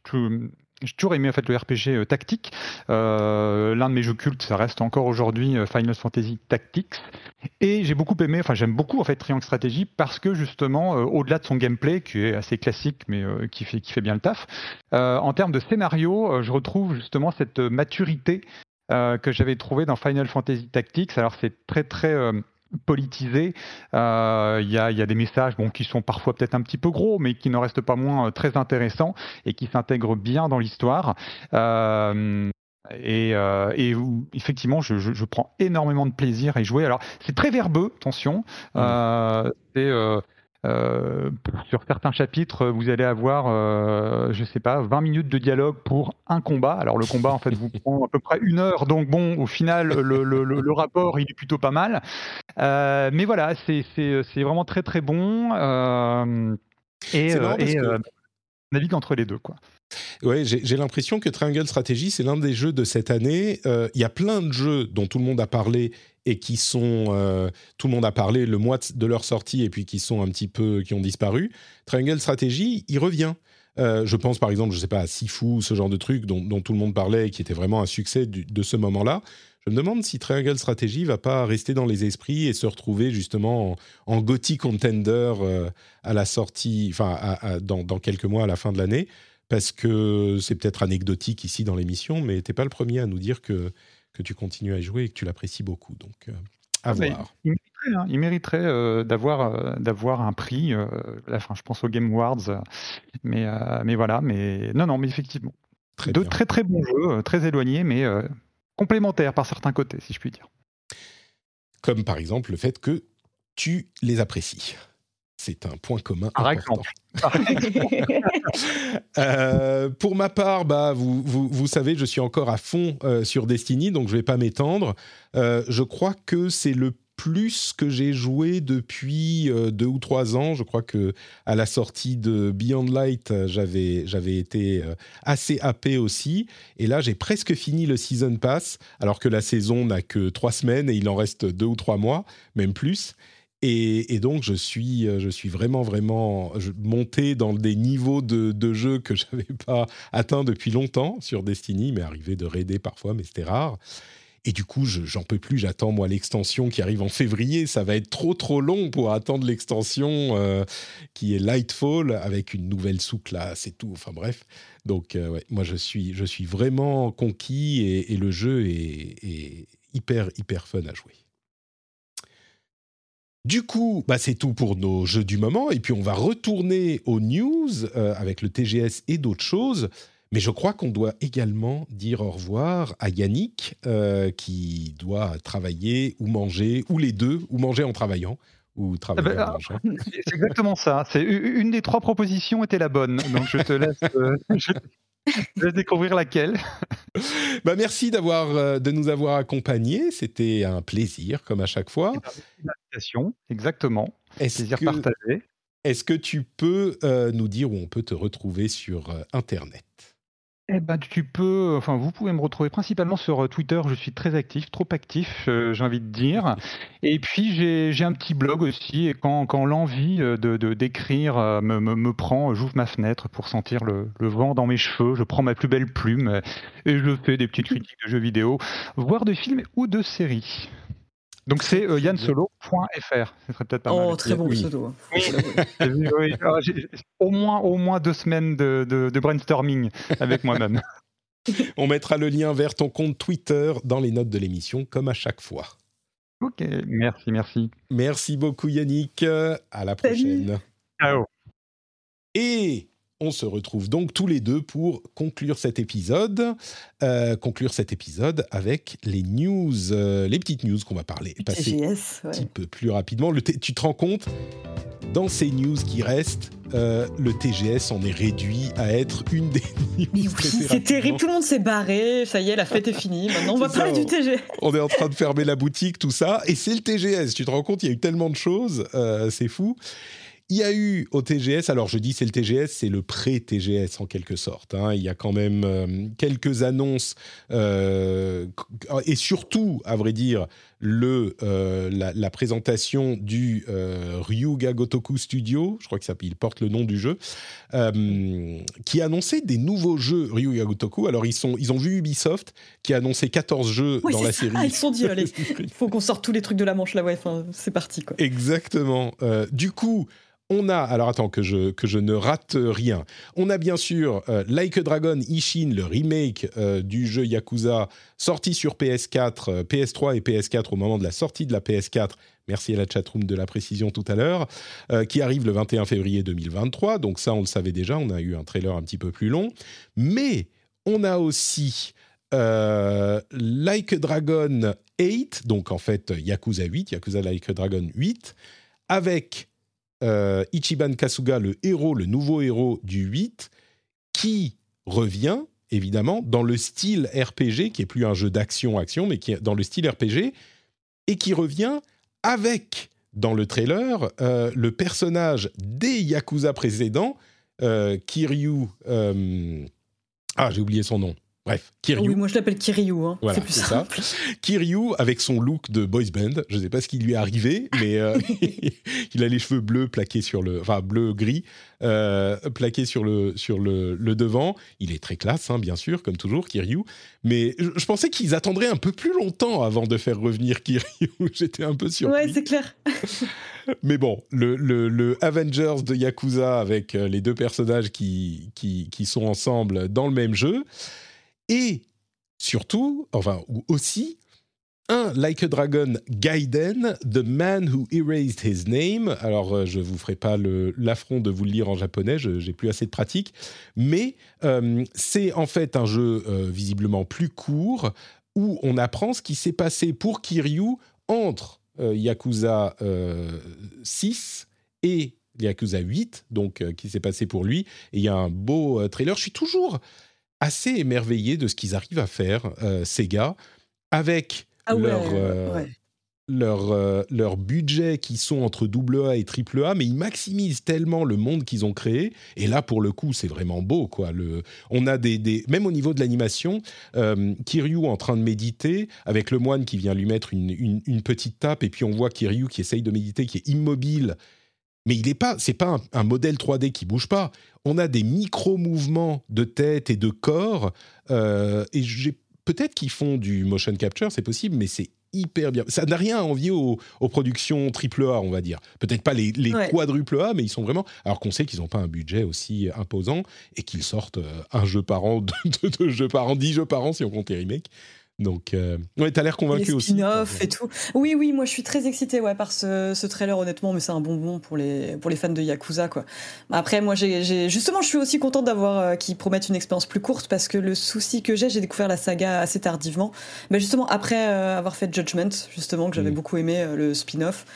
j'ai toujours aimé en fait le RPG euh, tactique. Euh, L'un de mes jeux cultes, ça reste encore aujourd'hui euh, Final Fantasy Tactics. Et j'ai beaucoup aimé, enfin j'aime beaucoup en fait Triangle Strategy parce que justement, euh, au-delà de son gameplay qui est assez classique mais euh, qui fait qui fait bien le taf, en termes de scénario, je retrouve justement cette maturité que j'avais trouvé dans Final Fantasy Tactics. Alors c'est très très politisé. Euh, il y, a, des messages bon, qui sont parfois peut-être un petit peu gros, mais qui ne restent pas moins euh, très intéressants et qui s'intègrent bien dans l'histoire. Euh, et, effectivement, je, prends énormément de plaisir à y jouer. Alors, c'est très verbeux, attention. Mmh. c'est euh, sur certains chapitres, vous allez avoir, euh, je sais pas, 20 minutes de dialogue pour un combat. Alors le combat, en fait, vous prend à peu près une heure. Donc bon, au final, le, le, le, rapport, il est plutôt pas mal. Euh, mais voilà, c'est vraiment très très bon. Euh, et, et que... navigue entre les deux, quoi. Ouais, j'ai l'impression que Triangle Strategy, c'est l'un des jeux de cette année. Il y a plein de jeux dont tout le monde a parlé et qui sont euh, tout le monde a parlé le mois de leur sortie et puis qui sont un petit peu qui ont disparu. Triangle Strategy, il revient. Euh, je pense par exemple, je sais pas, à Sifu, ce genre de truc dont, tout le monde parlait et qui était vraiment un succès de ce moment-là. Je me demande si Triangle Strategy va pas rester dans les esprits et se retrouver justement en, en Contender euh, à la sortie, enfin dans, quelques mois à la fin de l'année, parce que c'est peut-être anecdotique ici dans l'émission, mais t'es pas le premier à nous dire que que tu continues à jouer et que tu l'apprécies beaucoup. Donc, euh, à voir. Il mériterait, hein, euh, d'avoir euh, d'avoir un prix. enfin, je pense aux Game Awards, mais mais voilà. Mais non, non, mais effectivement, très de très très bons jeux, très éloignés, mais complémentaires par certains côtés, si je puis dire. Comme par exemple le fait que tu les apprécies. C'est un point commun. Par important. euh, pour ma part, bah, vous, vous, vous, savez, je suis encore à fond euh, sur Destiny, donc je ne vais pas m'étendre. Euh, je crois que c'est le plus que j'ai joué depuis deux ou trois ans. Je crois que à la sortie de Beyond Light, j'avais j'avais été assez happé aussi. Et là, j'ai presque fini le season pass, alors que la saison n'a que trois semaines et il en reste deux ou trois mois, même plus. Et, donc, je suis, euh, je suis vraiment, vraiment monté dans des niveaux de, de jeu que je n'avais pas atteint depuis longtemps sur Destiny, mais arrivé de raider parfois, mais c'était rare. Et du coup, j'en peux plus, j'attends moi l'extension qui arrive en février. Ça va être trop trop long pour attendre l'extension euh, qui est Lightfall avec une nouvelle sous-classe et tout. Enfin bref. Donc euh, moi je suis, je suis vraiment conquis et, le jeu est, hyper hyper fun à jouer. Du coup, bah c'est tout pour nos jeux du moment. Et puis on va retourner aux news euh, avec le TGS et d'autres choses. Mais je crois qu'on doit également dire au revoir à Yannick, euh, qui doit travailler ou manger, ou les deux, ou manger en travaillant, ou travailler Eh ben, en mangeant. C'est exactement ça. C'est une des trois propositions était la bonne. Donc je te laisse, euh, je découvrir laquelle. Bah, merci d'avoir, euh, de nous avoir accompagnés. C'était un plaisir, comme à chaque fois. L'invitation, exactement. Est-ce Plaisir que, partagé. est-ce que tu peux euh, nous dire où on peut te retrouver sur euh, Internet? Eh ben, tu peux, enfin, vous pouvez me retrouver principalement sur euh, Twitter. Je suis très actif, trop actif, euh, j'ai envie de dire. Et puis j'ai j'ai un petit blog aussi. Et quand, quand l'envie de de- d'écrire me, me, me prend, j'ouvre ma fenêtre pour sentir le, le vent dans mes cheveux. Je prends ma plus belle plume et je fais des petites critiques de jeux vidéo, voire de films ou de séries. Donc c'est euh, yansolo.fr. Ce serait peut-être pas mal. Oh, très bon Oui. pseudo. hein. Oui. Oui. Alors, au moins au moins deux semaines de, de, de brainstorming avec moi-même. On mettra le lien vers ton compte Twitter dans les notes de l'émission, comme à chaque fois. Ok, merci, merci. Merci beaucoup Yannick. À la Salut. prochaine. Ciao. Et on se retrouve donc tous les deux pour conclure cet épisode. Euh, conclure cet épisode avec les news, euh, les petites news qu'on va parler, passer TGS, un petit peu plus rapidement. Le tu te rends compte dans ces news qui restent, euh, le TGS en est réduit à être une des news. Mais oui, c'est terrible, tout le monde s'est barré, ça y est, la fête est finie, maintenant on va ça, parler du on- TG. On est en train de fermer la boutique, tout ça, et c'est le TGS. Tu te rends compte, il y a eu tellement de choses, euh, c'est fou. Il y a eu au TGS, alors je dis c'est le TGS, c'est le pré-TGS en quelque sorte. hein. Il y a quand même euh, quelques annonces euh, et surtout, à vrai dire, le, euh, la, la présentation du Ryuga Gotoku Studio, je crois que ça il porte le nom du jeu, qui a annoncé des nouveaux jeux Ryuga Gotoku. Alors ils, sont, ils ont vu Ubisoft qui a annoncé 14 jeux Oui, dans la ça. série. Ah, ils se sont dit, allez, il faut qu'on sorte tous les trucs de la manche là, ouais, c'est parti quoi. Exactement. Du coup, on a, alors attends que je, que je ne rate rien, on a bien sûr euh, Like a Dragon Ishin, le remake euh, du jeu Yakuza, sorti sur PS4, euh, PS3 et PS4 au moment de la sortie de la PS4. Merci à la chatroom de la précision tout à l'heure, qui arrive le 21 février 2023. Donc ça, on le savait déjà, on a eu un trailer un petit peu plus long. Mais on a aussi Like a Dragon 8, donc en fait Yakuza 8, Yakuza Like a Dragon 8, avec euh, Ichiban Kasuga, le héros, le nouveau héros du 8, qui revient évidemment dans le style RPG, qui est plus un jeu d'action-action, mais qui est dans le style RPG, et qui revient avec, dans le trailer, euh, le personnage des Yakuza précédents, euh, Kiryu... ah, j'ai oublié son nom. Bref, Kiryu. Oui, moi je l'appelle Kiryu, hein. Voilà, c'est plus c'est ça. simple. Kiryu avec son look de boys band. Je ne sais pas ce qui lui est arrivé, mais euh, il a les cheveux bleus plaqués sur le, enfin bleu gris euh, plaqués sur le sur le, le devant. Il est très classe, hein, bien sûr, comme toujours, Kiryu. Mais je, je pensais qu'ils attendraient un peu plus longtemps avant de faire revenir Kiryu. J'étais un peu surpris. Ouais, c'est clair. Mais bon, le, le- le Avengers de Yakuza avec euh, les deux personnages qui, qui, qui sont ensemble dans le même jeu. Et surtout, enfin, ou aussi, un Like a Dragon Gaiden, The Man Who Erased His Name. Alors, euh, je vous ferai pas l'affront de vous le lire en japonais, je- j'ai plus assez de pratique. Mais euh, c'est en fait un jeu euh, visiblement plus court où on apprend ce qui s'est passé pour Kiryu entre Yakuza euh, 6 et Yakuza 8, donc qui s'est passé pour lui. Et il y a un beau trailer. Je suis toujours assez émerveillé de ce qu'ils arrivent à faire, Sega, avec Ah ouais, leur, euh, ouais. leur, euh, leur budget qui sont entre AA et AAA, mais ils maximisent tellement le monde qu'ils ont créé. Et là, pour le coup, c'est vraiment beau. Quoi. Le, on a des, des- même au niveau de l'animation, euh, Kiryu en train de méditer, avec le moine qui vient lui mettre une, une- une petite tape, et puis on voit Kiryu qui essaye de méditer, qui est immobile. Mais il est pas, c'est pas un, un modèle 3D qui bouge pas. On a des micro-mouvements de tête et de corps, euh, et j'ai peut-être qu'ils font du motion capture, c'est possible, mais c'est hyper bien. Ça n'a rien à envier aux, aux productions AAA, on va dire. Peut-être pas les, les Ouais. quadruple A, mais ils sont vraiment. Alors qu'on sait qu'ils n'ont pas un budget aussi imposant et qu'ils sortent euh, un jeu par an, deux, deux jeux par an, dix jeux par an si on compte les remakes. Donc, euh... ouais, t'as l'air convaincu aussi. spin-offs et tout. Oui, oui, moi je suis très excitée ouais, par ce, ce trailer, honnêtement, mais c'est un bonbon pour les, pour les fans de Yakuza. Quoi. Après, moi, j'ai, justement, je suis aussi contente d'avoir euh, qu'ils promettent une expérience plus courte parce que le souci que j'ai, j'ai découvert la saga assez tardivement. Ben, justement, après euh, avoir fait Judgment, justement, que j'avais Mm. beaucoup aimé, euh, le spin-off.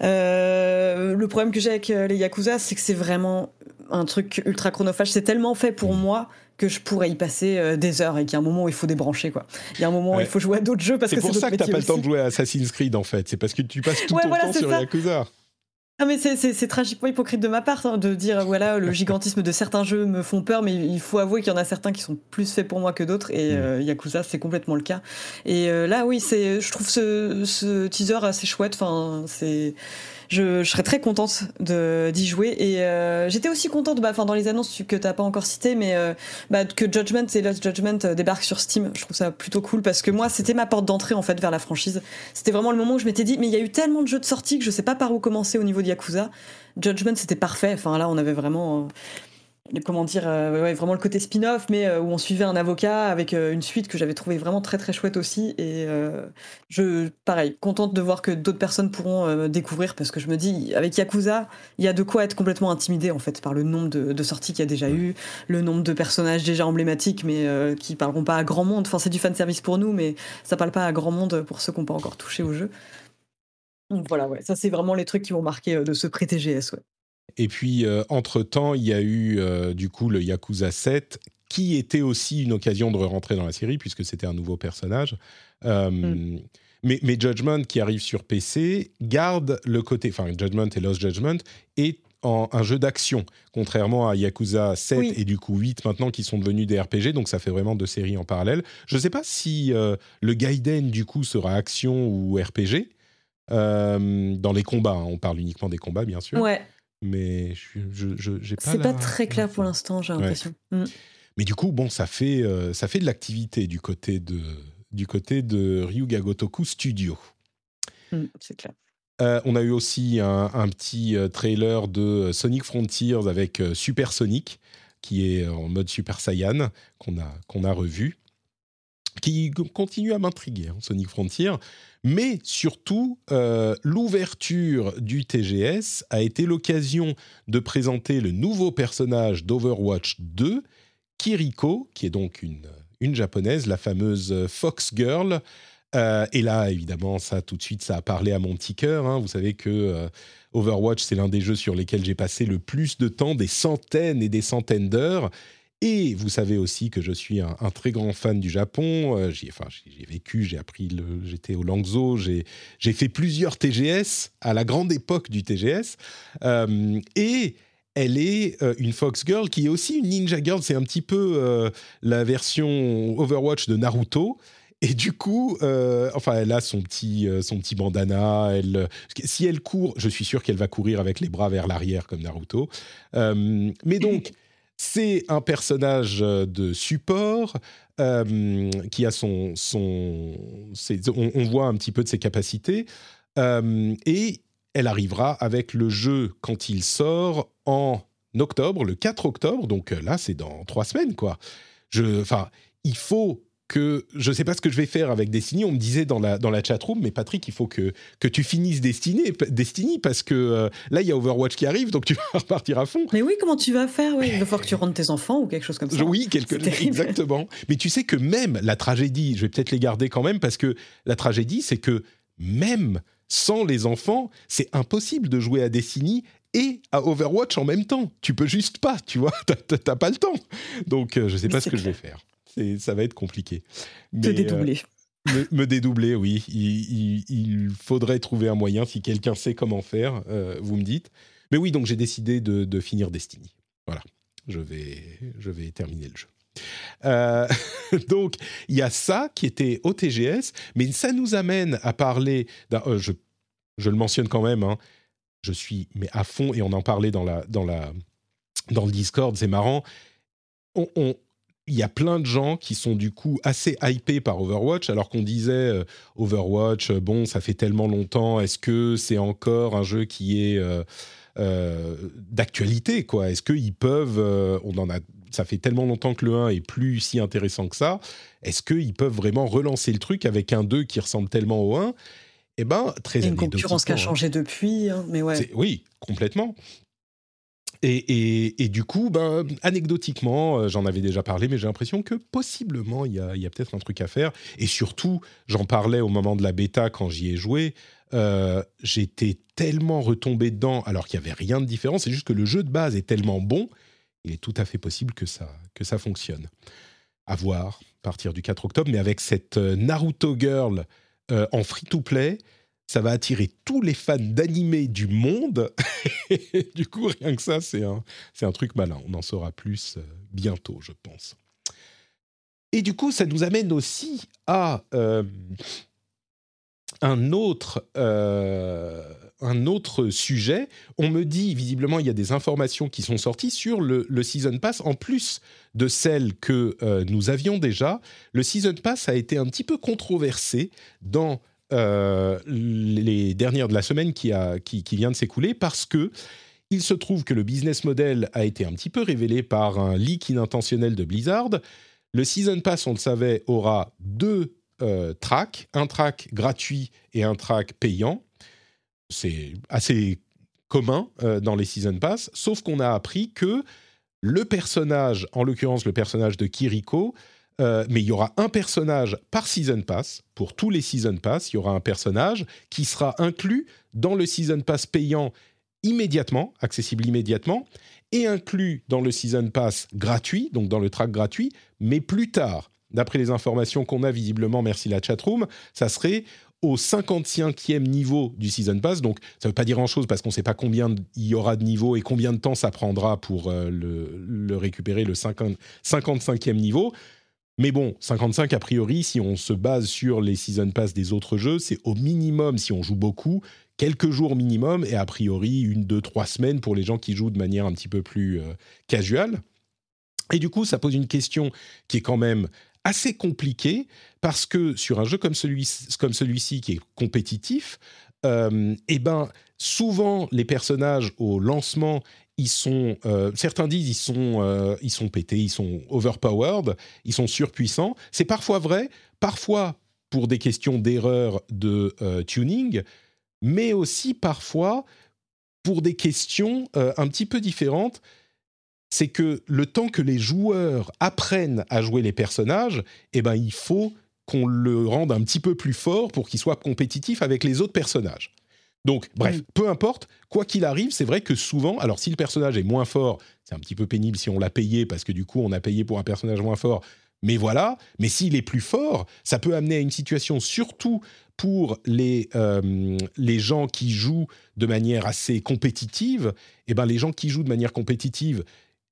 Le problème que j'ai avec les Yakuza, c'est que c'est vraiment un truc ultra chronophage. C'est tellement fait pour Mm. moi que je pourrais y passer euh, des heures et qu'il y a un moment où il faut débrancher. Quoi. Il y a un moment où Ouais. il faut jouer à d'autres jeux parce C'est que pour c'est ça que t'as pas le temps de jouer à Assassin's Creed en fait. C'est parce que tu passes tout Ouais, ton voilà, temps sur ça. Yakuza. Ah mais c'est- c'est c'est tragiquement hypocrite de ma part hein, de dire voilà le gigantisme de certains jeux me font peur mais il faut avouer qu'il y en a certains qui sont plus faits pour moi que d'autres et Mm. euh, Yakuza c'est complètement le cas et euh, là oui c'est je trouve ce, ce teaser assez chouette enfin c'est je, serais très contente d'y jouer. Et euh, j'étais aussi contente bah dans les annonces que t'as pas encore cité mais euh, bah, que Judgment et Lost Judgment euh, débarquent sur Steam. Je trouve ça plutôt cool parce que moi c'était ma porte d'entrée en fait vers la franchise. C'était vraiment le moment où je m'étais dit mais il y a eu tellement de jeux de sortie que je sais pas par où commencer au niveau de Yakuza. Judgment c'était parfait. Enfin là on avait vraiment comment dire euh, ouais, vraiment le côté spin-off mais euh, où on suivait un avocat avec euh, une suite que j'avais trouvé vraiment très très chouette aussi. Et je pareil contente de voir que d'autres personnes pourront découvrir parce que je me dis avec Yakuza il y a de quoi être complètement intimidé en fait par le nombre de, de sorties qu'il y a déjà eu le nombre de personnages déjà emblématiques mais qui parleront pas à grand monde. Enfin c'est du fan service pour nous mais ça parle pas à grand monde pour ceux qui n'ont pas encore touché au jeu. Donc voilà ouais ça c'est vraiment les trucs qui vont marquer euh, de ce pré-TGS ouais. Et puis, euh, entre-temps, il y a eu euh, du coup le Yakuza 7, qui était aussi une occasion de rentrer dans la série, puisque c'était un nouveau personnage. Euh, Mm. mais, mais Judgment, qui arrive sur PC, garde le côté... Enfin, Judgment et Lost Judgment est en, un jeu d'action, contrairement à Yakuza 7 Oui. et du coup 8 maintenant, qui sont devenus des RPG, donc ça fait vraiment deux séries en parallèle. Je ne sais pas si euh, le Gaiden, du coup, sera action ou RPG. euh, dans les combats, hein. on parle uniquement des combats, bien sûr ouais mais je je je- pas c'est pas très clair pour l'instant j'ai Ouais. l'impression. Mm. mais du coup bon ça fait euh, ça fait de l'activité du côté de du côté de Ryuga Gotoku Studio. Mm, c'est clair. Euh, on a eu aussi un, un petit euh, trailer de Sonic Frontiers avec Super Sonic qui est en mode Super Saiyan qu'on a qu'on a revu qui continue à m'intriguer, hein, Sonic Frontier. Mais surtout, euh, l'ouverture du TGS a été l'occasion de présenter le nouveau personnage d'Overwatch 2, Kiriko, qui est donc une, une japonaise, la fameuse Fox Girl. Euh, et là, évidemment, ça, tout de suite, ça a parlé à mon petit cœur. hein. Vous savez que euh, Overwatch, c'est l'un des jeux sur lesquels j'ai passé le plus de temps, des centaines et des centaines d'heures. Et vous savez aussi que je suis un, un très grand fan du Japon. Euh, j'y- enfin, j'ai j'ai vécu, j'ai appris, j'étais au Langzhou, j'ai fait plusieurs TGS à la grande époque du TGS. Euh, et elle est euh, une Fox Girl qui est aussi une Ninja Girl. C'est un petit peu euh, la version Overwatch de Naruto. Et du coup, euh, enfin, elle a son petit, euh, son petit bandana. Elle, euh, si elle court, je suis sûr qu'elle va courir avec les bras vers l'arrière comme Naruto. Mais donc, c'est un personnage euh, de support euh, qui a son, on, voit un petit peu de ses capacités Euh, et elle arrivera avec le jeu quand il sort en octobre, le 4 octobre. Donc là, c'est dans trois semaines, quoi. Enfin, il faut que je sais pas ce que je vais faire avec Destiny. On me disait dans la dans la chatroom, mais Patrick, il faut que que tu finisses Destiny, Destiny parce que euh, là il y a Overwatch qui arrive, donc tu vas repartir à fond. mais oui comment tu vas faire? Il va falloir que tu rentres tes enfants ou quelque chose comme ça Oui, quelque exactement. Mais tu sais que même la tragédie, je vais peut-être les garder quand même parce que la tragédie, c'est que même sans les enfants, c'est impossible de jouer à Destiny et à Overwatch en même temps. Tu peux juste pas, tu vois, t'as pas le temps. Donc, je sais pas ce que je vais faire. Ça va être compliqué. Te dédoubler. Me, dédoubler, oui. Il, faudrait trouver un moyen. Si quelqu'un sait comment faire, vous me dites. Mais oui, donc j'ai décidé de, finir Destiny. Voilà, je vais, je vais terminer le jeu. Euh, donc, il y a ça qui était au TGS, mais ça nous amène à parler. Euh, je, je, le mentionne quand même. Hein, je suis mais à fond et on en parlait dans la dans la dans le Discord. C'est marrant. On, il y a plein de gens qui sont du coup assez hypés par Overwatch, alors qu'on disait euh, Overwatch, bon, ça fait tellement longtemps, est-ce que c'est encore un jeu qui est euh, d'actualité, quoi? Est-ce qu'ils peuvent, euh, on en a, ça fait tellement longtemps que le 1 est plus si intéressant que ça, est-ce qu'ils peuvent vraiment relancer le truc avec un 2 qui ressemble tellement au 1 Eh ben, très Une concurrence qui a changé hein. depuis, hein, mais ouais. Oui, complètement. Et, et, du coup, ben, anecdotiquement, euh, j'en avais déjà parlé, mais j'ai l'impression que possiblement, il y a, a peut-être un truc à faire. Et surtout, j'en parlais au moment de la bêta quand j'y ai joué. Euh, j'étais tellement retombé dedans alors qu'il n'y avait rien de différent. C'est juste que le jeu de base est tellement bon, il est tout à fait possible que ça, que ça fonctionne. À voir, à partir du 4 octobre, mais avec cette euh, Naruto Girl en free-to-play, ça va attirer tous les fans d'animé du monde. du coup, rien que ça, c'est un, un truc malin. On en saura plus euh, bientôt, je pense. Et du coup, ça nous amène aussi à euh, un, autre, euh, un autre sujet. On me dit, visiblement, il y a des informations qui sont sorties sur le Season Pass, en plus de celles que nous avions déjà. Le Season Pass a été un petit peu controversé dans euh, les dernières de la semaine qui, vient de s'écouler parce que il se trouve que le business model a été un petit peu révélé par un leak inintentionnel de Blizzard. Le Season Pass, on le savait, aura deux euh, tracks, un track gratuit et un track payant. C'est assez commun euh, dans les Season Pass, sauf qu'on a appris que le personnage, en l'occurrence le personnage de Kiriko, euh, mais il y aura un personnage par Season Pass. Pour tous les Season Pass, il y aura un personnage qui sera inclus dans le Season Pass payant immédiatement, accessible immédiatement, et inclus dans le Season Pass gratuit, donc dans le track gratuit, mais plus tard. D'après les informations qu'on a visiblement, merci la chatroom, ça serait au 55e niveau du Season Pass. Donc, ça ne veut pas dire grand-chose parce qu'on ne sait pas combien il y aura de niveaux et combien de temps ça prendra pour euh, le, récupérer, le 50, 55e niveau. Mais bon, 55 a priori, si on se base sur les season pass des autres jeux, c'est au minimum, si on joue beaucoup, quelques jours minimum, et a priori une, deux, trois semaines pour les gens qui jouent de manière un petit peu plus euh, casual. Et du coup, ça pose une question qui est quand même assez compliquée, parce que sur un jeu comme celui-ci, comme celui qui est compétitif, euh, eh ben, souvent les personnages au lancement ils sont, euh, certains disent ils sont, euh, ils sont pétés, ils sont overpowered, ils sont surpuissants. C'est parfois vrai, parfois pour des questions d'erreur de euh, tuning, mais aussi parfois pour des questions un petit peu différentes. C'est que le temps que les joueurs apprennent à jouer les personnages, eh ben, il faut qu'on le rende un petit peu plus fort pour qu'il soit compétitif avec les autres personnages. Donc, bref, peu importe, quoi qu'il arrive, c'est vrai que souvent, alors si le personnage est moins fort, c'est un petit peu pénible si on l'a payé, parce que du coup, on a payé pour un personnage moins fort, mais voilà, mais s'il est plus fort, ça peut amener à une situation, surtout pour les, euh, les gens qui jouent de manière assez compétitive, et eh ben les gens qui jouent de manière compétitive,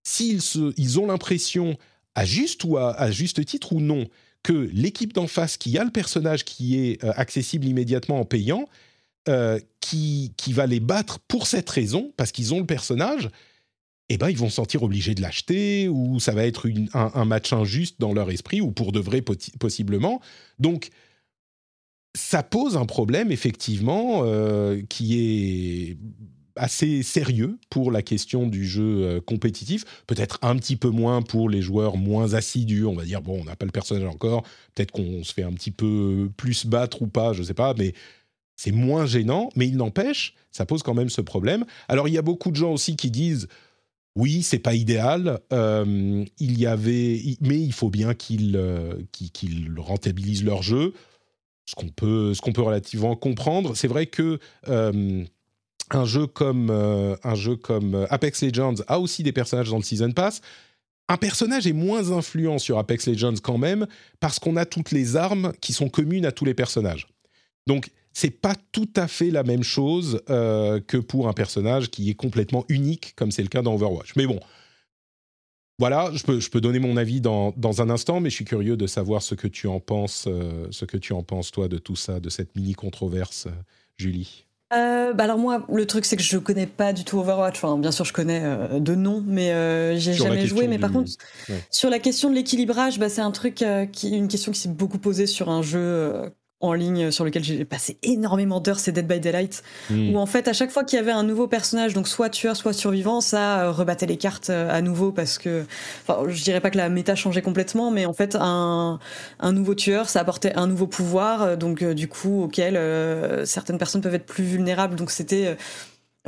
s'ils ils ont l'impression, à juste ou à, juste titre ou non, que l'équipe d'en face qui a le personnage qui est euh, accessible immédiatement en payant, euh, qui, va les battre pour cette raison, parce qu'ils ont le personnage, eh ben, ils vont se sentir obligés de l'acheter, ou ça va être un, match injuste dans leur esprit, ou pour de vrai possiblement. Donc, ça pose un problème, effectivement, euh, qui est assez sérieux pour la question du jeu euh, compétitif, peut-être un petit peu moins pour les joueurs moins assidus, on va dire, bon, on n'a pas le personnage encore, peut-être qu'on se fait un petit peu plus battre ou pas, je ne sais pas, mais c'est moins gênant, mais il n'empêche, ça pose quand même ce problème. Alors il y a beaucoup de gens aussi qui disent oui, c'est pas idéal. Euh, il y avait, mais il faut bien qu'ils euh, rentabilisent leur jeu. Ce qu'on peut, ce qu'on peut relativement comprendre. C'est vrai que euh, un jeu comme, un jeu comme Apex Legends a aussi des personnages dans le Season Pass. Un personnage est moins influent sur Apex Legends quand même parce qu'on a toutes les armes qui sont communes à tous les personnages. Donc, c'est pas tout à fait la même chose euh, que pour un personnage qui est complètement unique, comme c'est le cas dans Overwatch. Mais bon, voilà, je peux, je peux donner mon avis dans, dans, un instant, mais je suis curieux de savoir ce que tu en penses, euh, ce que tu en penses toi de tout ça, de cette mini controverse, euh, Julie. bah alors moi, le truc c'est que je connais pas du tout Overwatch. Enfin, bien sûr, je connais de nom, mais j'ai jamais joué. Mais par contre, sur la question de l'équilibrage, bah, c'est un truc qui, une question qui s'est beaucoup posée sur un jeu en ligne sur lequel j'ai passé énormément d'heures, c'est Dead by Daylight, hmm. où en fait à chaque fois qu'il y avait un nouveau personnage, donc soit tueur, soit survivant, ça euh, rebattait les cartes euh, à nouveau parce que, enfin, je dirais pas que la méta changeait complètement, mais en fait un, un nouveau tueur, ça apportait un nouveau pouvoir, euh, donc du coup auquel certaines personnes peuvent être plus vulnérables, donc c'était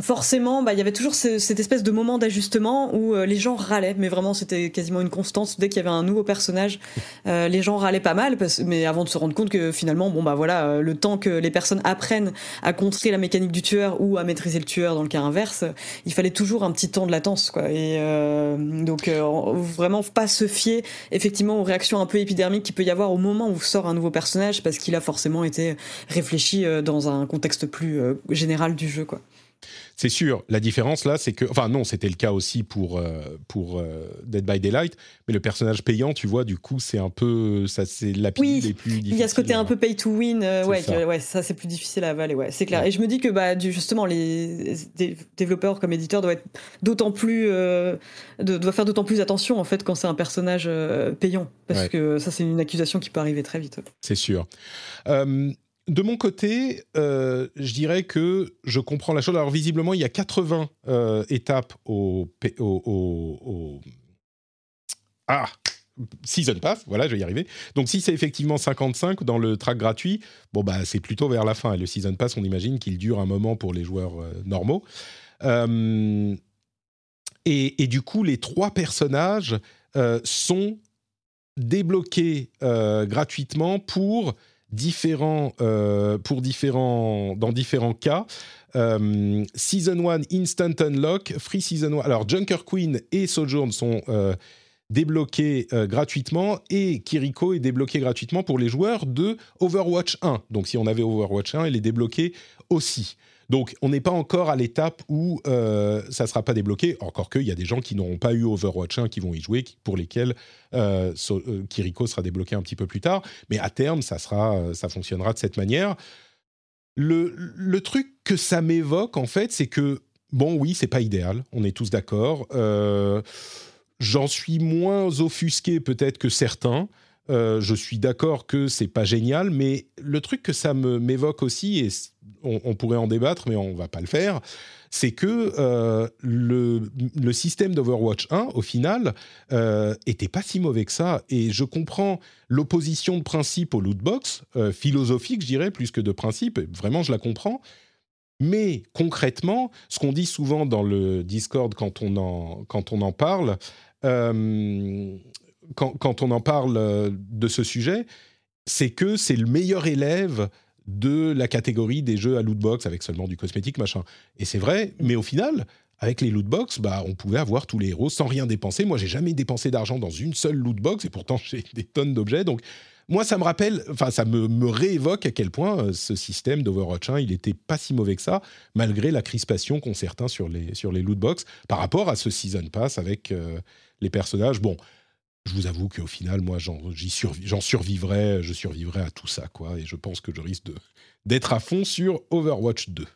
forcément, bah, il y avait toujours cette espèce de moment d'ajustement où euh, les gens râlaient, mais vraiment c'était quasiment une constante. Dès qu'il y avait un nouveau personnage, euh, les gens râlaient pas mal, mais avant de se rendre compte que finalement, bon bah voilà, euh, le temps que les personnes apprennent à contrer la mécanique du tueur ou à maîtriser le tueur dans le cas inverse, il fallait toujours un petit temps de latence, quoi. Et donc vraiment pas se fier effectivement aux réactions un peu épidermiques qu'il peut y avoir au moment où sort un nouveau personnage, parce qu'il a forcément été réfléchi dans un contexte plus général du jeu, quoi. C'est sûr, la différence là, c'est que, enfin non, c'était le cas aussi pour, euh, pour euh, Dead by Daylight, mais le personnage payant, tu vois, du coup, c'est un peu, ça c'est la oui, les plus Il y a ce côté un peu pay to win, euh, ouais, ça. ouais, ça c'est plus difficile à avaler, ouais, c'est clair. Et je me dis que bah, justement, les développeurs comme éditeurs doivent être d'autant plus, doivent faire d'autant plus attention en fait quand c'est un personnage payant, parce que ça c'est une accusation qui peut arriver très vite. C'est sûr de mon côté, euh, je dirais que je comprends la chose. Alors visiblement, il y a 80 euh, étapes au, Ah Season Pass, voilà, je vais y arriver. Donc si c'est effectivement 55 dans le track gratuit, bon bah c'est plutôt vers la fin. Et le Season Pass, on imagine qu'il dure un moment pour les joueurs euh, normaux. Et, et, du coup, les trois personnages sont débloqués gratuitement pour différents, euh, pour différents, dans différents cas. Euh, season 1 Instant Unlock, Free Season 1. Alors, Junker Queen et Sojourn sont euh, débloqués gratuitement et Kiriko est débloqué gratuitement pour les joueurs de Overwatch 1. Donc, si on avait Overwatch 1, elle est débloquée aussi. Donc, on n'est pas encore à l'étape où euh, ça ne sera pas débloqué, encore qu'il y a des gens qui n'auront pas eu Overwatch 1 qui vont y jouer, pour lesquels euh, euh, Kiriko sera débloqué un petit peu plus tard. Mais à terme, ça, sera, ça fonctionnera de cette manière. Le, le truc que ça m'évoque, en fait, c'est que, bon, oui, c'est pas idéal, on est tous d'accord. J'en suis moins offusqué peut-être que certains. Je suis d'accord que c'est pas génial, mais le truc que ça m'évoque aussi, et on, pourrait en débattre, mais on va pas le faire, c'est que euh, le, système d'Overwatch 1, au final, euh, était pas si mauvais que ça. Et je comprends l'opposition de principe au lootbox, euh, philosophique, je dirais, plus que de principe. Vraiment, je la comprends. Mais concrètement, ce qu'on dit souvent dans le Discord quand on en, quand on en parle, euh, quand, on en parle de ce sujet, c'est que c'est le meilleur élève de la catégorie des jeux à loot box avec seulement du cosmétique, machin. Et c'est vrai, mais au final, avec les loot box, bah, on pouvait avoir tous les héros sans rien dépenser. Moi, j'ai jamais dépensé d'argent dans une seule loot box et pourtant j'ai des tonnes d'objets. Donc, moi, ça me rappelle, enfin, ça me, réévoque à quel point euh, ce système d'Overwatch 1, il était pas si mauvais que ça, malgré la crispation qu'ont certains sur les, sur les loot box par rapport à ce Season Pass avec euh, les personnages. Bon, je vous avoue qu'au final, moi, j'en survivrai, je survivrai à tout ça, quoi. Et je pense que je risque d'être à fond sur Overwatch 2.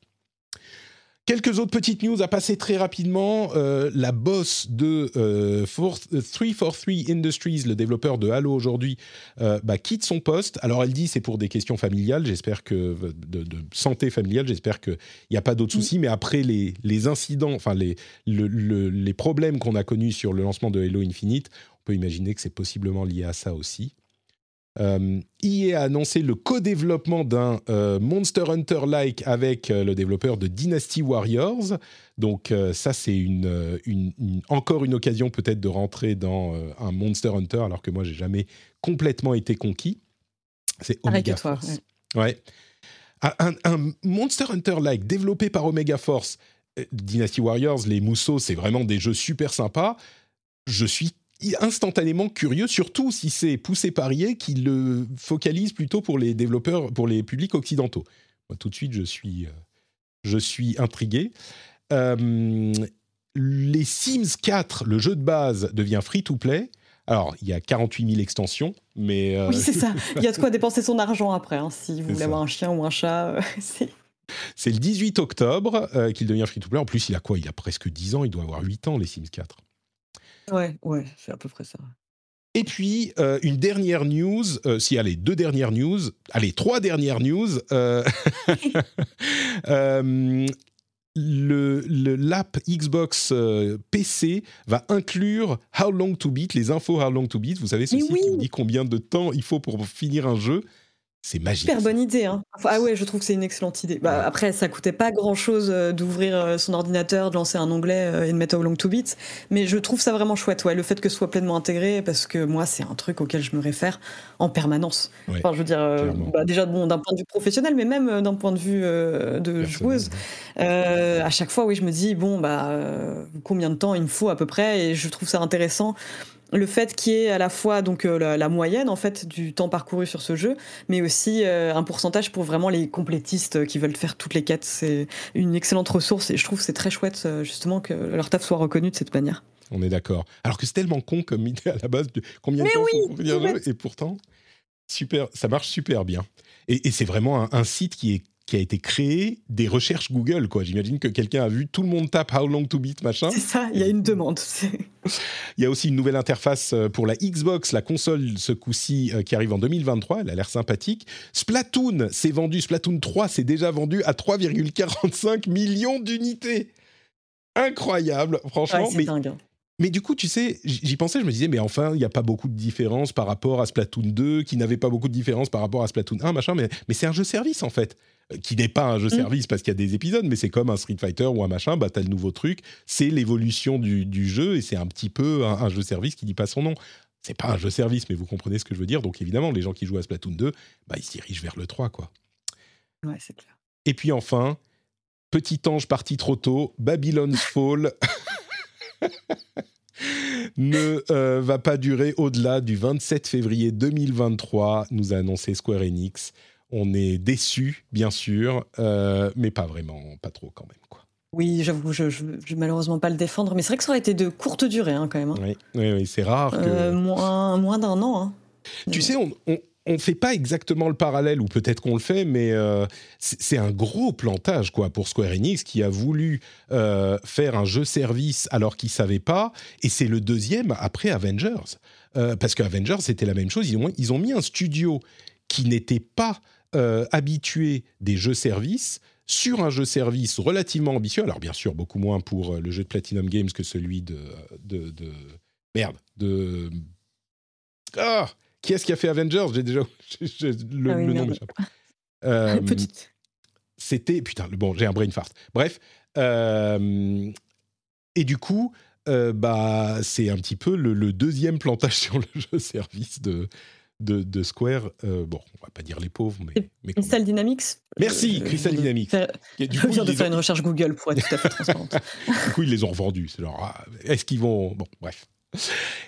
Quelques autres petites news à passer très rapidement. Euh, la boss de 343 euh, Industries, le développeur de Halo aujourd'hui, euh, bah, quitte son poste. Alors elle dit c'est pour des questions familiales, j'espère que de, santé familiale, j'espère qu'il n'y a pas d'autres soucis. Mais après les, incidents, enfin les, les problèmes qu'on a connus sur le lancement de Halo Infinite, peut imaginer que c'est possiblement lié à ça aussi. Euh, EA a annoncé le co-développement d'un euh, Monster Hunter-like avec euh, le développeur de Dynasty Warriors. Donc ça, c'est une, encore une occasion peut-être de rentrer dans un Monster Hunter, alors que moi, j'ai jamais complètement été conquis. C'est Omega Force. Ouais. Un, un Monster Hunter-like développé par Omega Force, euh, Dynasty Warriors, les mousseaux, c'est vraiment des jeux super sympas. Je suis instantanément curieux, surtout si c'est poussé par EA qui le focalise plutôt pour les développeurs, pour les publics occidentaux. Moi, tout de suite, je suis, euh, je suis intrigué. Euh, les Sims 4, le jeu de base, devient free-to-play. Alors, il y a 48 000 extensions, mais... Oui, c'est ça. Il y a de quoi dépenser son argent après. Hein, si vous voulez avoir un chien ou un chat, c'est... C'est le 18 octobre euh, qu'il devient free-to-play. En plus, il a quoi? Il a presque 10 ans, il doit avoir 8 ans, les Sims 4. Ouais, ouais, c'est à peu près ça. Et puis, euh, une dernière news, euh, si, allez, deux dernières news, allez, trois dernières news. Euh, le, l'app Xbox PC va inclure How Long to Beat, les infos How Long to Beat. Vous savez, ceci qui vous dit combien de temps il faut pour finir un jeu. C'est magique. Super bonne idée. Hein. ah ouais, je trouve que c'est une excellente idée. Bah, après, ça coûtait pas grand chose euh, d'ouvrir euh, son ordinateur, de lancer un onglet euh, et de mettre au long to bit. Mais je trouve ça vraiment chouette. Ouais, le fait que ce soit pleinement intégré, parce que moi, c'est un truc auquel je me réfère en permanence. enfin, je veux dire, bah, déjà bon, d'un point de vue professionnel, mais même d'un point de vue de joueuse. à chaque fois, oui, je me dis bon, bah, combien de temps il me faut à peu près, et je trouve ça intéressant le fait qu'il y ait à la fois donc euh, la, moyenne en fait du temps parcouru sur ce jeu, mais aussi euh, un pourcentage pour vraiment les complétistes qui veulent faire toutes les quêtes. C'est une excellente ressource et je trouve c'est très chouette euh, justement que leur taf soit reconnu de cette manière. On est d'accord. Alors que c'est tellement con comme idée à la base. Combien de temps oui, faut Et pourtant, super, ça marche super bien. Et, c'est vraiment un, site qui est qui a été créé des recherches Google, quoi. J'imagine que quelqu'un a vu tout le monde tape How long to beat, machin. C'est ça, il y a une demande. il y a aussi une nouvelle interface euh, pour la Xbox, la console ce coup-ci euh, qui arrive en 2023, elle a l'air sympathique. Splatoon s'est vendu, Splatoon 3 s'est déjà vendu à 3,45 millions d'unités. Incroyable, franchement. mais dingue. Hein. Mais du coup, tu sais, j'y pensais, je me disais, mais enfin, il n'y a pas beaucoup de différence par rapport à Splatoon 2, qui n'avait pas beaucoup de différence par rapport à Splatoon 1, machin, mais, mais c'est un jeu service en fait, qui n'est pas un jeu mm. service parce qu'il y a des épisodes, mais c'est comme un Street Fighter ou un machin, bah t'as le nouveau truc, c'est l'évolution du, du, jeu et c'est un petit peu un, jeu service qui dit pas son nom. C'est pas un jeu service, mais vous comprenez ce que je veux dire. Donc évidemment, les gens qui jouent à Splatoon 2, bah, ils se dirigent vers le 3, quoi. Ouais, c'est clair. Et puis enfin, petit ange parti trop tôt, Babylon's Fall. ne euh, va pas durer au-delà du 27 février 2023, nous a annoncé Square Enix. On est déçus, bien sûr, euh, mais pas vraiment, pas trop quand même. Quoi. Oui, j'avoue, je ne vais malheureusement pas le défendre, mais c'est vrai que ça aurait été de courte durée hein, quand même. Hein. Oui, oui, c'est rare. Que... Euh, moins, moins d'un an. Hein. Tu sais, on, on ne fait pas exactement le parallèle, ou peut-être qu'on le fait, mais euh, c'est un gros plantage quoi pour Square Enix qui a voulu euh, faire un jeu service alors qu'il savait pas, et c'est le deuxième après Avengers, euh, parce que Avengers c'était la même chose. Ils ont, ils ont mis un studio qui n'était pas habitué des jeux services sur un jeu service relativement ambitieux. Alors bien sûr beaucoup moins pour le jeu de Platinum Games que celui de, de, de merde de ah qui est-ce qui a fait Avengers? J'ai déjà le, ah nom euh, Petite. C'était putain. Bon, j'ai un brain fart. Bref. Euh, et du coup, euh, bah, c'est un petit peu le, deuxième plantage sur le jeu service de, de, Square. bon, on va pas dire les pauvres, mais. mais Crystal Dynamics Merci, Crystal Dynamics. je viens de faire une recherche Google pour être tout à fait transparente. du coup, ils les ont revendus. C'est ah, est-ce qu'ils vont. Bon, bref.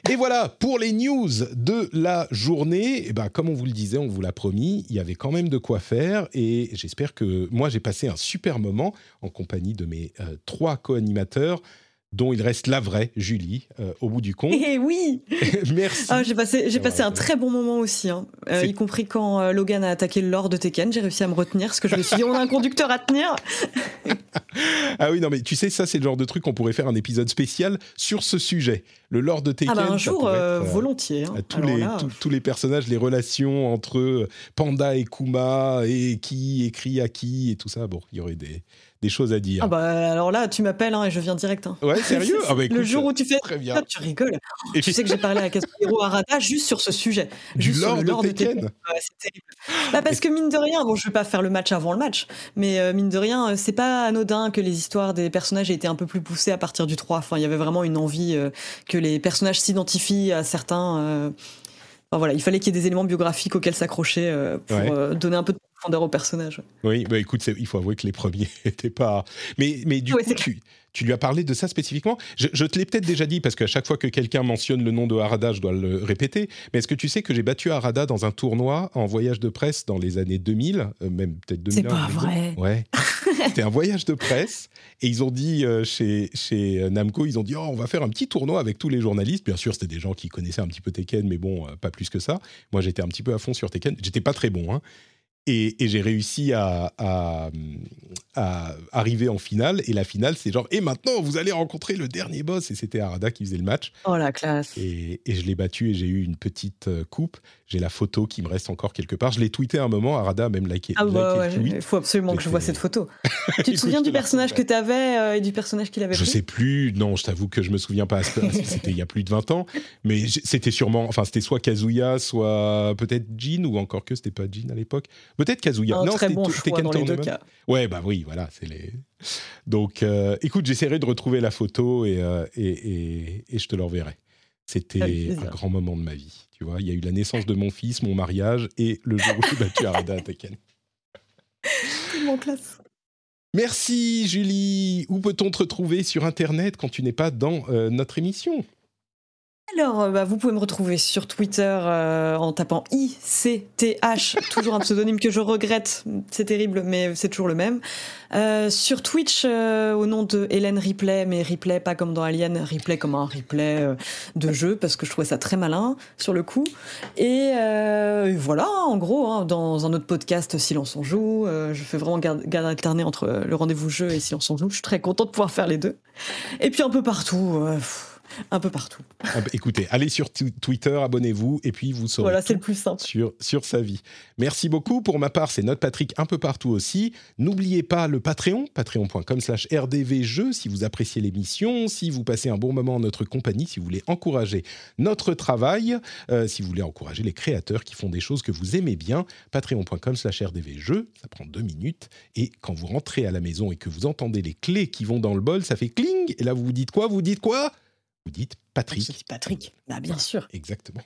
Et voilà, pour les news de la journée, et eh ben, comme on vous le disait, on vous l'a promis, il y avait quand même de quoi faire et j'espère que moi j'ai passé un super moment en compagnie de mes euh, trois co-animateurs dont il reste la vraie Julie euh, au bout du compte. Eh oui Merci. Ah, j'ai passé, j'ai passé un très bon moment aussi, hein. euh, y compris quand euh, Logan a attaqué le Lord de Tekken. J'ai réussi à me retenir parce que je me suis dit, on a un conducteur à tenir. ah oui, non, mais tu sais, ça, c'est le genre de truc qu'on pourrait faire un épisode spécial sur ce sujet. Le Lord de Tekken. Ah bah un jour, volontiers. Hein. Tous, les, tous les personnages, les relations entre Panda et Kuma et qui écrit à qui et tout ça. Bon, il y aurait des des choses à dire. Ah bah alors là, tu m'appelles hein, et je viens direct. Hein. Ouais, sérieux ah bah Le jour où tu fais très bien. tu rigoles. Et tu sais que j'ai parlé à Casero Arata juste sur ce sujet. Du juste lore sur le de Tekken. c'est terrible. Bah parce que mine de rien, bon, je vais pas faire le match avant le match, mais euh, mine de rien, euh, c'est pas anodin que les histoires des personnages aient été un peu plus poussées à partir du 3. Enfin, il y avait vraiment une envie euh, que les personnages s'identifient à certains. Enfin, voilà, il fallait qu'il y ait des éléments biographiques auxquels s'accrocher pour donner un peu de profondeur au personnage. Oui, bah écoute, il faut avouer que les premiers n'étaient pas. Mais, mais du coup, tu, tu, lui as parlé de ça spécifiquement. Je, te l'ai peut-être déjà dit, parce qu'à chaque fois que quelqu'un mentionne le nom de Harada, je dois le répéter. Mais est-ce que tu sais que j'ai battu Harada dans un tournoi en voyage de presse dans les années 2000, euh, même peut-être 2001 C'est pas vrai. Ouais. C'était un voyage de presse. Et ils ont dit euh, chez, chez Namco, ils ont dit oh, on va faire un petit tournoi avec tous les journalistes. Bien sûr, c'était des gens qui connaissaient un petit peu Tekken, mais bon, euh, pas plus que ça. Moi, j'étais un petit peu à fond sur Tekken. J'étais pas très bon, hein. Et, j'ai réussi à, arriver en finale. Et la finale, c'est genre, et maintenant, vous allez rencontrer le dernier boss. Et c'était Arada qui faisait le match. Oh la classe. Et, je l'ai battu et j'ai eu une petite euh, coupe. J'ai la photo qui me reste encore quelque part. Je l'ai tweeté un moment. Arada a même liké. Ah bah il faut absolument que je vois cette photo. tu te souviens du personnage que tu avais euh, et du personnage qu'il avait Je sais plus. Non, je t'avoue que je me souviens pas. c'était il y a plus de 20 ans. Mais c'était sûrement, enfin, c'était soit Kazuya, soit peut-être Jin ou encore que c'était pas Jin à l'époque. Peut-être Kazuya. Un non, très bon choix dans les deux cas. Ouais, bah oui, voilà, c'est les. Donc, euh, écoute, j'essaierai de retrouver la photo et, euh, et, et, je te l'enverrai. C'était un grand moment de ma vie. Tu vois, il y a eu la naissance de mon fils, mon mariage et le jour où j'ai battu Arada à Tekken. Mon classe. Merci Julie. Où peut-on te retrouver sur Internet quand tu n'es pas dans euh, notre émission? Alors, euh, bah, vous pouvez me retrouver sur Twitter euh, en tapant ICTH, toujours un pseudonyme que je regrette, c'est terrible, mais c'est toujours le même. Euh, sur Twitch, au nom de Hélène Ripley, mais Ripley pas comme dans Alien, Ripley comme un replay de jeu, parce que je trouvais ça très malin sur le coup. Et, voilà, en gros, hein, dans un autre podcast, Silence on joue, je fais vraiment garde, garde alternée entre le rendez-vous jeu et Silence on joue. Je suis très contente de pouvoir faire les deux. Et puis un peu partout un peu partout. Ah bah, écoutez, allez sur Twitter, abonnez-vous et puis vous saurez voilà, c'est le plus simple. Sur, sur sa vie. Merci beaucoup. Pour ma part, c'est notre Patrick un peu partout aussi. N'oubliez pas le Patreon, patreon.com slash rdvjeux si vous appréciez l'émission, si vous passez un bon moment en notre compagnie, si vous voulez encourager notre travail, euh, si vous voulez encourager les créateurs qui font des choses que vous aimez bien, patreon.com slash rdvjeux, ça prend deux minutes. Et quand vous rentrez à la maison et que vous entendez les clés qui vont dans le bol, ça fait cling. Et là, vous vous dites quoi? Vous dites quoi? Vous dites Patrick. Patrick, bah, bien sûr. Exactement.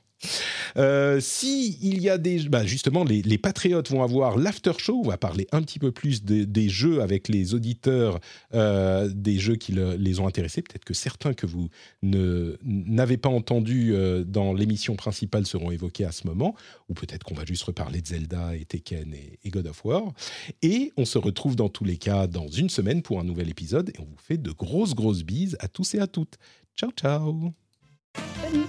Euh, si il y a des, bah justement, les, patriotes vont avoir l'after show. On va parler un petit peu plus des jeux avec les auditeurs, euh, des jeux qui les ont intéressés. Peut-être que certains que vous n'avez pas entendus euh, dans l'émission principale seront évoqués à ce moment, ou peut-être qu'on va juste reparler de Zelda et Tekken et, et, God of War. Et on se retrouve dans tous les cas dans une semaine pour un nouvel épisode. Et on vous fait de grosses grosses bises à tous et à toutes. Ciao ciao. Salut.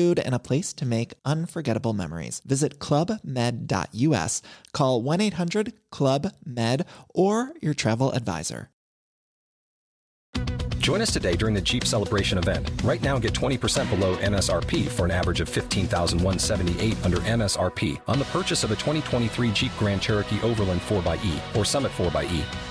food, and a place to make unforgettable memories. Visit clubmed.us, call 1 800 Club Med, or your travel advisor. Join us today during the Jeep Celebration event. Right now, get 20% below MSRP for an average of 15178 under MSRP on the purchase of a 2023 Jeep Grand Cherokee Overland 4xE or Summit 4xE.